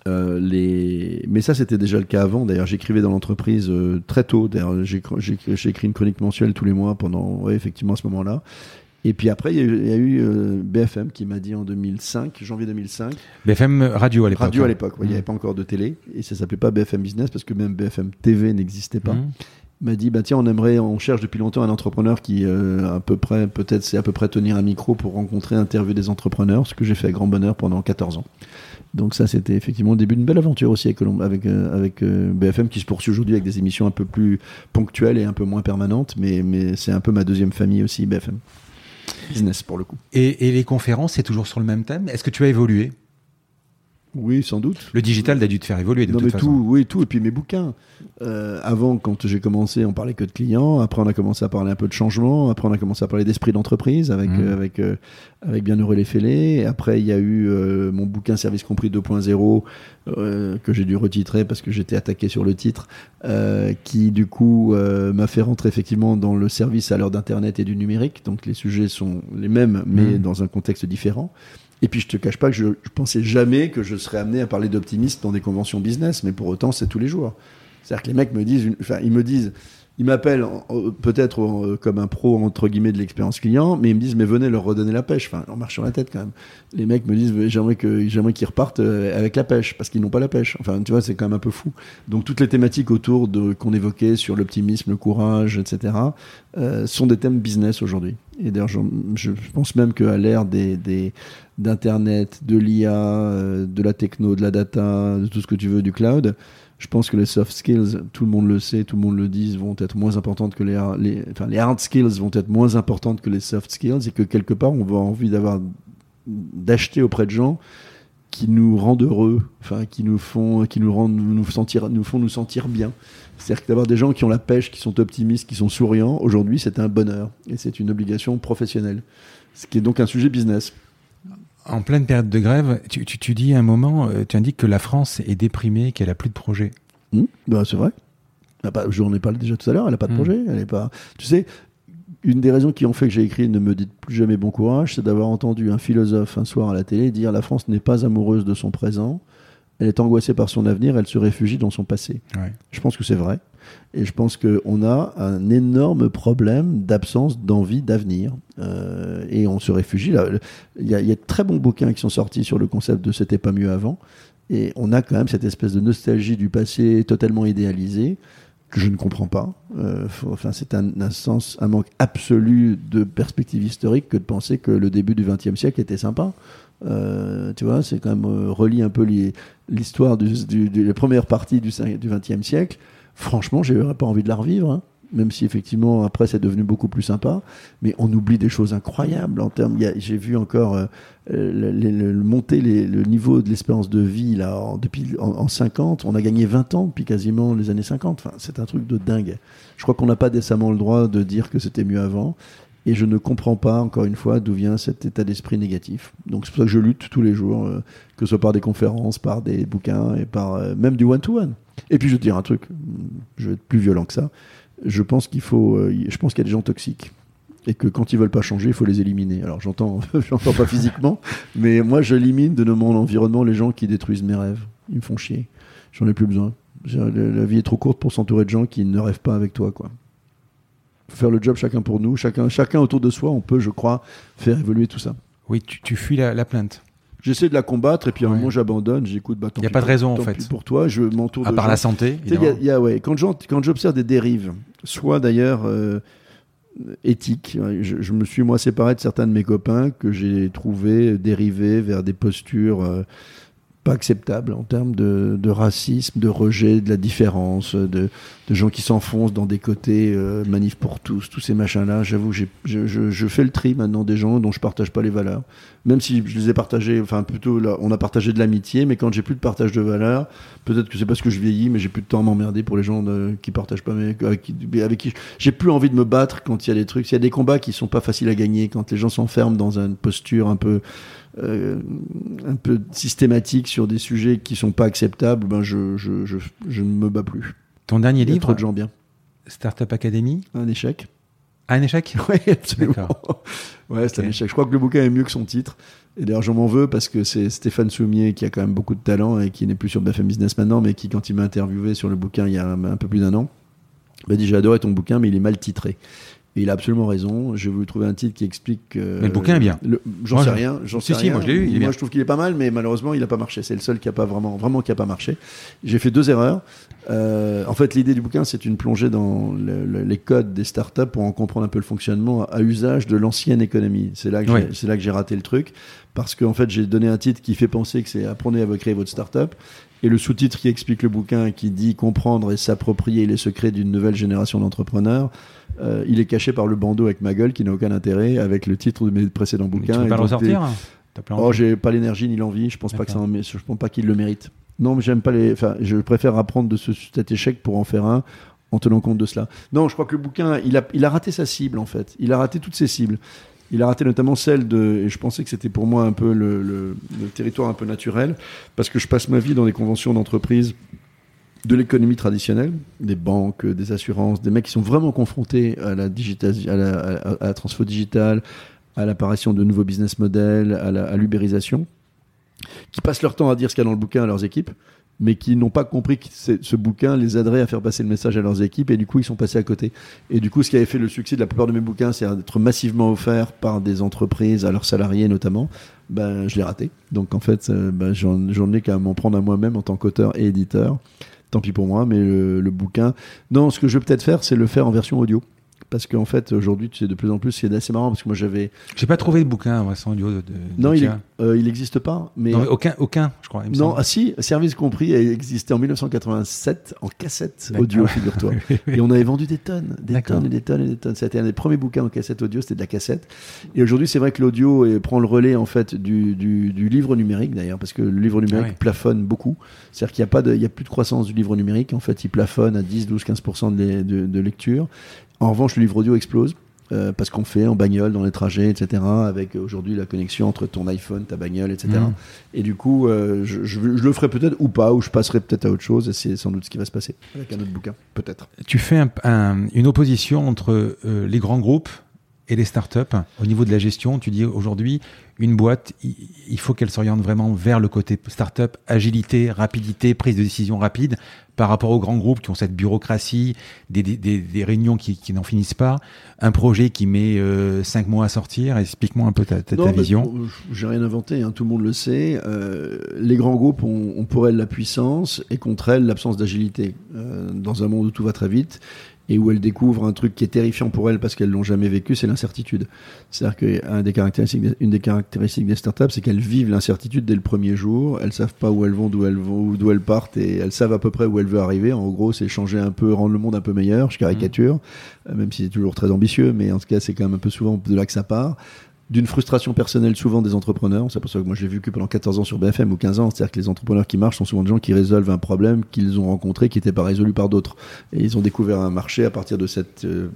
euh, les... Mais ça, c'était déjà le cas avant. D'ailleurs, j'écrivais dans l'entreprise euh, très tôt. D'ailleurs, j'ai écrit une chronique mensuelle tous les mois pendant, ouais, effectivement, à ce moment-là. Et puis après, il y a eu, il y a eu, euh, BFM qui m'a dit en 2005, janvier 2005, BFM Radio à l'époque. radio à l'époque, ouais, il n'y Mhm. avait pas encore de télé, et ça s'appelait pas BFM Business parce que même BFM TV n'existait pas. Mhm. m'a dit bah tiens on aimerait on cherche depuis longtemps un entrepreneur qui euh, à peu près peut-être c'est à peu près tenir un micro pour rencontrer interviewer des entrepreneurs ce que j'ai fait à grand bonheur pendant 14 ans donc ça c'était effectivement le début d'une belle aventure aussi avec avec, euh, avec euh, BFM qui se poursuit aujourd'hui avec des émissions un peu plus ponctuelles et un peu moins permanentes mais mais c'est un peu ma deuxième famille aussi BFM et les conférences c'est toujours sur le même thème? Est-ce que tu as évolué? Oui, sans doute. Le digital a dû te faire évoluer de non, toute mais façon. Tout, oui, tout. Et puis mes bouquins. Euh, avant, quand j'ai commencé, on parlait que de clients. Après, on a commencé à parler un peu de changement. Après, on a commencé à parler d'esprit d'entreprise avec, Mmh. euh, avec, euh, avec Bienheureux les Fêlés. Après, il y a eu mon bouquin Service compris 2.0 euh, que j'ai dû retitrer parce que j'étais attaqué sur le titre, qui du coup m'a fait rentrer effectivement dans le service à l'heure d'Internet et du numérique. Donc les sujets sont les mêmes, mais Mmh. dans un contexte différent. Et puis je te cache pas que je, je pensais jamais que je serais amené à parler d'optimisme dans des conventions business, mais pour autant c'est tous les jours. C'est-à-dire que les mecs me disent, enfin ils me disent, ils m'appellent en- en- peut-être euh, comme un pro entre guillemets de l'expérience client, mais ils me disent mais venez leur redonner la pêche. Enfin on marche sur la tête quand même. Les mecs me disent j'aimerais que j'aimerais qu'ils repartent euh, avec la pêche parce qu'ils n'ont pas la pêche. Enfin tu vois c'est quand même un peu fou. Donc toutes les thématiques autour de qu'on évoquait sur l'optimisme, le courage, etc. euh, sont des thèmes business aujourd'hui. Et d'ailleurs je, je pense même qu'à l'ère des, des d'internet, de l'IA, euh, de la techno, de la data, de tout ce que tu veux du cloud, je pense que les soft skills, tout le monde le sait, tout le monde le dit, vont être moins importantes que les, hard skills vont être moins importantes que les soft skills et que quelque part on va envie d'avoir d'acheter auprès de gens qui nous rendent heureux, enfin qui nous font, qui nous rendent, nous sentir, nous font nous sentir bien. C'est-à-dire d'avoir des gens qui ont la pêche, qui sont optimistes, qui sont souriants, aujourd'hui c'est un bonheur et c'est une obligation professionnelle. Ce qui est donc un sujet business. En pleine période de grève, tu, tu, tu dis à un moment, euh, tu indiques que la France est déprimée, qu'elle a plus de projets. Hmm bah, c'est vrai. Pas- J'en ai parlé déjà tout à l'heure, elle n'a pas de Hmm. projet. Elle est pas... Tu sais, une des raisons qui ont fait que j'ai écrit Ne me dites plus jamais bon courage, c'est d'avoir entendu un philosophe un soir à la télé dire La France n'est pas amoureuse de son présent, elle est angoissée par son avenir, elle se réfugie dans son passé. Ouais. Je pense que c'est vrai. Et je pense qu'on a un énorme problème d'absence d'envie d'avenir. Euh, et on se réfugie. Il y, a, de très bons bouquins qui sont sortis sur le concept de C'était pas mieux avant. Et on a quand même cette espèce de nostalgie du passé totalement idéalisé que je ne comprends pas. Euh, enfin, c'est un, manque absolu de perspective historique que de penser que le début du XXe siècle était sympa. Euh, tu vois, c'est quand même euh, relie un peu l'histoire du, du- de la première partie du, du XXe siècle. Franchement, j'aurais pas envie de la revivre, hein. même si effectivement après c'est devenu beaucoup plus sympa. Mais on oublie des choses incroyables en termes. J'ai vu encore euh, le, monter le niveau de l'espérance de vie là en, depuis en 50. On a gagné 20 ans depuis quasiment les années 50. Enfin, c'est un truc de dingue. Je crois qu'on n'a pas décemment le droit de dire que c'était mieux avant. Et je ne comprends pas, encore une fois, d'où vient cet état d'esprit négatif. Donc c'est pour ça que je lutte tous les jours, euh, que ce soit par des conférences, par des bouquins et par euh, même du one-to-one. Et puis je vais te dire un truc, je vais être plus violent que ça. Je pense qu'il faut, euh, je pense qu'il y a des gens toxiques et que quand ils veulent pas changer, il faut les éliminer. Alors j'entends, j'entends pas physiquement, mais moi j'élimine de mon environnement les gens qui détruisent mes rêves. Ils me font chier. J'en ai plus besoin. La vie est trop courte pour s'entourer de gens qui ne rêvent pas avec toi, quoi faire le job chacun pour nous, chacun, chacun autour de soi, on peut, je crois, faire évoluer tout ça. Oui, tu, tu fuis la, la plainte. J'essaie de la combattre et puis à un Ouais. moment j'abandonne, j'écoute. Bah, tant Y a pas de raison, en fait. pour toi, je m'entoure À part gens- la santé, Tu sais, il y a- évidemment. il y a- ouais, quand j'observe des dérives, soit d'ailleurs euh, éthiques, je me suis moi séparé de certains de mes copains que j'ai trouvé dérivés vers des postures euh, pas acceptables en termes de, racisme, de rejet de la différence, de, gens qui s'enfoncent dans des côtés euh, manif pour tous, tous ces machins-là. J'avoue, je, fais le tri maintenant des gens dont je partage pas les valeurs. Même si je les ai partagés, enfin plutôt on a partagé de l'amitié, mais quand j'ai plus de partage de valeurs, peut-être que c'est parce que je vieillis, mais j'ai plus de temps à m'emmerder pour les gens de- qui partagent pas mes, avec qui, avec qui j'ai plus envie de me battre quand il y a des trucs, s'il y a des combats qui sont pas faciles à gagner, quand les gens s'enferment dans une posture un peu euh, un peu systématique sur des sujets qui sont pas acceptables, ben je, je, je, je ne me bats plus. Ton dernier livre, trop de gens bien. Startup Academy, Un échec. Ah, un échec Oui, absolument. Ouais, c'est un échec. Je crois que le bouquin est mieux que son titre. Et d'ailleurs, je m'en veux parce que c'est Stéphane Soumier qui a quand même beaucoup de talent et qui n'est plus sur BFM Business maintenant, mais qui, quand il m'a interviewé sur le bouquin il y a un, un peu plus d'un an, m'a dit J'ai adoré ton bouquin, mais il est mal titré. Et il a absolument raison. J'ai voulu trouver un titre qui explique. mais le bouquin est bien. J'en sais rien. J'en sais si, rien. moi je l'ai lu. Il est moi bien. je trouve qu'il est pas mal, mais malheureusement il n'a pas marché. C'est le seul qui a pas vraiment, vraiment qui a pas marché. J'ai fait deux erreurs. Euh, en fait, l'idée du bouquin, c'est une plongée dans le, le, les codes des startups pour en comprendre un peu le fonctionnement à usage de l'ancienne économie. C'est là que Ouais. c'est là que j'ai raté le truc parce qu'en fait j'ai donné un titre qui fait penser que c'est apprenez à créer votre startup et le sous-titre qui explique le bouquin qui dit comprendre et s'approprier les secrets d'une nouvelle génération d'entrepreneurs. Euh, il est caché par le bandeau avec ma gueule qui n'a aucun intérêt avec le titre de mes précédents Tu bouquins. peux Et pas le ressortir plein Oh, j'ai pas l'énergie ni l'envie. Je pense pas que ça. D'accord. en- Je pense pas qu'il le mérite. Non, mais j'aime pas les. Enfin, je préfère apprendre de ce, cet échec pour en faire un en tenant compte de cela. Non, je crois que le bouquin, il a, il a raté sa cible en fait. Il a raté toutes ses cibles. Il a raté notamment celle de, et je pensais que c'était pour moi un peu le, territoire un peu naturel, parce que je passe ma vie dans des conventions d'entreprise de l'économie traditionnelle, des banques, des assurances, des mecs qui sont vraiment confrontés à la, digitasi- à la, à- la transfo digitale, à l'apparition de nouveaux business models, à l'ubérisation, qui passent leur temps à dire ce qu'il y a dans le bouquin à leurs équipes, mais qui n'ont pas compris que ce bouquin les aiderait à faire passer le message à leurs équipes, et du coup ils sont passés à côté. Et du coup, ce qui avait fait le succès de la plupart de mes bouquins, c'est d'être massivement offert par des entreprises à leurs salariés notamment. Ben, je l'ai raté. Donc en fait, euh, ben, j'en ai qu'à m'en prendre à moi-même en tant qu'auteur et éditeur. Tant pis pour moi, mais le, le bouquin. Non, ce que je vais peut-être faire, c'est le faire en version audio. Parce qu'en fait, aujourd'hui, tu sais, de plus en plus, c'est assez marrant parce que moi j'avais. J'ai pas trouvé de bouquin sans audio de. de- Non, il, est- euh, il n'existe pas. Mais Non, aucun, aucun, je crois. il me non, semble. ah si, Service compris a existé en 1987 en cassette audio, figure-toi. Et on avait vendu des tonnes, des tonnes et des tonnes et des tonnes. C'était un des premiers bouquins en cassette audio, c'était de la cassette. Et aujourd'hui, c'est vrai que l'audio prend le relais en fait du, du, du livre numérique d'ailleurs, parce que le livre numérique Ah plafonne beaucoup. C'est-à-dire qu'il n'y a pas de, il y a plus de croissance du livre numérique. En fait, il plafonne à 10, 12, 15% de, les- de, de lecture. En revanche, le livre audio explose. euh, parce qu'on fait en bagnole, dans les trajets, etc. Avec euh, aujourd'hui la connexion entre ton iPhone, ta bagnole, etc. Mhm. Et du coup, euh, je, je- je le ferai peut-être ou pas, ou je passerai peut-être à autre chose. Et c'est sans doute ce qui va se passer avec un autre bouquin, peut-être. Tu fais un- un- une opposition entre euh, les grands groupes et les startups au niveau de la gestion. Tu dis aujourd'hui, une boîte, il, faut qu'elle s'oriente vraiment vers le côté startup, agilité, rapidité, prise de décision rapide, par rapport aux grands groupes qui ont cette bureaucratie, des, des- des- des réunions qui, qui n'en finissent pas, un projet qui met euh, cinq mois à sortir. Explique-moi un peu ta, ta- ta Non, vision. pour- J'ai rien inventé, hein, tout le monde le sait. Euh, les grands groupes ont, ont pour elles la puissance et contre elles l'absence d'agilité. Euh, dans un monde où tout va très vite et où elles découvrent un truc qui est terrifiant pour elles parce qu'elles l'ont jamais vécu, c'est l'incertitude. C'est-à-dire qu'une des caractéristiques, des- une des caractéristiques des startups, c'est qu'elles vivent l'incertitude dès le premier jour. Elles savent pas où elles vont, d'où elles vont, d'où elles partent, et elles savent à peu près où elles veulent arriver. En gros, c'est changer un peu, rendre le monde un peu meilleur. Je caricature, euh, même si c'est toujours très ambitieux, mais en tout cas, c'est quand même un peu souvent de là que ça part d'une frustration personnelle souvent des entrepreneurs. C'est pour ça que moi j'ai vécu pendant 14 ans sur BFM ou 15 ans. C'est-à-dire que les entrepreneurs qui marchent sont souvent des gens qui résolvent un problème qu'ils ont rencontré qui n'était pas résolu par d'autres. Et ils ont découvert un marché à partir de cette... euh,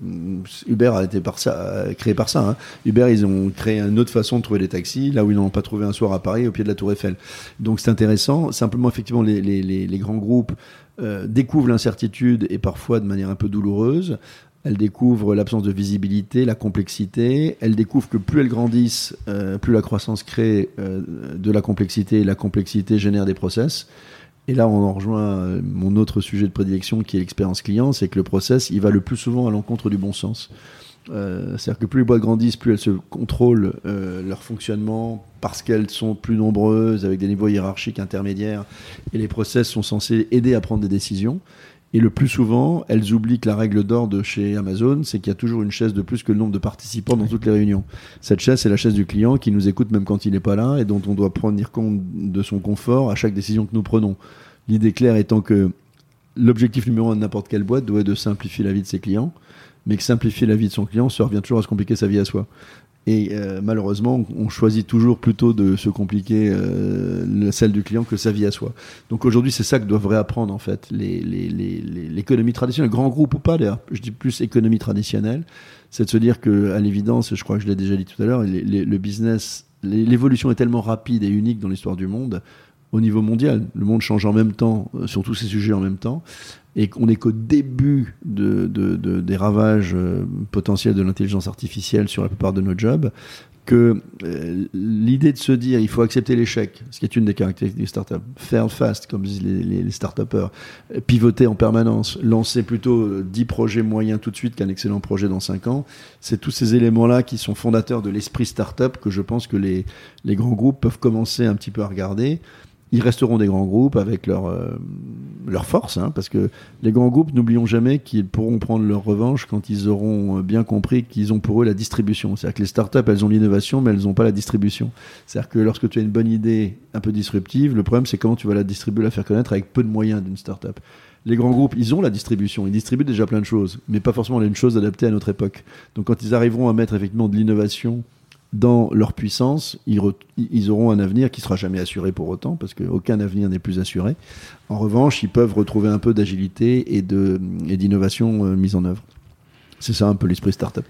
Uber a été par ça, créé par ça. hein. Uber, ils ont créé une autre façon de trouver des taxis, là où ils n'en ont pas trouvé un soir à Paris au pied de la Tour Eiffel. Donc c'est intéressant. Simplement, effectivement, les, les, les, les grands groupes euh, découvrent l'incertitude et parfois de manière un peu douloureuse. Elles découvrent l'absence de visibilité, la complexité. Elles découvrent que plus elles grandissent, euh, plus la croissance crée euh, de la complexité et la complexité génère des process. Et là, on en rejoint euh, mon autre sujet de prédilection qui est l'expérience client, c'est que le process, il va le plus souvent à l'encontre du bon sens. C'est-à-dire que plus les boîtes grandissent, plus elles se contrôlent leur fonctionnement parce qu'elles sont plus nombreuses, avec des niveaux hiérarchiques intermédiaires, et les process sont censés aider à prendre des décisions. Et le plus souvent, elles oublient que la règle d'or de chez Amazon, c'est qu'il y a toujours une chaise de plus que le nombre de participants dans toutes les réunions. Cette chaise, c'est la chaise du client qui nous écoute même quand il n'est pas là et dont on doit prendre compte de son confort à chaque décision que nous prenons. L'idée claire étant que l'objectif numéro un de n'importe quelle boîte doit être de simplifier la vie de ses clients, mais que simplifier la vie de son client, ça revient toujours à se compliquer sa vie à soi. Et euh, malheureusement, on choisit toujours plutôt de se compliquer euh, le- celle du client que sa vie à soi. Donc aujourd'hui, c'est ça que doivent réapprendre en fait les- les- les- l'économie traditionnelle, grand groupe ou pas d'ailleurs, je dis plus économie traditionnelle, c'est de se dire que à l'évidence, je crois que je l'ai déjà dit tout à l'heure, le business, l'évolution est tellement rapide et unique dans l'histoire du monde au niveau mondial. Le monde change en même temps euh, sur tous ces sujets en même temps et qu'on n'est qu'au début de, de- de- des ravages euh, potentiels de l'intelligence artificielle sur la plupart de nos jobs, que euh, l'idée de se dire il faut accepter l'échec, ce qui est une des caractéristiques des startups, faire fast, comme disent les, les, pivoter en permanence, lancer plutôt 10 projets moyens tout de suite qu'un excellent projet dans 5 ans, c'est tous ces éléments-là qui sont fondateurs de l'esprit startup que je pense que les, les grands groupes peuvent commencer un petit peu à regarder ils resteront des grands groupes avec leur, euh, leur force, hein, parce que les grands groupes, n'oublions jamais qu'ils pourront prendre leur revanche quand ils auront bien compris qu'ils ont pour eux la distribution. C'est-à-dire que les startups, elles ont l'innovation, mais elles n'ont pas la distribution. C'est-à-dire que lorsque tu as une bonne idée un peu disruptive, le problème, c'est comment tu vas la distribuer, la faire connaître avec peu de moyens d'une startup. Les grands groupes, ils ont la distribution, ils distribuent déjà plein de choses, mais pas forcément les choses adaptées à notre époque. Donc quand ils arriveront à mettre effectivement de l'innovation dans leur puissance, ils, ils, auront un avenir qui sera jamais assuré pour autant, parce qu'aucun avenir n'est plus assuré. En revanche, ils peuvent retrouver un peu d'agilité et d'innovation euh, mise en œuvre. C'est ça un peu l'esprit startup.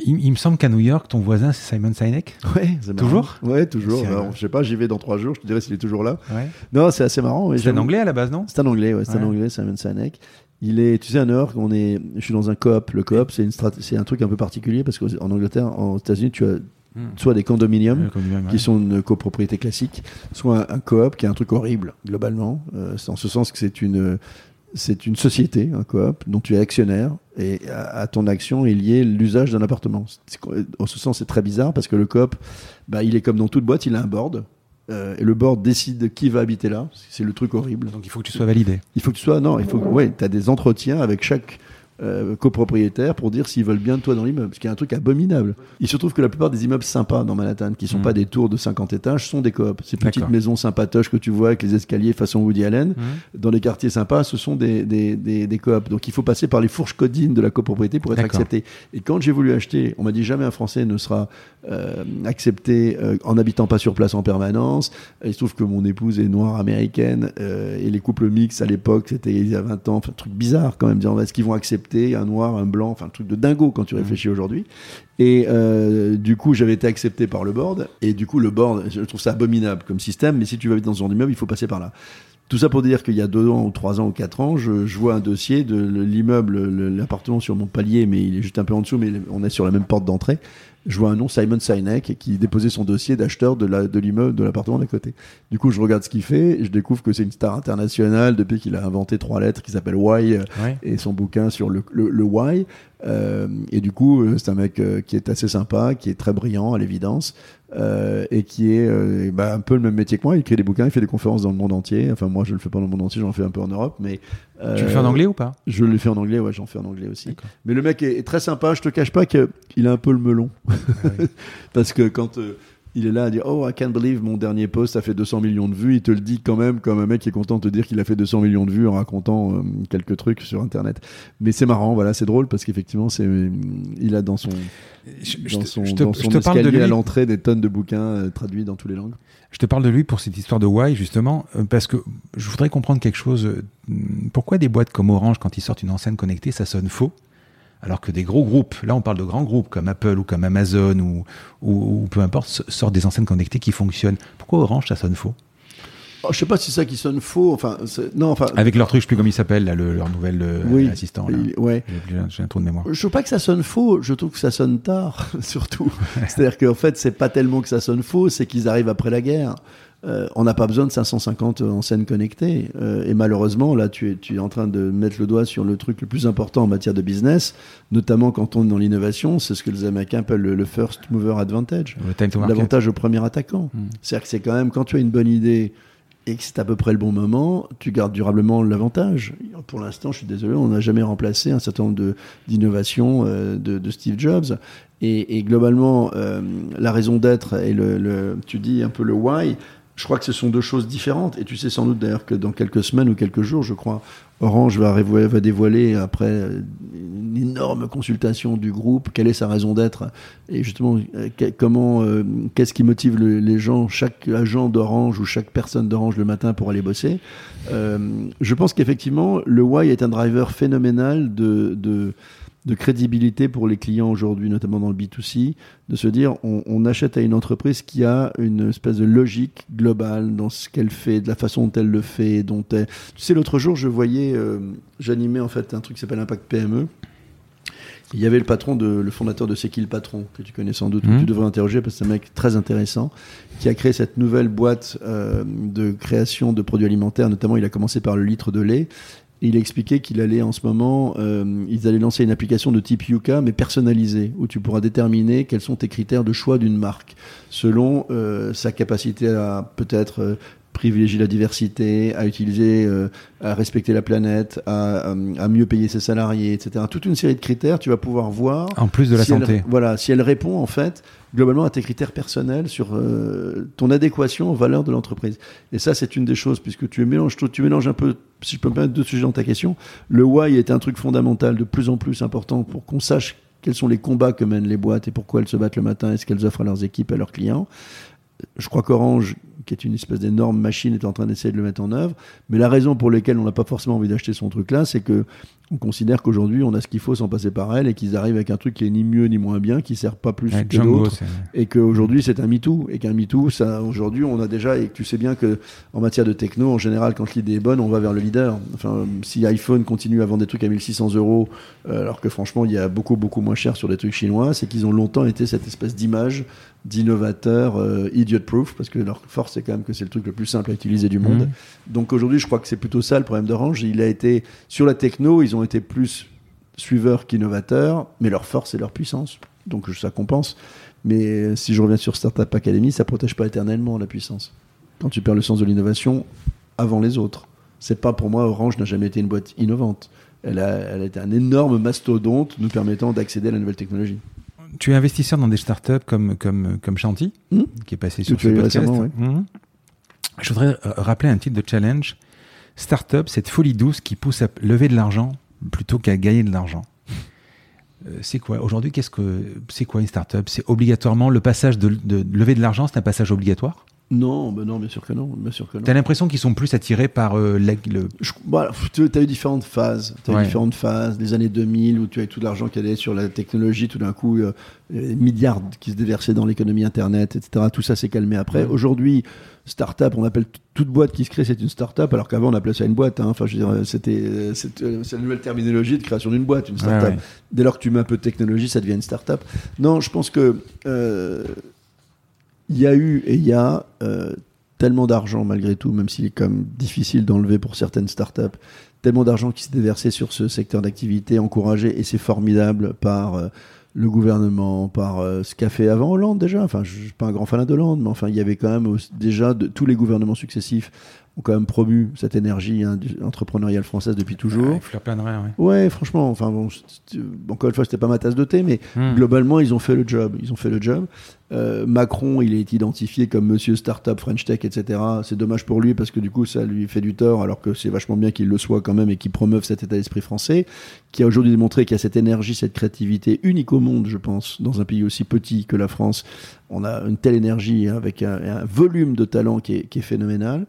Il, il me semble qu'à New York, ton voisin, c'est Simon Sinek. Ouais, Toujours? Ouais, toujours. Alors, je sais pas, j'y vais dans trois jours, je te dirai s'il est toujours là. Ouais. Non, c'est assez marrant. C'est un anglais à la base, non? C'est un anglais, ouais, c'est un anglais, Simon Sinek. Il est, tu sais, à New York, on est, je suis dans un coop. Le coop, c'est une c'est un truc un peu particulier parce qu'en Angleterre, en États-Unis, tu as hmm. soit des condominiums qui sont une copropriété classique, soit un, coop qui est un truc horrible globalement, euh, en ce sens que c'est une c'est une société, un coop, dont tu es actionnaire, et à, ton action est lié l'usage d'un appartement. En ce sens, c'est très bizarre parce que le coop, bah, il est comme dans toute boîte, il a un board, euh, et le board décide qui va habiter là. C'est le truc horrible. Donc il faut que tu sois validé. Il faut que tu sois. Non, il faut. Ouais, tu as des entretiens avec chaque euh, copropriétaires pour dire s'ils veulent bien de toi dans l'immeuble, ce qui est un truc abominable. Il se trouve que la plupart des immeubles sympas dans Manhattan, qui sont hmm. pas des tours de 50 étages, sont des coops. Ces petites maisons sympatoches que tu vois avec les escaliers façon Woody Allen, hmm. dans les quartiers sympas, ce sont des, des, des, des coops. Donc il faut passer par les fourches codines de la copropriété pour être accepté. Et quand j'ai voulu acheter, on m'a dit jamais un Français ne sera euh, accepté euh, en habitant pas sur place en permanence. il se trouve que mon épouse est noire américaine euh, et les couples mixtes à l'époque, c'était il y a 20 ans, un truc bizarre quand même, dire est-ce qu'ils vont accepter un noir, un blanc, enfin un truc de dingo quand tu mmh. réfléchis aujourd'hui. Et euh, du coup, j'avais été accepté par le board. Et du coup, le board, je trouve ça abominable comme système. Mais si tu veux vivre dans ce genre d'immeuble, il faut passer par là. Tout ça pour dire qu'il y a deux ans ou trois ans ou quatre ans, je, je vois un dossier de l'immeuble, l'appartement sur mon palier, mais il est juste un peu en dessous, mais on est sur la même porte d'entrée je vois un nom, Simon Sinek, qui déposait son dossier d'acheteur de l'immeuble de l'appartement d'à côté. Du coup, je regarde ce qu'il fait, et je découvre que c'est une star internationale depuis qu'il a inventé trois lettres qui s'appellent Why, euh, et son bouquin sur le, le, le Why. Euh, et du coup, euh, c'est un mec euh, qui est assez sympa, qui est très brillant à l'évidence, euh, et qui est euh, bah, un peu le même métier que moi. Il écrit des bouquins, il fait des conférences dans le monde entier. Enfin, moi, je le fais pas dans le monde entier, j'en fais un peu en Europe, mais tu le fais en anglais ou pas? Je le fais en anglais, ouais, j'en fais en anglais aussi. Mais le mec est, est, très sympa. Je te cache pas qu'il a un peu le melon, ah parce que quand il est là à dire Oh, I can't believe mon dernier post a fait 200 millions de vues. Il te le dit quand même comme un mec qui est content de te dire qu'il a fait 200 millions de vues en racontant euh, quelques trucs sur Internet. Mais c'est marrant, voilà, c'est drôle parce qu'effectivement, c'est il a dans son, dans son, je te, dans son escalier à l'entrée des tonnes de bouquins euh, traduits dans toutes les langues. Je te parle de lui pour cette histoire de why justement euh, parce que je voudrais comprendre quelque chose. Pourquoi des boîtes comme Orange, quand ils sortent une enceinte connectée, ça sonne faux? Alors que des gros groupes, là on parle de grands groupes comme Apple ou comme Amazon ou, ou, peu importe, sortent des enceintes connectées qui fonctionnent. Pourquoi Orange ça sonne faux? Oh, je sais pas si c'est ça qui sonne faux. Enfin, non, enfin. Avec leur truc, je sais plus comment il s'appelle, le, leur nouvel euh, assistant. Là. ouais. J'ai un trou de mémoire. Je trouve pas que ça sonne faux. Je trouve que ça sonne tard, surtout. C'est-à-dire qu'en fait, c'est pas tellement que ça sonne faux, c'est qu'ils arrivent après la guerre. Euh, on n'a pas besoin de 550 enseignes connectées. Euh, et malheureusement, là, tu es, tu es en train de mettre le doigt sur le truc le plus important en matière de business, notamment quand on est dans l'innovation. C'est ce que les Américains appellent le, first mover advantage. L'avantage au premier attaquant. Hmm. C'est-à-dire que c'est quand même, quand tu as une bonne idée et que c'est à peu près le bon moment, tu gardes durablement l'avantage. Pour l'instant, je suis désolé, on n'a jamais remplacé un certain nombre d'innovations euh, de, de, Steve Jobs. Et, et globalement, la raison d'être et le, le, tu dis un peu le why, je crois que ce sont deux choses différentes. Et tu sais sans doute d'ailleurs que dans quelques semaines ou quelques jours, je crois, Orange va, dévoiler après une énorme consultation du groupe quelle est sa raison d'être et justement euh, comment euh, qu'est-ce qui motive les gens, chaque agent d'Orange ou chaque personne d'Orange le matin pour aller bosser. Euh, je pense qu'effectivement le Why est un driver phénoménal de, de de crédibilité pour les clients aujourd'hui, notamment dans le B2C, de se dire on, achète à une entreprise qui a une espèce de logique globale dans ce qu'elle fait, de la façon dont elle le fait, dont elle... Tu sais, l'autre jour, je voyais, euh, j'animais en fait un truc qui s'appelle Impact PME. Il y avait le patron, de, le fondateur de C'est qui le patron, que tu connais sans doute, que Mhm. tu devrais interroger parce que c'est un mec très intéressant, qui a créé cette nouvelle boîte euh, de création de produits alimentaires. Notamment, il a commencé par le litre de lait. Il a expliqué qu'il allait en ce moment, euh, ils allaient lancer une application de type Yuka, mais personnalisée, où tu pourras déterminer quels sont tes critères de choix d'une marque, selon euh, sa capacité à peut-être euh, privilégier la diversité, à utiliser, euh, à respecter la planète, à, à mieux payer ses salariés, etc. Toute une série de critères, tu vas pouvoir voir En plus de la si elle- santé. voilà, si elle répond en fait globalement à tes critères personnels sur euh, ton adéquation aux valeurs de l'entreprise. Et ça, c'est une des choses, puisque tu mélanges, tu mélanges un peu, si je peux me permettre deux sujets dans ta question. Le why est un truc fondamental, de plus en plus important pour qu'on sache quels sont les combats que mènent les boîtes et pourquoi elles se battent le matin et ce qu'elles offrent à leurs équipes, à leurs clients. Je crois qu'Orange, qui est une espèce d'énorme machine, est en train d'essayer de le mettre en œuvre. Mais la raison pour laquelle on n'a pas forcément envie d'acheter son truc-là, c'est que on considère qu'aujourd'hui, on a ce qu'il faut sans passer par elle et qu'ils arrivent avec un truc qui est ni mieux ni moins bien, qui sert pas plus que d'autres. et qu'aujourd'hui c'est un MeToo. Et qu'un MeToo ça aujourd'hui on a déjà et tu sais bien que en matière de techno en général quand l'idée est bonne on va vers le leader. Enfin si iPhone continue à vendre des trucs à 1600 euros euh, alors que franchement il y a beaucoup beaucoup moins cher sur des trucs chinois c'est qu'ils ont longtemps été cette espèce d'image d'innovateur euh, idiot proof parce que leur force c'est quand même que c'est le truc le plus simple à utiliser du monde Mhm. donc aujourd'hui je crois que c'est plutôt ça le problème d'Orange il a été sur la techno ils ont été plus suiveurs qu'innovateurs mais leur force et leur puissance donc ça compense mais euh, si je reviens sur Startup Academy, ça protège pas éternellement la puissance. Quand tu perds le sens de l'innovation avant les autres, c'est pas pour moi Orange n'a jamais été une boîte innovante. Elle a, elle a été un énorme mastodonte nous permettant d'accéder à la nouvelle technologie. Tu es investisseur dans des startups comme, comme, comme Chanty, Hmm qui est passé sur ce podcast. Mhm. Je voudrais euh, rappeler un titre de challenge. Startup, cette folie douce qui pousse à lever de l'argent plutôt qu'à gagner de l'argent. Euh, C'est quoi? Aujourd'hui Qu'est-ce que c'est quoi une startup? C'est obligatoirement le passage de, de lever de l'argent, c'est un passage obligatoire? Non, ben non, bien sûr que non, bien sûr que non. T'as l'impression qu'ils sont plus attirés par euh, la- le. Je- voilà, tu as eu différentes phases. Tu as Ouais. eu différentes phases. Les années 2000 où tu avais tout l'argent qui allait sur la technologie, tout d'un coup, euh, milliards qui se déversaient dans l'économie Internet, etc. Tout ça s'est calmé après. Ouais. Aujourd'hui, start-up, on appelle toute boîte qui se crée, c'est une start-up, alors qu'avant, on appelait ça une boîte. hein. Enfin, je veux dire, c'était, euh, c'est euh, c'est la nouvelle terminologie de création d'une boîte, une start-up. Ouais. Dès lors que tu mets un peu de technologie, ça devient une start-up. Non, je pense que euh, il y a eu et il y a euh, tellement d'argent malgré tout, même s'il est quand même difficile d'enlever pour certaines startups, tellement d'argent qui s'est déversé sur ce secteur d'activité encouragé et c'est formidable par euh, le gouvernement, par euh, ce qu'a fait avant Hollande déjà. Enfin, je suis pas un grand fan d'Hollande, mais enfin, il y avait quand même déjà de, tous les gouvernements successifs ont quand même promu cette énergie hein, entrepreneuriale française depuis toujours. Ouais, fleur plein de rien, ouais. Ouais, franchement, enfin bon, encore une fois, c'était pas ma tasse de thé, mais Hmm. globalement, ils ont fait le job. Ils ont fait le job. Euh, Macron, il est identifié comme Monsieur Startup, French Tech, etc. C'est dommage pour lui parce que du coup, ça lui fait du tort, alors que c'est vachement bien qu'il le soit quand même et qu'il promeuve cet état d'esprit français, qui a aujourd'hui démontré qu'il y a cette énergie, cette créativité unique au je pense, dans un pays aussi petit que la France. On a une telle énergie avec un, volume de talent qui est phénoménal.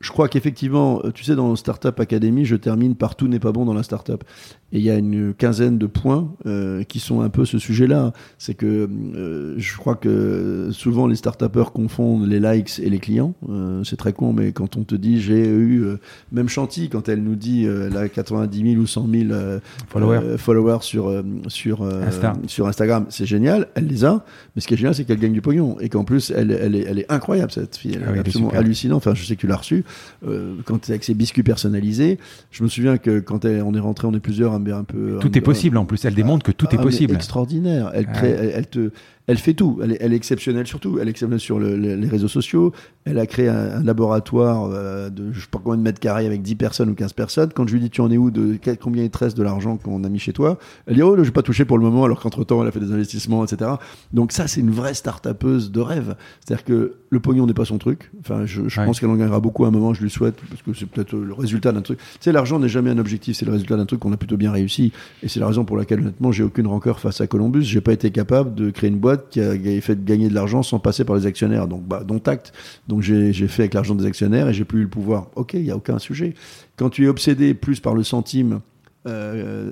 Je crois qu'effectivement, euh, tu sais, dans Startup Academy, je termine par tout n'est pas bon dans la startup. Et il y a une quinzaine de points euh, qui sont un peu ce sujet-là. C'est que euh, je crois que souvent les startuppers confondent les likes et les clients. Euh, c'est très con, mais quand on te dit j'ai eu, euh, même Chanty, quand elle nous dit euh, elle a 90 000 ou 100 000 euh, Followers. followers sur, sur, Insta. sur Instagram, c'est génial, elle les a. Mais ce qui est génial, c'est qu'elle gagne du pognon. Et qu'en plus, elle, elle, est, elle est incroyable, cette fille. Elle Ah oui, est absolument hallucinante. Enfin, je sais que tu l'as reçue. Euh, quand avec ses biscuits personnalisés, je me souviens que quand elle- on est rentré, on est plusieurs un, un peu. Tout un- est possible en plus. Elle démontre que tout ah, est mais possible. extraordinaire. Elle, Ah crée, elle te, elle fait tout. Elle est, elle est exceptionnelle surtout. Elle est exceptionnelle sur le- le- les réseaux sociaux. Elle a créé un, un laboratoire euh, de je sais pas combien de mètres carrés avec 10 personnes ou 15 personnes. Quand je lui dis tu en es où de quel- combien il te reste de l'argent qu'on a mis chez toi, elle dit oh je vais pas toucher pour le moment alors qu'entre temps elle a fait des investissements etc. Donc ça c'est une vraie start-upeuse de rêve. C'est-à-dire que le pognon n'est pas son truc. Enfin je, je Ouais. pense qu'elle en gagnera beaucoup à un moment. Je lui souhaite parce que c'est peut-être le résultat d'un truc. Tu sais l'argent n'est jamais un objectif. C'est le résultat d'un truc qu'on a plutôt bien réussi. Et c'est la raison pour laquelle, honnêtement, j'ai aucune rancœur face à Columbus. J'ai pas été capable de créer une boîte qui a fait gagner de l'argent sans passer par les actionnaires. Donc, bah, dont. Donc, j'ai fait avec l'argent des actionnaires et j'ai plus eu le pouvoir. Ok, il y a aucun sujet. Quand tu es obsédé plus par le centime, euh,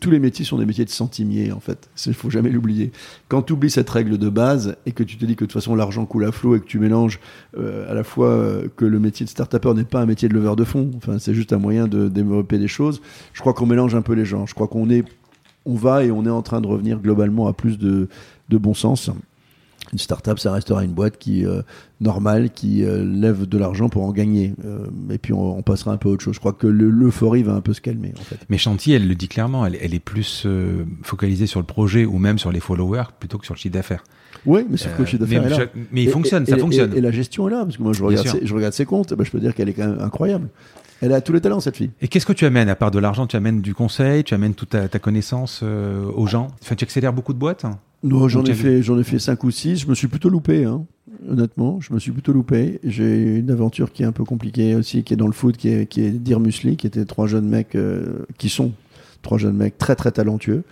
tous les métiers sont des métiers de centimiers, en fait. Il faut jamais l'oublier. Quand tu oublies cette règle de base et que tu te dis que de toute façon l'argent coule à flot et que tu mélanges euh, à la fois euh, que le métier de start-upper n'est pas un métier de leveur de fonds, enfin, c'est juste un moyen de développer des choses, je crois qu'on mélange un peu les gens. Je crois qu'on est on va et on est en train de revenir globalement à plus de, de bon sens. Une start-up, ça restera une boîte qui euh, normale, qui euh, lève de l'argent pour en gagner. Euh, et puis on, on passera un peu à autre chose. Je crois que le- l'euphorie va un peu se calmer en fait. Mais Chanty, elle le dit clairement, elle, elle est plus euh, focalisée sur le projet ou même sur les followers plutôt que sur le chiffre d'affaires. Oui, mais sauf que le chiffre mais, d'affaires mais il Et- fonctionne, et- ça et- fonctionne. Et, la gestion est là, parce que moi je regarde, ses, je regarde ses comptes, ben, je peux dire qu'elle est quand même incroyable. Elle a tous les talents cette fille. Et qu'est-ce que tu amènes à part de l'argent? Tu amènes du conseil, tu amènes toute ta, ta connaissance euh, aux gens? Enfin, tu accélères beaucoup de boîtes? Non, j'en ai fait, j'en ai fait cinq ou six. Je me suis plutôt loupé, hein. honnêtement. Je me suis plutôt loupé. J'ai une aventure qui est un peu compliquée aussi, qui est dans le foot, qui est, qui est Dear Musli, qui étaient trois jeunes mecs, euh, qui sont trois jeunes mecs très très talentueux,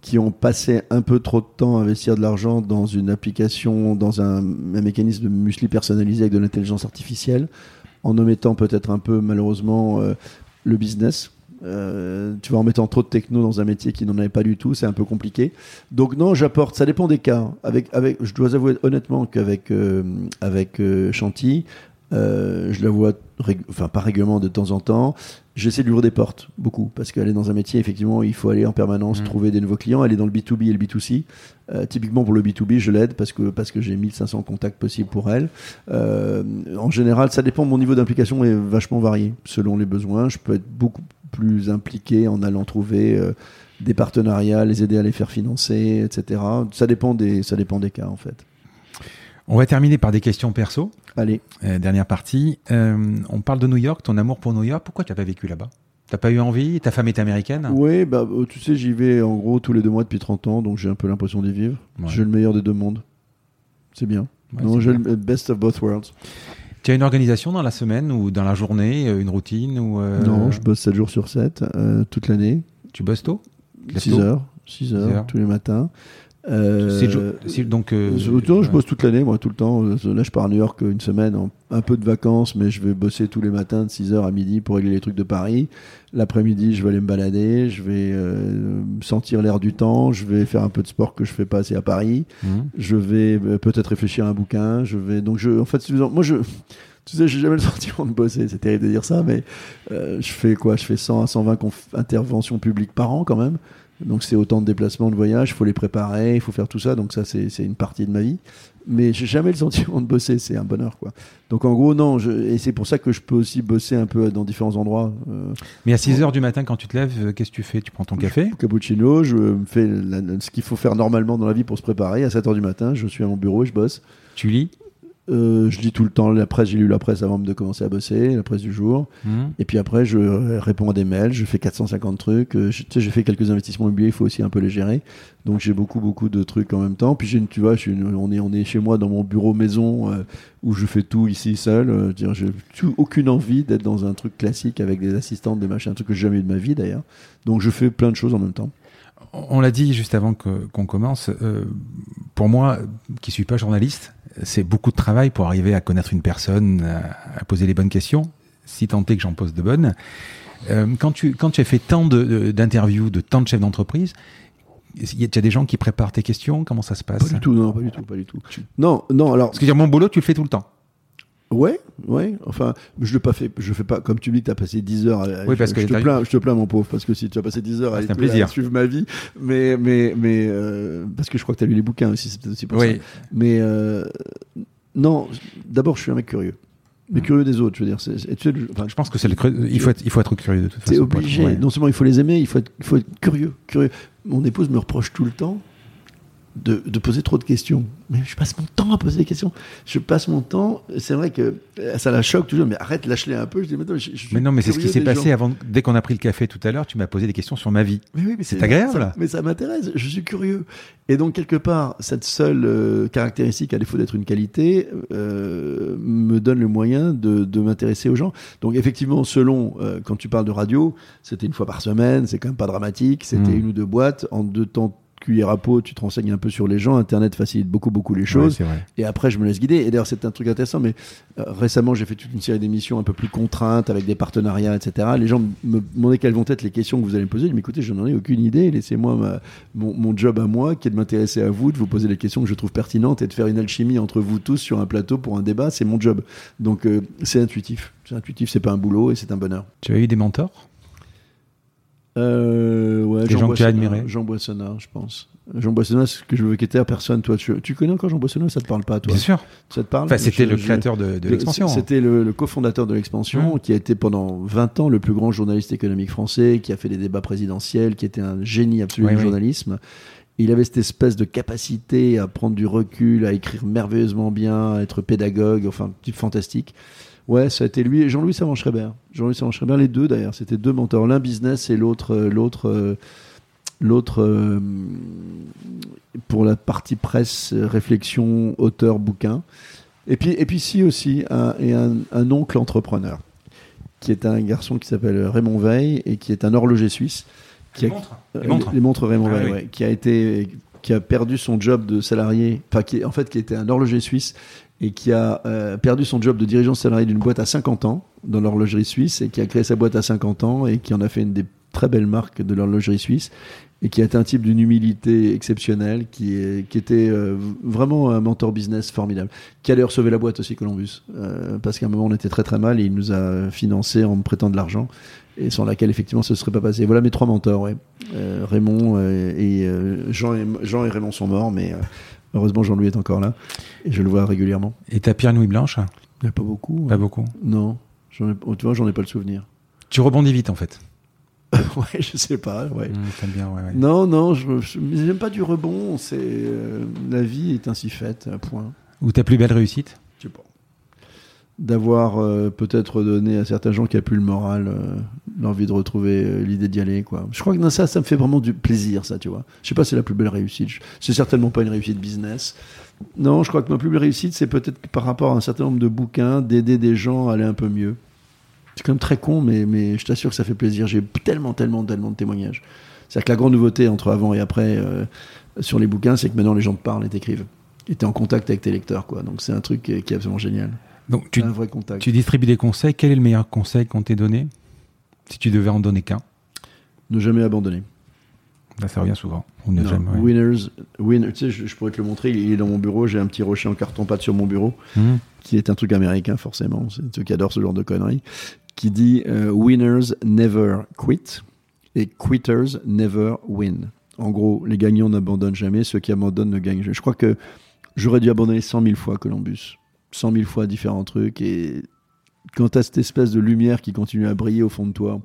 qui ont passé un peu trop de temps à investir de l'argent dans une application, dans un, un mécanisme de musli personnalisé avec de l'intelligence artificielle, en omettant peut-être un peu malheureusement euh, le business. Euh, tu vas en mettant trop de techno dans un métier qui n'en avait pas du tout, c'est un peu compliqué. Donc non, j'apporte. Ça dépend des cas. Avec, avec, je dois avouer honnêtement qu'avec euh, avec euh, Chanty, euh, je la vois, rég- enfin pas régulièrement de temps en temps. J'essaie de lui ouvrir des portes beaucoup parce qu'elle est dans un métier effectivement, il faut aller en permanence Mhm. trouver des nouveaux clients. Elle est dans le B2B et le B2C. Euh, typiquement pour le B2B, je l'aide parce que parce que j'ai 1500 contacts possibles pour elle. En général, ça dépend. Mon niveau d'implication est vachement varié selon les besoins. Je peux être beaucoup plus impliqué en allant trouver euh, des partenariats, les aider à les faire financer, etc. Ça dépend des, ça dépend des cas en fait. On va terminer par des questions perso. Allez. Euh, dernière partie. Euh, on parle de New York, ton amour pour New York. Pourquoi tu n'as pas vécu là-bas? T'as pas eu envie? Ta femme est américaine? Oui, bah, tu sais, j'y vais en gros tous les deux mois depuis 30 ans, donc j'ai un peu l'impression d'y vivre. Ouais. J'ai le meilleur des deux mondes. C'est bien. Ouais, non, j'ai le best of both worlds. Tu as une organisation dans la semaine ou dans la journée, euh, une routine ou euh, Non, je bosse 7 jours sur 7, euh, toute l'année. Tu bosses tôt? Lève 6 tôt? heures. 6 heures, heures. tous les matins. Euh, donc, euh, je, bosse toute l'année, moi, tout le temps. Euh, Là, je pars à New York une semaine, en- un peu de vacances, mais je vais bosser tous les matins de 6h à midi pour régler les trucs de Paris. L'après-midi, je vais aller me balader, je vais euh, sentir l'air du temps, je vais faire un peu de sport que je fais pas assez à Paris. Mhm. Je vais euh, peut-être réfléchir à un bouquin. Je vais donc je en fait moi je tu sais j'ai jamais le sentiment de bosser. C'est terrible de dire ça, mais euh, je fais quoi? Je fais 100 à 120 conf- interventions publiques par an quand même. Donc c'est autant de déplacements, de voyages. Il faut les préparer, il faut faire tout ça. Donc ça c'est une partie de ma vie. Mais j'ai jamais le sentiment de bosser. C'est un bonheur quoi. Donc en gros non. Je, et c'est pour ça que je peux aussi bosser un peu dans différents endroits. Euh, Mais à 6 heures du matin, quand tu te lèves, euh, qu'est-ce que tu fais? Tu prends ton café? Cappuccino, je me fais la- ce qu'il faut faire normalement dans la vie pour se préparer. À 7h du matin, je suis à mon bureau et je bosse. Tu lis? Euh, je lis tout le temps la presse, j'ai lu la presse avant de commencer à bosser, la presse du jour. Mhm. Et puis après, je réponds à des mails, je fais 450 trucs. euh, je- Tu sais, j'ai fait quelques investissements immobiliers, il faut aussi un peu les gérer. Donc j'ai beaucoup, beaucoup de trucs en même temps. Puis j'ai une- tu vois, je suis une- on, est, on est chez moi dans mon bureau maison euh, où je fais tout ici seul. Euh, dire, j'ai aucune envie d'être dans un truc classique avec des assistantes, des machins, un truc que j'ai jamais eu de ma vie d'ailleurs. Donc je fais plein de choses en même temps. On l'a dit juste avant qu'on commence. euh, pour moi, qui suis pas journaliste, c'est beaucoup de travail pour arriver à connaître une personne, à, à poser les bonnes questions, si tant est que j'en pose de bonnes. Euh, quand, tu, quand tu as fait tant de- de- d'interviews, de, tant de chefs d'entreprise, il y a, tu as des gens qui préparent tes questions? Comment ça se passe? Pas du tout, non, pas du tout, pas du tout. Non, non, alors. Parce que dire, mon boulot, tu le fais tout le temps. Ouais, ouais. Enfin, je le pas fait. Je fais pas comme tu dis que t'as passé 10 heures. À, Oui, parce je, que je te plains, je te plains, mon pauvre, parce que si tu as passé 10 heures à, Ah, à plaisir. suivre ma vie, mais mais mais euh, parce que je crois que t'as lu les bouquins aussi, c'est peut-être aussi pour ça. Oui. Mais euh, non, d'abord, je suis un mec curieux, mais Mm. curieux des autres. Je veux dire, tu sais, le- enfin, Je pense que c'est le il faut être, il faut être curieux de toute façon. être- obligé. ouais. Non seulement il faut les aimer, il faut être, il faut être curieux, curieux. Mon épouse me reproche tout le temps de, de poser trop de questions. Mais je passe mon temps à poser des questions. Je passe mon temps. C'est vrai que euh, ça la choque toujours. Mais arrête, lâche-les un peu. Je dis, mais, attends, je- je suis Mais non, mais c'est ce qui s'est passé gens. avant. Dès qu'on a pris le café tout à l'heure, tu m'as posé des questions sur ma vie. Mais oui, mais C'est agréable. ça- mais ça m'intéresse. Je suis curieux. Et donc quelque part, cette seule euh, caractéristique, à défaut d'être une qualité, euh, me donne le moyen de, de m'intéresser aux gens. Donc effectivement, selon euh, quand tu parles de radio, c'était une fois par semaine. C'est quand même pas dramatique. C'était Mm. une ou deux boîtes en deux temps. Cuillère à peau, tu te renseignes un peu sur les gens. Internet facilite beaucoup, beaucoup les choses. Et après, je me laisse guider. Et d'ailleurs, c'est un truc intéressant. Mais euh, récemment, j'ai fait toute une série d'émissions un peu plus contraintes avec des partenariats, etc. Les gens me demandaient quelles vont être les questions que vous allez me poser. Je dis, mais écoutez, je n'en ai aucune idée. Laissez-moi mon job à moi, qui est de m'intéresser à vous, de vous poser les questions que je trouve pertinentes et de faire une alchimie entre vous tous sur un plateau pour un débat. C'est mon job. Donc, euh, c'est intuitif. C'est intuitif. C'est pas un boulot et c'est un bonheur. Tu as eu des mentors? Euh, ouais, Des gens que tu as Boissonnat, admirés Jean Boissonnat, je pense. Jean Boissonnat, ce que je veux quitter à personne. Toi, tu, tu connais encore Jean Boissonnat Ça te parle pas, toi Bien sûr. Ça te parle Enfin, c'était le créateur de, de le- l'expansion. C'était le, le cofondateur de l'expansion, Mmh. qui a été pendant 20 ans le plus grand journaliste économique français, qui a fait les débats présidentiels, qui était un génie absolu Oui, du oui. journalisme. Il avait cette espèce de capacité à prendre du recul, à écrire merveilleusement bien, à être pédagogue, enfin, type fantastique. Ouais, ça a été lui et Jean-Louis Savant-Schreiber. Jean-Louis Savant-Schreiber, les deux d'ailleurs, c'était deux mentors, l'un business et l'autre, euh, l'autre, euh, l'autre euh, pour la partie presse, réflexion, auteur, bouquin. Et puis, et puis si aussi un, et un, un oncle entrepreneur, qui est un garçon qui s'appelle Raymond Veil et qui est un horloger suisse. Qui a- Les euh, montres. les montres Raymond Ah Veil, oui. ouais, qui a été, qui a perdu son job de salarié, enfin qui en fait qui était un horloger suisse et qui a euh, perdu son job de dirigeant salarié d'une boîte à 50 ans dans l'horlogerie suisse et qui a créé sa boîte à 50 ans et qui en a fait une des très belles marques de l'horlogerie suisse et qui a été un type d'une humilité exceptionnelle, qui, est, qui était euh, vraiment un mentor business formidable, qui a d'ailleurs sauvé la boîte aussi, Columbus, euh, parce qu'à un moment on était très très mal et il nous a financé en me prêtant de l'argent et sans laquelle effectivement ce ne serait pas passé. Voilà mes trois mentors, ouais. Euh, Raymond euh, et euh, Jean et Jean et Raymond sont morts, mais euh, heureusement Jean-Louis est encore là et je le vois régulièrement. Et ta pierre nouille blanche? Il n'y a pas beaucoup. Pas hein. beaucoup. Non, J'en ai- tu vois, j'en ai pas le souvenir. Tu rebondis vite en fait. ouais, je sais pas. Ouais. Mmh, bien, ouais, ouais. Non, non, je j'aime pas du rebond. C'est euh, la vie est ainsi faite. à Point. Ou ta plus belle réussite? D'avoir euh, peut-être donné à certains gens qui a plus le moral euh, l'envie de retrouver euh, l'idée d'y aller, quoi. Je crois que ça, ça me fait vraiment du plaisir, ça, tu vois. Je sais pas, c'est la plus belle réussite. C'est certainement pas une réussite business. Non, je crois que ma plus belle réussite, c'est peut-être par rapport à un certain nombre de bouquins, d'aider des gens à aller un peu mieux. C'est quand même très con, mais, mais je t'assure que ça fait plaisir. J'ai tellement, tellement, tellement de témoignages. C'est-à-dire que la grande nouveauté entre avant et après euh, sur les bouquins, c'est que maintenant les gens te parlent et t'écrivent. Et t'es en contact avec tes lecteurs, quoi. Donc c'est un truc qui est absolument génial. Donc tu, un vrai contact. tu distribues des conseils. Quel est le meilleur conseil qu'on t'ait donné Si tu devais en donner qu'un? Ne jamais abandonner. Là, ça revient souvent. Ou ne jamais, ouais. Winners, win- tu sais, je, je pourrais te le montrer. Il est dans mon bureau. J'ai un petit rocher en carton-pâte sur mon bureau, Mmh. qui est un truc américain forcément. C'est ceux qui adorent ce genre de conneries. Qui dit euh, Winners never quit et quitters never win. En gros, les gagnants n'abandonnent jamais. Ceux qui abandonnent ne gagnent jamais. Je crois que j'aurais dû abandonner 100 000 fois Columbus. 100 000 fois différents trucs. Et quand tu as cette espèce de lumière qui continue à briller au fond de toi,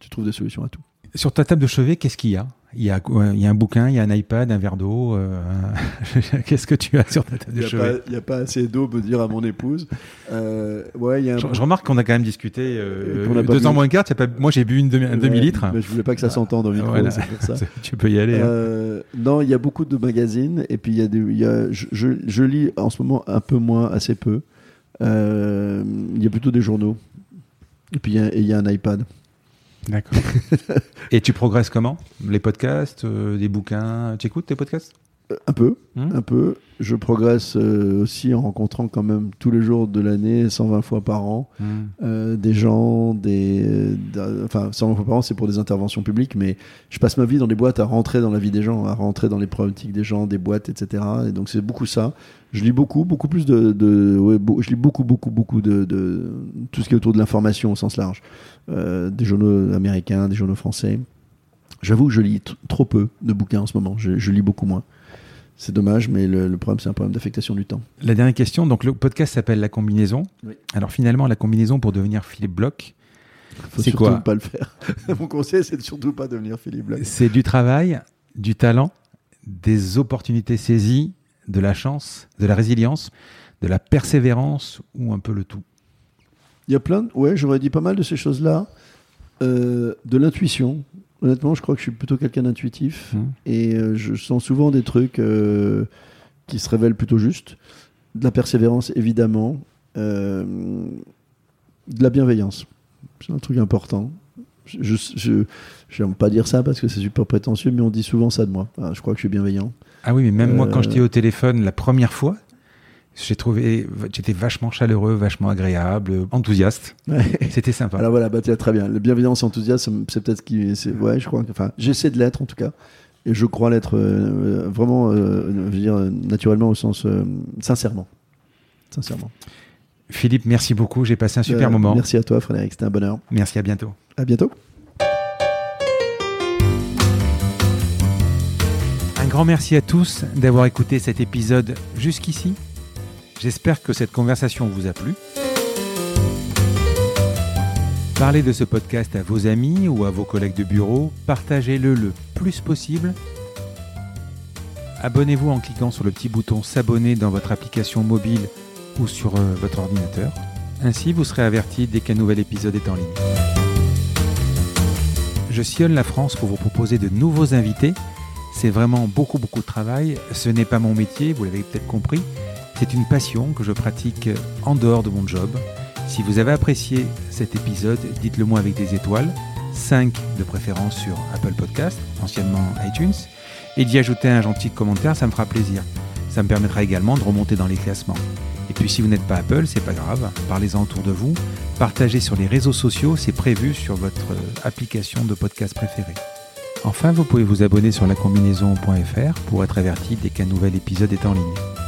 tu trouves des solutions à tout. Sur ta table de chevet, qu'est-ce qu'il y a? Il y, a quoi il y a un bouquin, il y a un iPad, un verre d'eau. euh, qu'est-ce que tu as sur ta table Il de n'y a, chevet il y a pas assez d'eau, me dire à mon épouse. Euh, ouais, il y a un je, je remarque qu'on a quand même discuté euh, a deux bu. ans moins quart. pas- Moi, j'ai bu une demi, un Ouais, demi-litre. mais je voulais pas que ça s'entende au micro, Voilà. c'est pour ça. tu peux y aller. hein. Euh, non, il y a beaucoup de magazines et puis y a des, il y a, je, je, je lis en ce moment un peu moins, assez peu. Euh, il y a plutôt des journaux. Et puis y il y a un iPad. D'accord. Et tu progresses comment? Les podcasts, euh, des bouquins? Tu écoutes tes podcasts? Un peu, Hmm un peu. Je progresse euh, aussi en rencontrant quand même tous les jours de l'année, 120 fois par an, Hmm. euh, des gens, des, euh, enfin 120 fois par an, c'est pour des interventions publiques, mais je passe ma vie dans des boîtes à rentrer dans la vie des gens, à rentrer dans les problématiques des gens, des boîtes, etc. Et donc c'est beaucoup ça. Je lis beaucoup, beaucoup plus de, de ouais, beau- je lis beaucoup, beaucoup, beaucoup de, de tout ce qui est autour de l'information au sens large, Euh, des journaux américains, des journaux français. J'avoue que je lis trop peu de bouquins en ce moment. Je, je lis beaucoup moins. C'est dommage, mais le, le problème, c'est un problème d'affectation du temps. La dernière question, donc le podcast s'appelle La Combinaison. Oui. Alors finalement, la combinaison pour devenir Philippe Bloch, Faut C'est surtout quoi pas le faire. Mon conseil, c'est de surtout pas devenir Philippe Black. c'est du travail, du talent, des opportunités saisies, de la chance, de la résilience, de la persévérance ou un peu le tout. Il y a plein de... Ouais, j'aurais dit pas mal de ces choses-là. Euh, de l'intuition. Honnêtement, je crois que je suis plutôt quelqu'un d'intuitif. Hmm. Et euh, je sens souvent des trucs euh, qui se révèlent plutôt justes. De la persévérance, évidemment. Euh, de la bienveillance. C'est un truc important. Je n'aime pas dire ça parce que c'est super prétentieux, mais on dit souvent ça de moi. Je crois que je suis bienveillant. Ah oui, mais même moi, quand je t'ai au téléphone la première fois, j'ai trouvé, j'étais vachement chaleureux, vachement agréable, enthousiaste. C'était sympa. Alors voilà, bah, très bien. La bienveillance, enthousiasme, c'est peut-être qui, c'est, mm. ouais, je crois. Enfin, j'essaie de l'être en tout cas. Et je crois l'être euh, euh, vraiment, euh, je veux dire, naturellement au sens sincèrement, sincèrement. Philippe, merci beaucoup. J'ai passé un super moment. Merci à toi, Frédéric. C'était un bonheur. Merci. À bientôt. À bientôt. Un grand merci à tous d'avoir écouté cet épisode jusqu'ici. J'espère que cette conversation vous a plu. Parlez de ce podcast à vos amis ou à vos collègues de bureau, partagez-le le plus possible. Abonnez-vous en cliquant sur le petit bouton s'abonner dans votre application mobile ou sur euh, votre ordinateur. Ainsi, vous serez averti dès qu'un nouvel épisode est en ligne. Je sillonne la France pour vous proposer de nouveaux invités. C'est vraiment beaucoup beaucoup de travail. Ce n'est pas mon métier, vous l'avez peut-être compris. C'est une passion que je pratique en dehors de mon job. Si vous avez apprécié cet épisode, dites-le moi avec des étoiles, 5 de préférence sur Apple Podcast, anciennement iTunes, et d'y ajouter un gentil commentaire, ça me fera plaisir. Ça me permettra également de remonter dans les classements. Et puis si vous n'êtes pas Apple, c'est pas grave, parlez-en autour de vous, partagez sur les réseaux sociaux, c'est prévu sur votre application de podcast préférée. Enfin, vous pouvez vous abonner sur lacombinaison.fr pour être averti dès qu'un nouvel épisode est en ligne.